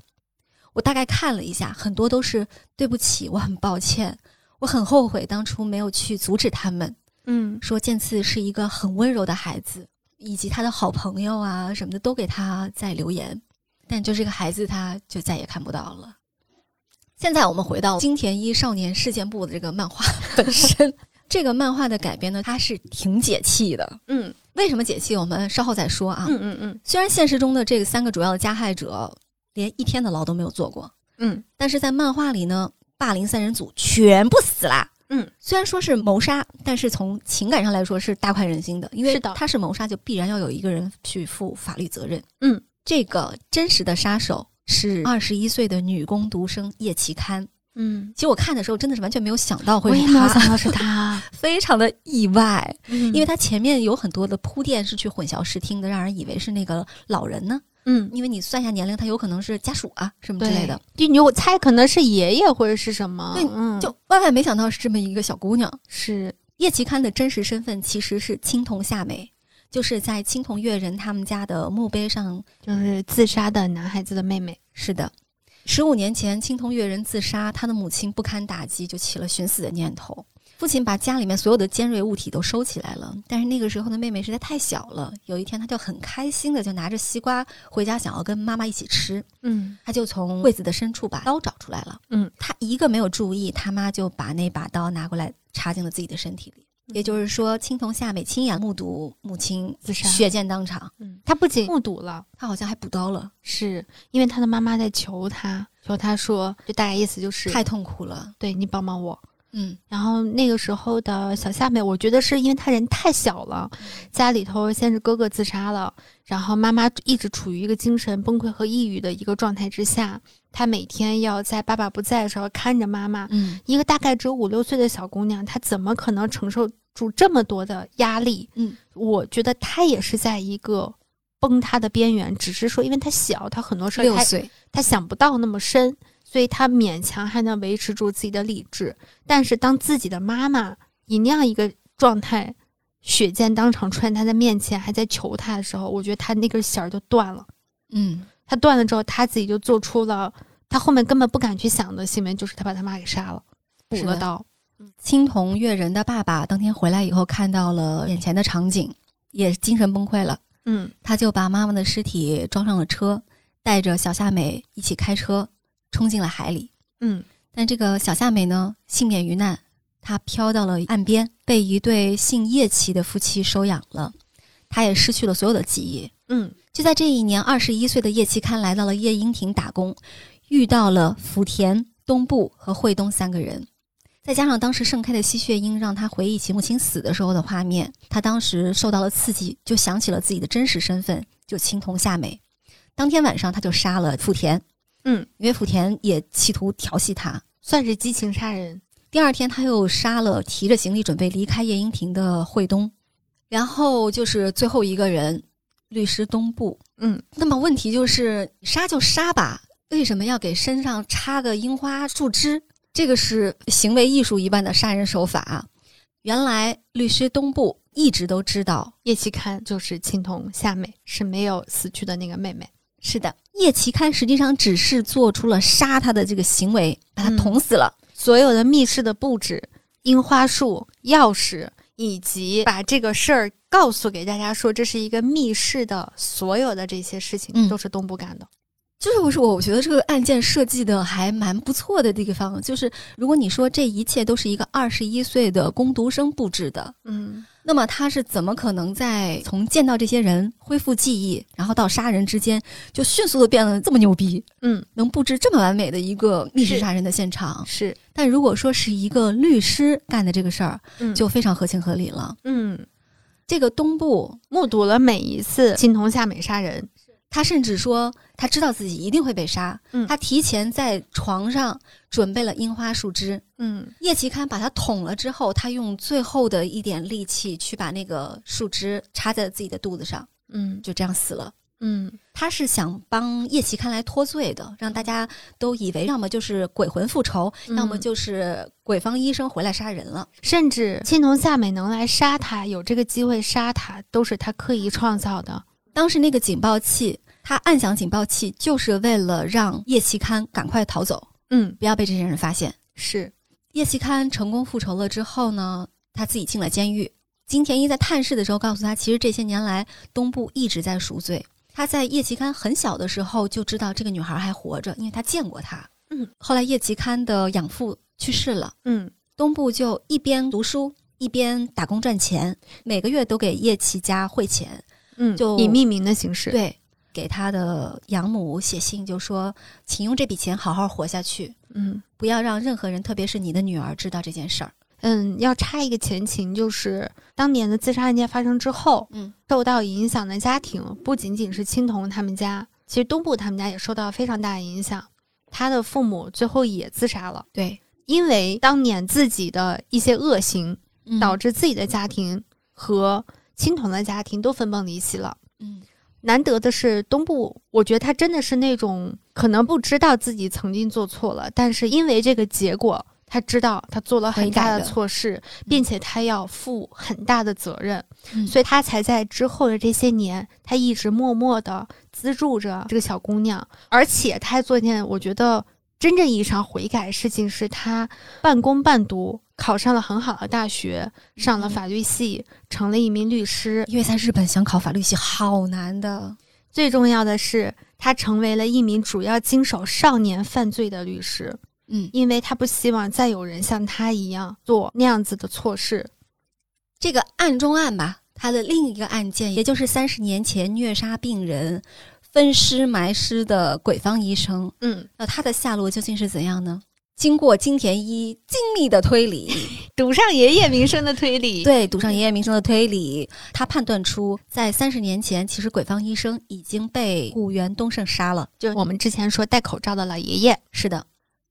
我大概看了一下，很多都是对不起，我很抱歉，我很后悔当初没有去阻止他们。嗯，说剑次是一个很温柔的孩子，以及他的好朋友啊什么的都给他在留言，但就这个孩子他就再也看不到了。现在我们回到金田一少年事件簿的这个漫画本身。这个漫画的改编呢，它是挺解气的。嗯，为什么解气？我们稍后再说啊。嗯嗯嗯。虽然现实中的这个三个主要的加害者连一天的牢都没有坐过，嗯，但是在漫画里呢，霸凌三人组全部死啦。嗯，虽然说是谋杀，但是从情感上来说是大快人心的，因为他是谋杀，就必然要有一个人去负法律责任。嗯，这个真实的杀手是二十一岁的女工读生叶奇刊。嗯，其实我看的时候真的是完全没有想到会是他，想到是他，非常的意外，因为他前面有很多的铺垫是去混淆视听的，让人以为是那个老人呢。嗯，因为你算一下年龄，他有可能是家属啊什么之类的。就你我猜可能是爷爷或者是什么，对就万万没想到是这么一个小姑娘。是叶奇刊的真实身份其实是青铜夏美，就是在青铜月人他们家的墓碑上就是自杀的男孩子的妹妹。是的。十五年前，青铜月人自杀，他的母亲不堪打击，就起了寻死的念头。父亲把家里面所有的尖锐物体都收起来了，但是那个时候的妹妹实在太小了。有一天，他就很开心的就拿着西瓜回家，想要跟妈妈一起吃。嗯，他就从柜子的深处把刀找出来了。嗯，他一个没有注意，他妈就把那把刀拿过来插进了自己的身体里。也就是说，青铜夏美亲眼目睹母亲自杀，血溅当场。嗯，他不仅目睹了，他好像还补刀了，是因为他的妈妈在求他，求他说，就大概意思就是太痛苦了，对你帮帮我。嗯，然后那个时候的小夏美，我觉得是因为她人太小了，家里头先是哥哥自杀了，然后妈妈一直处于一个精神崩溃和抑郁的一个状态之下，她每天要在爸爸不在的时候看着妈妈。嗯，一个大概只有五六岁的小姑娘，她怎么可能承受？住这么多的压力，嗯，我觉得他也是在一个崩塌的边缘，只是说因为他小，他很多事儿六岁，他想不到那么深，所以他勉强还能维持住自己的理智。但是当自己的妈妈以那样一个状态，血溅当场出现他的面前，还在求他的时候，我觉得他那根弦儿就断了。嗯，他断了之后，他自己就做出了他后面根本不敢去想的行为，就是他把他妈给杀了，补了刀。青铜月人的爸爸当天回来以后，看到了眼前的场景，也精神崩溃了。嗯，他就把妈妈的尸体装上了车，带着小夏美一起开车冲进了海里。嗯，但这个小夏美呢，幸免于难，她飘到了岸边，被一对姓叶奇的夫妻收养了。她也失去了所有的记忆。嗯，就在这一年，二十一岁的叶奇刊来到了叶英亭打工，遇到了福田、东部和惠东三个人。再加上当时盛开的吸血樱，让他回忆起母亲死的时候的画面。他当时受到了刺激，就想起了自己的真实身份，就青铜夏美。当天晚上，他就杀了福田。嗯，因为福田也企图调戏他，算是激情杀人。第二天，他又杀了提着行李准备离开夜莺亭的惠东。然后就是最后一个人，律师东部。嗯，那么问题就是，杀就杀吧，为什么要给身上插个樱花树枝？这个是行为艺术一般的杀人手法。原来律师东部一直都知道叶奇刊就是青铜夏美是没有死去的那个妹妹。是的，叶奇刊实际上只是做出了杀他的这个行为，把他捅死了。所有的密室的布置、樱花树、钥匙，以及把这个事儿告诉给大家说这是一个密室的所有的这些事情，都是东部干的。就是我说，我觉得这个案件设计的还蛮不错的地方，就是如果你说这一切都是一个二十一岁的工读生布置的，嗯，那么他是怎么可能在从见到这些人恢复记忆，然后到杀人之间就迅速的变得这么牛逼？嗯，能布置这么完美的一个密室杀人的现场？是。但如果说是一个律师干的这个事儿，嗯，就非常合情合理了。嗯，这个东部目睹了每一次青铜夏美杀人。他甚至说，他知道自己一定会被杀。嗯，他提前在床上准备了樱花树枝。嗯，叶奇刊把他捅了之后，他用最后的一点力气去把那个树枝插在了自己的肚子上。嗯，就这样死了。嗯，他是想帮叶奇刊来脱罪的，让大家都以为要么就是鬼魂复仇，要么就是鬼方医生回来杀人了。甚至青铜夏美能来杀他，有这个机会杀他，都是他刻意创造的。当时那个警报器，他按响警报器，就是为了让叶奇刊赶快逃走，嗯，不要被这些人发现。是叶奇刊成功复仇了之后呢，他自己进了监狱。金田一在探视的时候告诉他，其实这些年来东部一直在赎罪。他在叶奇刊很小的时候就知道这个女孩还活着，因为他见过她。嗯，后来叶奇刊的养父去世了，嗯，东部就一边读书一边打工赚钱，每个月都给叶奇家汇钱。嗯，就以匿名的形式，对，给他的养母写信，就说，请用这笔钱好好活下去，嗯，不要让任何人，特别是你的女儿知道这件事儿。嗯，要插一个前情，就是当年的自杀案件发生之后，嗯，受到影响的家庭不仅仅是青铜他们家，其实东部他们家也受到非常大的影响，他的父母最后也自杀了。对，因为当年自己的一些恶行，导致自己的家庭和。青铜的家庭都分崩离析了。嗯，难得的是东部，我觉得他真的是那种可能不知道自己曾经做错了，但是因为这个结果，他知道他做了很大的错事，并且他要负很大的责任，所以他才在之后的这些年，他一直默默的资助着这个小姑娘，而且他还做一件我觉得真正意义上悔改的事情，是他半工半读。考上了很好的大学，上了法律系，成了一名律师。因为在日本想考法律系好难的。最重要的是，他成为了一名主要经手少年犯罪的律师。嗯，因为他不希望再有人像他一样做那样子的错事。这个案中案吧，他的另一个案件，也就是三十年前虐杀病人、分尸埋尸的鬼方医生。嗯，那他的下落究竟是怎样呢？经过金田一精密的推理，赌上爷爷名声的推理，对，赌上爷爷名声的推理，他判断出，在三十年前，其实鬼方医生已经被古原东胜杀了。就是我们之前说戴口罩的老爷爷，是的，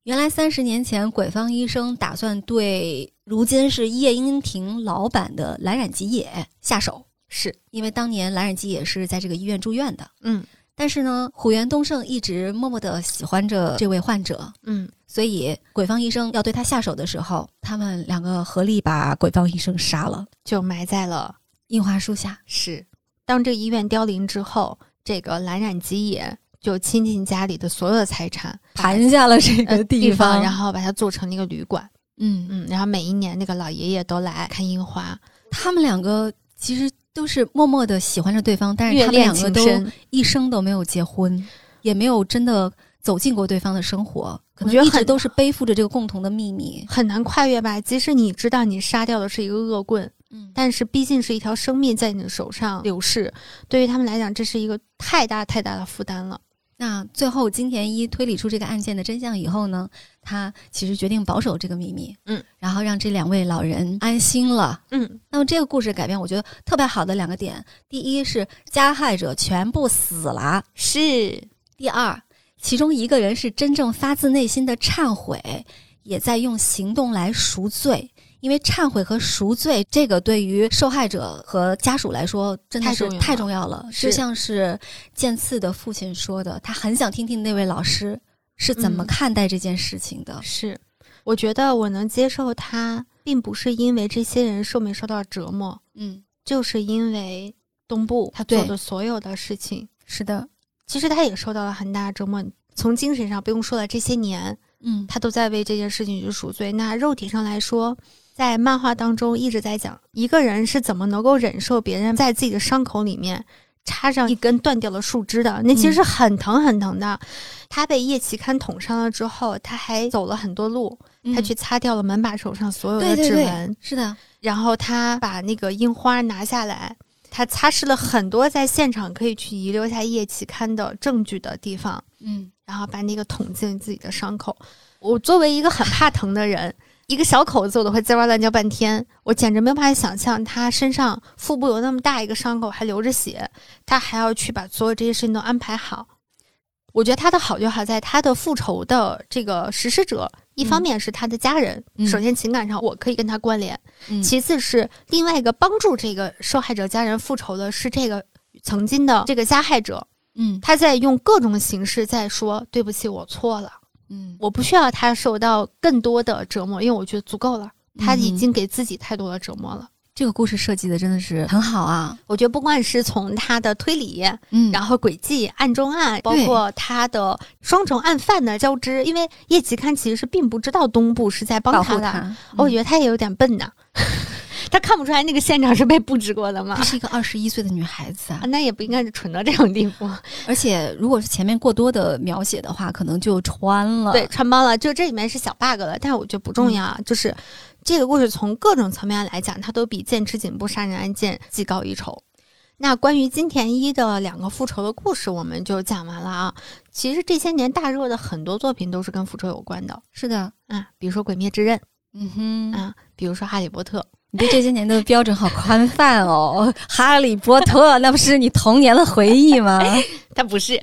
原来三十年前，鬼方医生打算对如今是夜莺亭老板的蓝染吉野下手，是。因为当年蓝染吉野是在这个医院住院的。嗯。但是呢，虎原东胜一直默默的喜欢着这位患者，嗯，所以鬼方医生要对他下手的时候，他们两个合力把鬼方医生杀了，就埋在了樱花树下。是，当这个医院凋零之后，这个蓝染吉野就倾尽家里的所有的财产，盘下了这个地方，然后把它做成了一个旅馆。嗯嗯，然后每一年那个老爷爷都来看樱花。他们两个其实都是默默的喜欢着对方，但是他们两个都一生都没有结婚，也没有真的走进过对方的生活。我觉得一直都是背负着这个共同的秘密，很难跨越吧。即使你知道你杀掉的是一个恶棍，嗯，但是毕竟是一条生命在你的手上流逝，对于他们来讲，这是一个太大太大的负担了。那最后金田一推理出这个案件的真相以后呢，他其实决定保守这个秘密，嗯，然后让这两位老人安心了，嗯。那么这个故事改编，我觉得特别好的两个点，第一是加害者全部死了，是；第二，其中一个人是真正发自内心的忏悔，也在用行动来赎罪。因为忏悔和赎罪，这个对于受害者和家属来说真的是太重要了。就像是剑次的父亲说的，他很想听听那位老师是怎么看待这件事情的。是，我觉得我能接受他，并不是因为这些人受没受到折磨，嗯，就是因为东部他做的所有的事情。是的，其实他也受到了很大折磨，从精神上不用说了，这些年，嗯，他都在为这件事情去赎罪。那肉体上来说。在漫画当中一直在讲一个人是怎么能够忍受别人在自己的伤口里面插上一根断掉的树枝的，那其实是很疼很疼的。他被叶奇刊捅伤了之后，他还走了很多路，他去擦掉了门把手上所有的指纹，是的。然后他把那个樱花拿下来，他擦拭了很多在现场可以去遗留下叶奇刊的证据的地方，嗯，然后把那个捅进自己的伤口。我作为一个很怕疼的人。一个小口子我都会滋哇乱叫半天，我简直没有办法想象他身上腹部有那么大一个伤口还流着血，他还要去把所有这些事情都安排好。我觉得他的好就好在他的复仇的这个实施者，一方面是他的家人，首先情感上我可以跟他关联，其次是另外一个帮助这个受害者家人复仇的是这个曾经的这个加害者，嗯，他在用各种形式在说对不起，我错了。嗯，我不需要他受到更多的折磨，因为我觉得足够了。他已经给自己太多的折磨了。这个故事设计的真的是很好啊！我觉得不管是从他的推理，嗯，然后轨迹、暗中案，包括他的双重案犯的交织，因为叶吉看其实是并不知道东部是在帮他的，我觉得他也有点笨呢。他看不出来那个现场是被布置过的吗？她是一个二十一岁的女孩子啊，那也不应该是蠢到这种地步。而且，如果是前面过多的描写的话，可能就穿了。对，穿帮了。就这里面是小 bug 了，但是我觉得不重要。就是这个故事从各种层面来讲，它都比剑池警部杀人案件技高一筹。那关于金田一的两个复仇的故事，我们就讲完了啊。其实这些年大热的很多作品都是跟复仇有关的。是的，啊，比如说《鬼灭之刃》，嗯哼，啊，比如说《哈利波特》。你对这些年的标准好宽泛哦，《哈利波特》那不是你童年的回忆吗？它不是，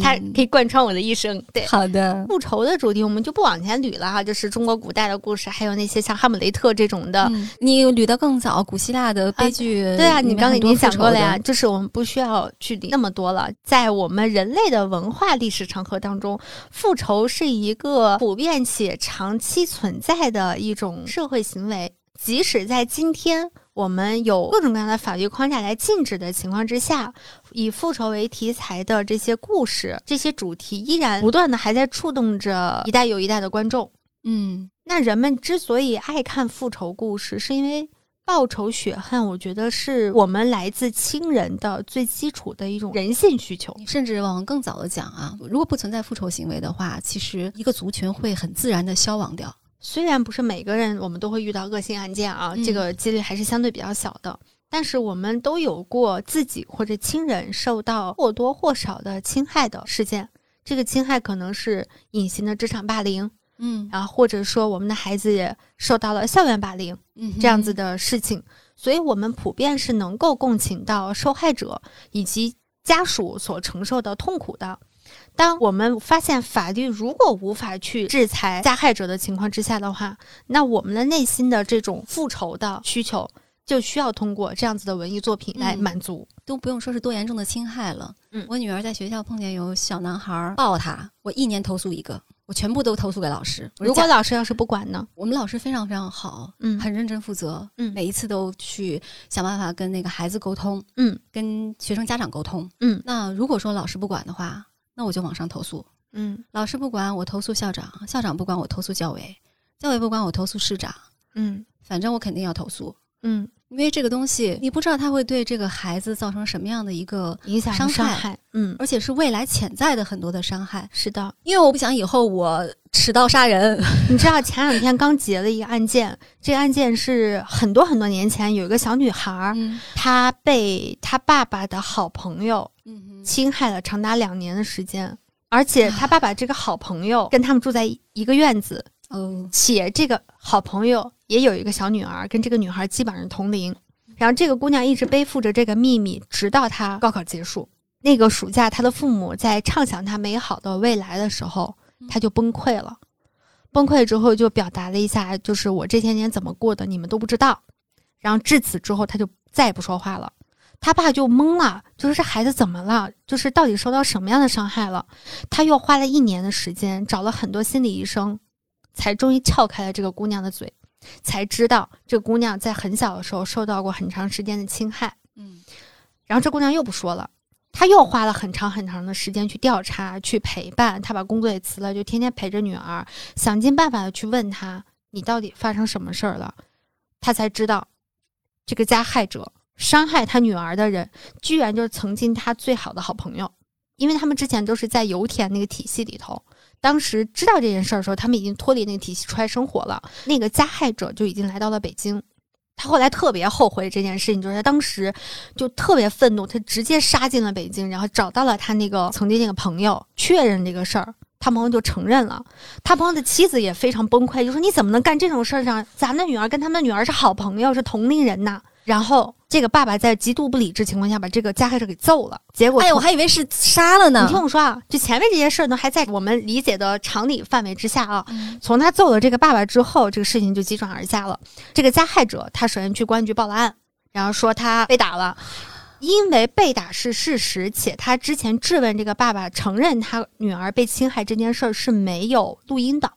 它可以贯穿我的一生。对，好的。复仇的主题我们就不往前捋了哈，就是中国古代的故事，还有那些像《哈姆雷特》这种的。你捋得更早，古希腊的悲剧。对啊，你刚刚已经讲过了呀，就是我们不需要去理那么多了。在我们人类的文化历史长河当中，复仇是一个普遍且长期存在的一种社会行为。即使在今天，我们有各种各样的法律框架来禁止的情况之下，以复仇为题材的这些故事、这些主题，依然不断的还在触动着一代又一代的观众。嗯，那人们之所以爱看复仇故事，是因为报仇雪恨，我觉得是我们来自亲人的最基础的一种人性需求。甚至往更早的讲啊，如果不存在复仇行为的话，其实一个族群会很自然的消亡掉。虽然不是每个人我们都会遇到恶性案件啊，这个几率还是相对比较小的。但是我们都有过自己或者亲人受到或多或少的侵害的事件。这个侵害可能是隐形的职场霸凌，嗯，然后或者说我们的孩子也受到了校园霸凌，嗯，这样子的事情。所以我们普遍是能够共情到受害者以及家属所承受的痛苦的。当我们发现法律如果无法去制裁加害者的情况之下的话，那我们的内心的这种复仇的需求就需要通过这样子的文艺作品来满足，都不用说是多严重的侵害了。嗯，我女儿在学校碰见有小男孩抱她，我一年投诉一个，我全部都投诉给老师。如果老师要是不管呢？我们老师非常非常好，嗯，很认真负责，嗯，每一次都去想办法跟那个孩子沟通，嗯，跟学生家长沟通，嗯。那如果说老师不管的话，那我就网上投诉，嗯，老师不管我投诉校长，校长不管我投诉教委，教委不管我投诉市长，嗯，反正我肯定要投诉，嗯。因为这个东西，你不知道它会对这个孩子造成什么样的一个影响、伤害，嗯，而且是未来潜在的很多的伤害。是的，因为我不想以后我持刀杀人。你知道前两天刚结了一个案件，这个案件是很多很多年前有一个小女孩，她被她爸爸的好朋友侵害了长达两年的时间，而且她爸爸这个好朋友跟他们住在一个院子。哦，且这个好朋友也有一个小女儿，跟这个女孩基本上同龄。然后这个姑娘一直背负着这个秘密，直到她高考结束。那个暑假，她的父母在畅想她美好的未来的时候，她就崩溃了。崩溃之后，就表达了一下，就是我这些年怎么过的，你们都不知道。然后至此之后，她就再也不说话了。他爸就懵了，就说这孩子怎么了？就是到底受到什么样的伤害了？他又花了一年的时间，找了很多心理医生。才终于撬开了这个姑娘的嘴，才知道这姑娘在很小的时候受到过很长时间的侵害。嗯，然后这姑娘又不说了，她又花了很长很长的时间去调查、去陪伴。她把工作也辞了，就天天陪着女儿，想尽办法的去问她：“你到底发生什么事儿了？”她才知道，这个加害者伤害她女儿的人，居然就是曾经她最好的好朋友，因为他们之前都是在油田那个体系里头。当时知道这件事儿的时候，他们已经脱离那个体系出来生活了。那个加害者就已经来到了北京。他后来特别后悔这件事情，就是他当时就特别愤怒，他直接杀进了北京，然后找到了他那个曾经那个朋友，确认这个事儿。他朋友就承认了，他朋友的妻子也非常崩溃，就说：“你怎么能干这种事儿呢？咱的女儿跟他们女儿是好朋友，是同龄人呐。”然后。这个爸爸在极度不理智情况下把这个加害者给揍了，结果哎，我还以为是杀了呢。你听我说啊，就前面这些事儿呢，还在我们理解的常理范围之下啊。从他揍了这个爸爸之后，这个事情就急转而下了。这个加害者他首先去公安局报了案，然后说他被打了，因为被打是事实，且他之前质问这个爸爸承认他女儿被侵害这件事儿是没有录音的，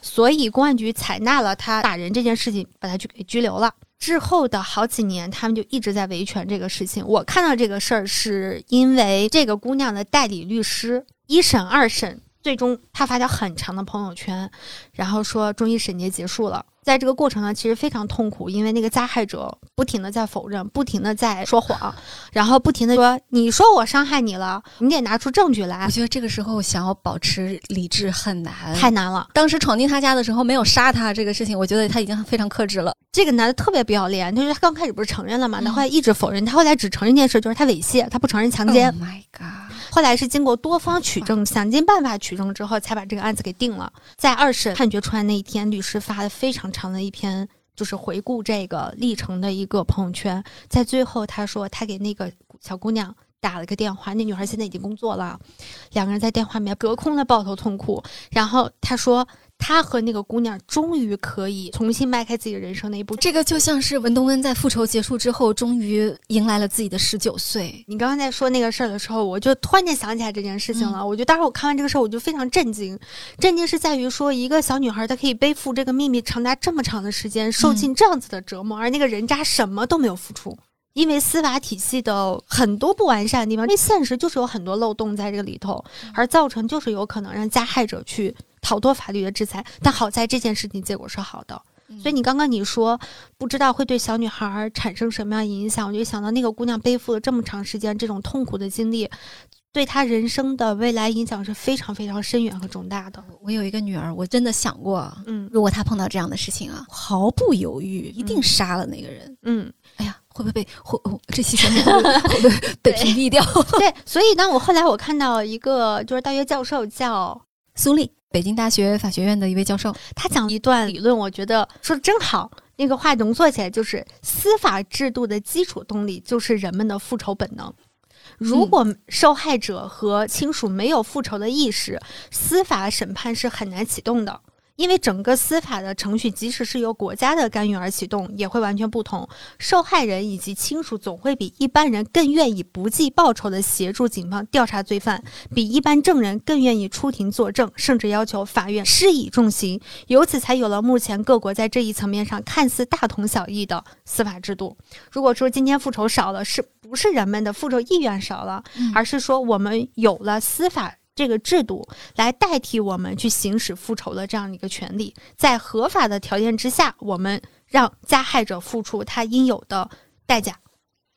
所以公安局采纳了他打人这件事情，把他去给拘留了。之后的好几年，他们就一直在维权这个事情。我看到这个事儿，是因为这个姑娘的代理律师一审、二审，最终她发条很长的朋友圈，然后说终于审结结束了。在这个过程呢，其实非常痛苦，因为那个加害者不停的在否认，不停的在说谎，然后不停的说：“你说我伤害你了，你得拿出证据来。”我觉得这个时候想要保持理智很难，太难了。当时闯进他家的时候没有杀他这个事情，我觉得他已经非常克制了。这个男的特别不要脸，就是他刚开始不是承认了吗？他后来一直否认，他后来只承认一件事，就是他猥亵，他不承认强奸。Oh my god！后来是经过多方取证，想尽办法取证之后，才把这个案子给定了。在二审判决出来那一天，律师发了非常长的一篇，就是回顾这个历程的一个朋友圈。在最后，他说他给那个小姑娘打了个电话，那女孩现在已经工作了，两个人在电话里面隔空的抱头痛哭。然后他说。他和那个姑娘终于可以重新迈开自己的人生那一步，这个就像是文东恩在复仇结束之后，终于迎来了自己的十九岁。你刚刚在说那个事儿的时候，我就突然间想起来这件事情了。我觉得当时我看完这个事儿，我就非常震惊。震惊是在于说，一个小女孩她可以背负这个秘密长达这么长的时间，受尽这样子的折磨，而那个人渣什么都没有付出，因为司法体系的很多不完善的地方，因为现实就是有很多漏洞在这个里头，而造成就是有可能让加害者去。逃脱法律的制裁，但好在这件事情结果是好的。所以你刚刚你说不知道会对小女孩产生什么样影响，我就想到那个姑娘背负了这么长时间这种痛苦的经历，对她人生的未来影响是非常非常深远和重大的。我有一个女儿，我真的想过，嗯，如果她碰到这样的事情啊，毫不犹豫一定杀了那个人。嗯，哎呀，会不会被会这期节目会不会被屏蔽掉？对，所以呢，我后来我看到一个就是大学教授叫苏丽。北京大学法学院的一位教授，他讲一段理论，我觉得说的真好。那个话浓缩起来就是：司法制度的基础动力就是人们的复仇本能。如果受害者和亲属没有复仇的意识，司法审判是很难启动的。因为整个司法的程序，即使是由国家的干预而启动，也会完全不同。受害人以及亲属总会比一般人更愿意不计报酬的协助警方调查罪犯，比一般证人更愿意出庭作证，甚至要求法院施以重刑。由此才有了目前各国在这一层面上看似大同小异的司法制度。如果说今天复仇少了，是不是人们的复仇意愿少了，而是说我们有了司法？这个制度来代替我们去行使复仇的这样一个权利，在合法的条件之下，我们让加害者付出他应有的代价。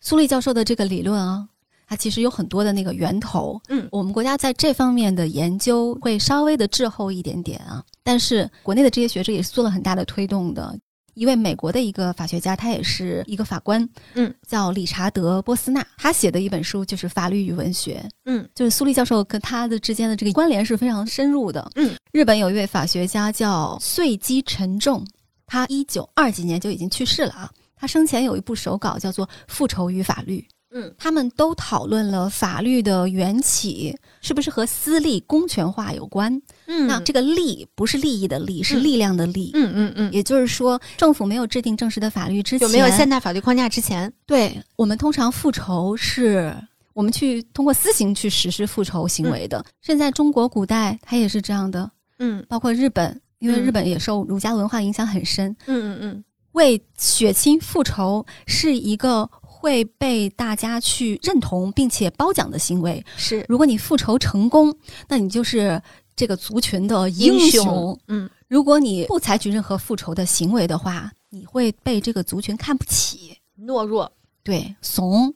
苏立教授的这个理论啊，它其实有很多的那个源头。嗯，我们国家在这方面的研究会稍微的滞后一点点啊，但是国内的这些学者也是做了很大的推动的。一位美国的一个法学家，他也是一个法官，嗯，叫理查德·波斯纳，他写的一本书就是《法律与文学》，嗯，就是苏立教授跟他的之间的这个关联是非常深入的，嗯。日本有一位法学家叫穗基沉重，他一九二几年就已经去世了啊。他生前有一部手稿叫做《复仇与法律》。嗯，他们都讨论了法律的缘起是不是和私利公权化有关。嗯，那这个利不是利益的利，是力量的利。嗯嗯嗯，也就是说，政府没有制定正式的法律之前，就没有现代法律框架之前，对我们通常复仇是我们去通过私刑去实施复仇行为的。现在中国古代它也是这样的。嗯，包括日本，因为日本也受儒家文化影响很深。嗯嗯嗯，为血亲复仇是一个。会被大家去认同并且褒奖的行为是，如果你复仇成功，那你就是这个族群的英雄。嗯，如果你不采取任何复仇的行为的话，你会被这个族群看不起，懦弱，对，怂。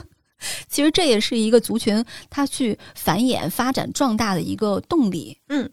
其实这也是一个族群它去繁衍、发展、壮大的一个动力。嗯。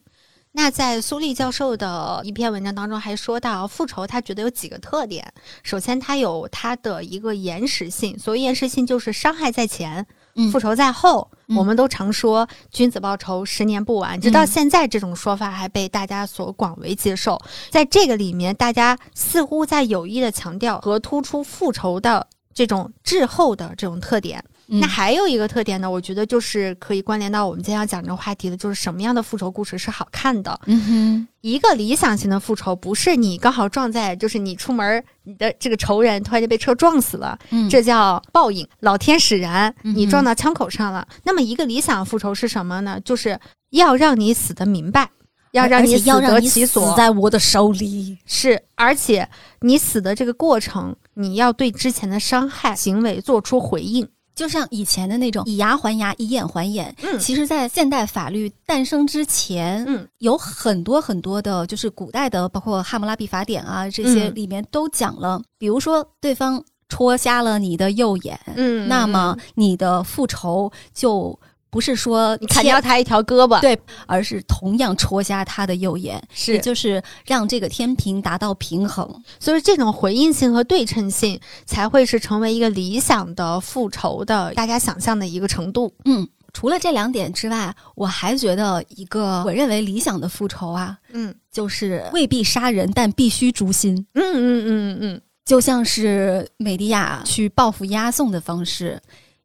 那在苏利教授的一篇文章当中还说到，复仇他觉得有几个特点。首先，它有它的一个延时性，所谓延时性就是伤害在前，复仇在后。我们都常说“君子报仇，十年不晚”，直到现在这种说法还被大家所广为接受。在这个里面，大家似乎在有意的强调和突出复仇的这种滞后的这种特点。那还有一个特点呢，我觉得就是可以关联到我们今天要讲这个话题的，就是什么样的复仇故事是好看的。嗯哼，一个理想型的复仇不是你刚好撞在，就是你出门，你的这个仇人突然就被车撞死了，这叫报应，老天使然，你撞到枪口上了。那么一个理想复仇是什么呢？就是要让你死的明白，要让你死得其所，死在我的手里。是，而且你死的这个过程，你要对之前的伤害行为做出回应。就像以前的那种以牙还牙，以眼还眼。嗯，其实，在现代法律诞生之前，嗯，有很多很多的，就是古代的，包括《汉谟拉比法典》啊，这些里面都讲了。比如说，对方戳瞎了你的右眼，嗯，那么你的复仇就。不是说你砍掉他一条胳膊，对，而是同样戳瞎他的右眼，是就是让这个天平达到平衡。所以这种回应性和对称性才会是成为一个理想的复仇的大家想象的一个程度。嗯，除了这两点之外，我还觉得一个我认为理想的复仇啊，嗯，就是未必杀人，但必须诛心。嗯嗯嗯嗯，就像是美迪亚去报复押送的方式。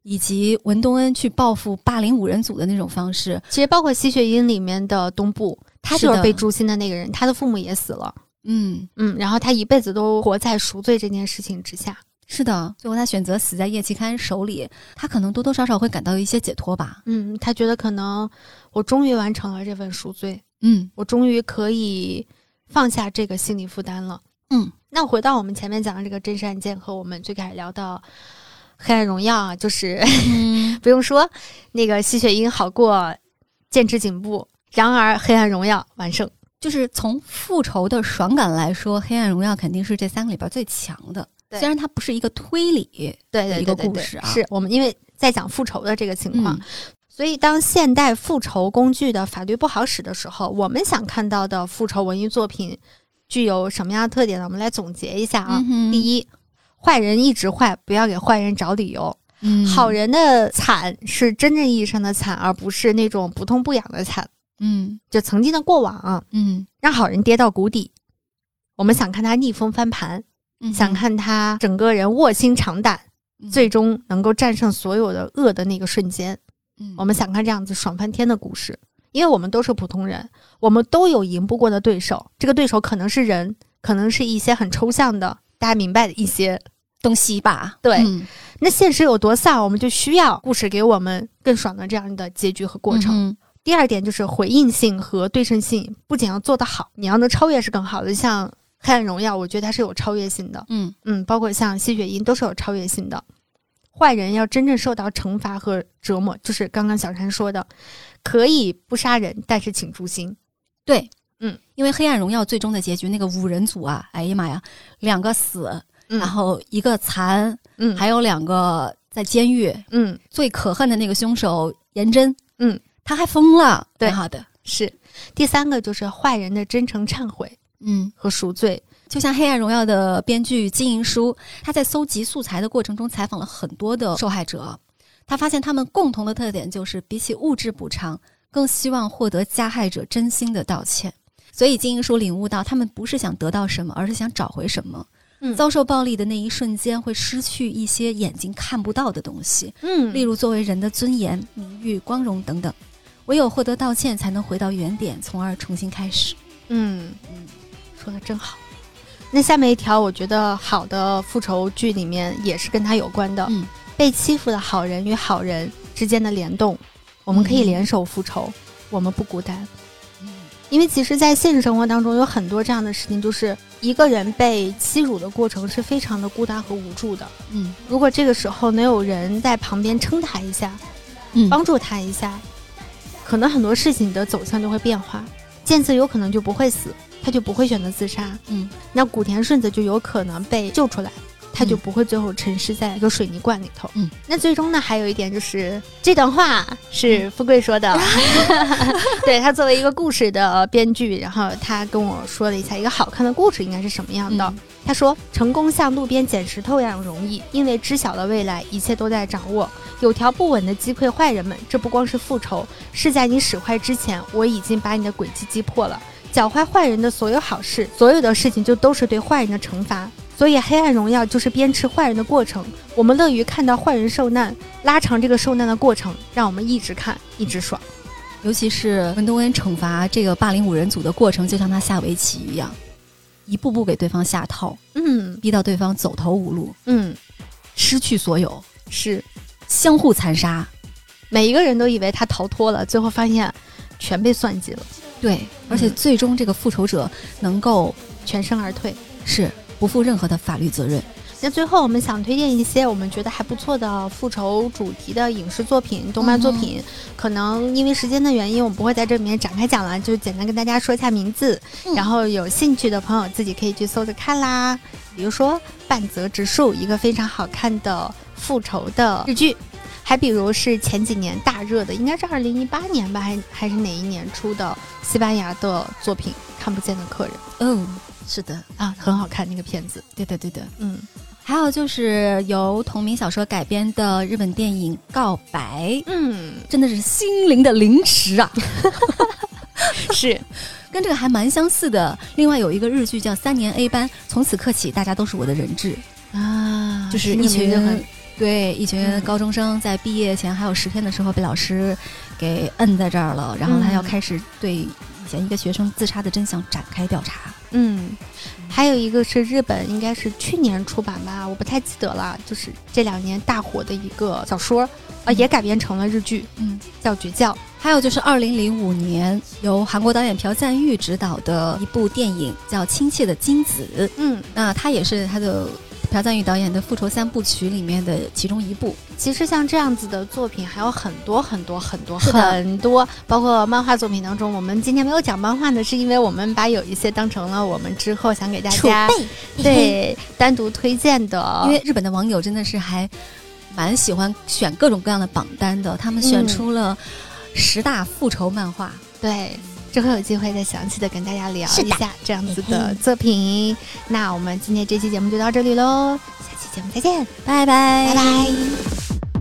以及文东恩去报复霸凌五人组的那种方式，其实包括吸血鹰里面的东部，他就是被诛心的那个人，他的父母也死了。嗯嗯，然后他一辈子都活在赎罪这件事情之下。是的，最后他选择死在叶奇刊手里，他可能多多少少会感到一些解脱吧。嗯，他觉得可能我终于完成了这份赎罪。嗯，我终于可以放下这个心理负担了。嗯，那回到我们前面讲的这个真实案件和我们最开始聊的。黑暗荣耀啊，就是 不用说，那个吸血鹰好过剑齿颈部。然而，黑暗荣耀完胜，就是从复仇的爽感来说，黑暗荣耀肯定是这三个里边最强的。虽然它不是一个推理对一个故事啊，是我们因为在讲复仇的这个情况，所以当现代复仇工具的法律不好使的时候，我们想看到的复仇文艺作品具有什么样的特点呢？我们来总结一下啊。第一。坏人一直坏，不要给坏人找理由。嗯，好人的惨是真正意义上的惨，而不是那种不痛不痒的惨。嗯，就曾经的过往，嗯，让好人跌到谷底。我们想看他逆风翻盘，想看他整个人卧薪尝胆，最终能够战胜所有的恶的那个瞬间。嗯，我们想看这样子爽翻天的故事。因为我们都是普通人，我们都有赢不过的对手。这个对手可能是人，可能是一些很抽象的，大家明白的一些东西吧？对。那现实有多丧，我们就需要故事给我们更爽的这样的结局和过程。第二点就是回应性和对称性，不仅要做得好，你要能超越是更好的。像《黑暗荣耀》，我觉得它是有超越性的。嗯嗯，包括像《吸血鹰》都是有超越性的。坏人要真正受到惩罚和折磨，就是刚刚小山说的。可以不杀人，但是请诛心。对，嗯，因为《黑暗荣耀》最终的结局，那个五人组啊，哎呀妈呀，两个死，然后一个残，嗯，还有两个在监狱，嗯，最可恨的那个凶手颜真，嗯，他还疯了。对，好的，是第三个就是坏人的真诚忏悔，嗯，和赎罪。就像《黑暗荣耀》的编剧金银书，他在搜集素材的过程中采访了很多的受害者。他发现他们共同的特点就是，比起物质补偿，更希望获得加害者真心的道歉。所以金银书领悟到，他们不是想得到什么，而是想找回什么。嗯，遭受暴力的那一瞬间，会失去一些眼睛看不到的东西。嗯，例如作为人的尊严、名誉、光荣等等。唯有获得道歉，才能回到原点，从而重新开始。嗯嗯，说的真好。那下面一条，我觉得好的复仇剧里面也是跟他有关的。嗯。被欺负的好人与好人之间的联动，我们可以联手复仇，我们不孤单。因为其实，在现实生活当中，有很多这样的事情，就是一个人被欺辱的过程是非常的孤单和无助的。嗯，如果这个时候能有人在旁边撑他一下，嗯，帮助他一下，可能很多事情的走向就会变化。健次有可能就不会死，他就不会选择自杀。嗯，那古田顺子就有可能被救出来。他就不会最后沉尸在一个水泥罐里头。嗯，那最终呢，还有一点就是这段话是富贵说的，对他作为一个故事的编剧，然后他跟我说了一下一个好看的故事应该是什么样的。他说：“成功像路边捡石头一样容易，因为知晓了未来，一切都在掌握。有条不紊的击溃坏人们，这不光是复仇，是在你使坏之前，我已经把你的诡计击破了。搅坏坏人的所有好事，所有的事情就都是对坏人的惩罚。”所以，黑暗荣耀就是鞭笞坏人的过程。我们乐于看到坏人受难，拉长这个受难的过程，让我们一直看，一直爽。尤其是文东恩惩罚这个霸凌五人组的过程，就像他下围棋一样，一步步给对方下套，嗯，逼到对方走投无路，嗯，失去所有，是相互残杀。每一个人都以为他逃脱了，最后发现全被算计了。对，而且最终这个复仇者能够全身而退，是。不负任何的法律责任。那最后，我们想推荐一些我们觉得还不错的复仇主题的影视作品、动漫作品。可能因为时间的原因，我们不会在这里面展开讲了，就简单跟大家说一下名字。然后有兴趣的朋友自己可以去搜着看啦。比如说《半泽直树》，一个非常好看的复仇的日剧；还比如是前几年大热的，应该是二零一八年吧，还还是哪一年出的西班牙的作品《看不见的客人》。嗯。是的啊，很好看那个片子。对的，对的。嗯，还有就是由同名小说改编的日本电影《告白》。嗯，真的是心灵的凌迟啊！是，跟这个还蛮相似的。另外有一个日剧叫《三年 A 班》，从此刻起，大家都是我的人质啊，就是一群对一群高中生在毕业前还有十天的时候被老师给摁在这儿了，然后他要开始对。以前一个学生自杀的真相展开调查。嗯，还有一个是日本，应该是去年出版吧，我不太记得了。就是这两年大火的一个小说，啊，也改编成了日剧，嗯，叫《绝教》。还有就是二零零五年由韩国导演朴赞玉执导的一部电影叫《亲切的金子》。嗯，那他也是他的。朴赞郁导演的《复仇三部曲》里面的其中一部，其实像这样子的作品还有很多很多很多很多，包括漫画作品当中，我们今天没有讲漫画呢是因为我们把有一些当成了我们之后想给大家对单独推荐的，因为日本的网友真的是还蛮喜欢选各种各样的榜单的，他们选出了十大复仇漫画，对。之后有机会再详细的跟大家聊一下这样子的作品。那我们今天这期节目就到这里喽，下期节目再见，拜拜，拜拜。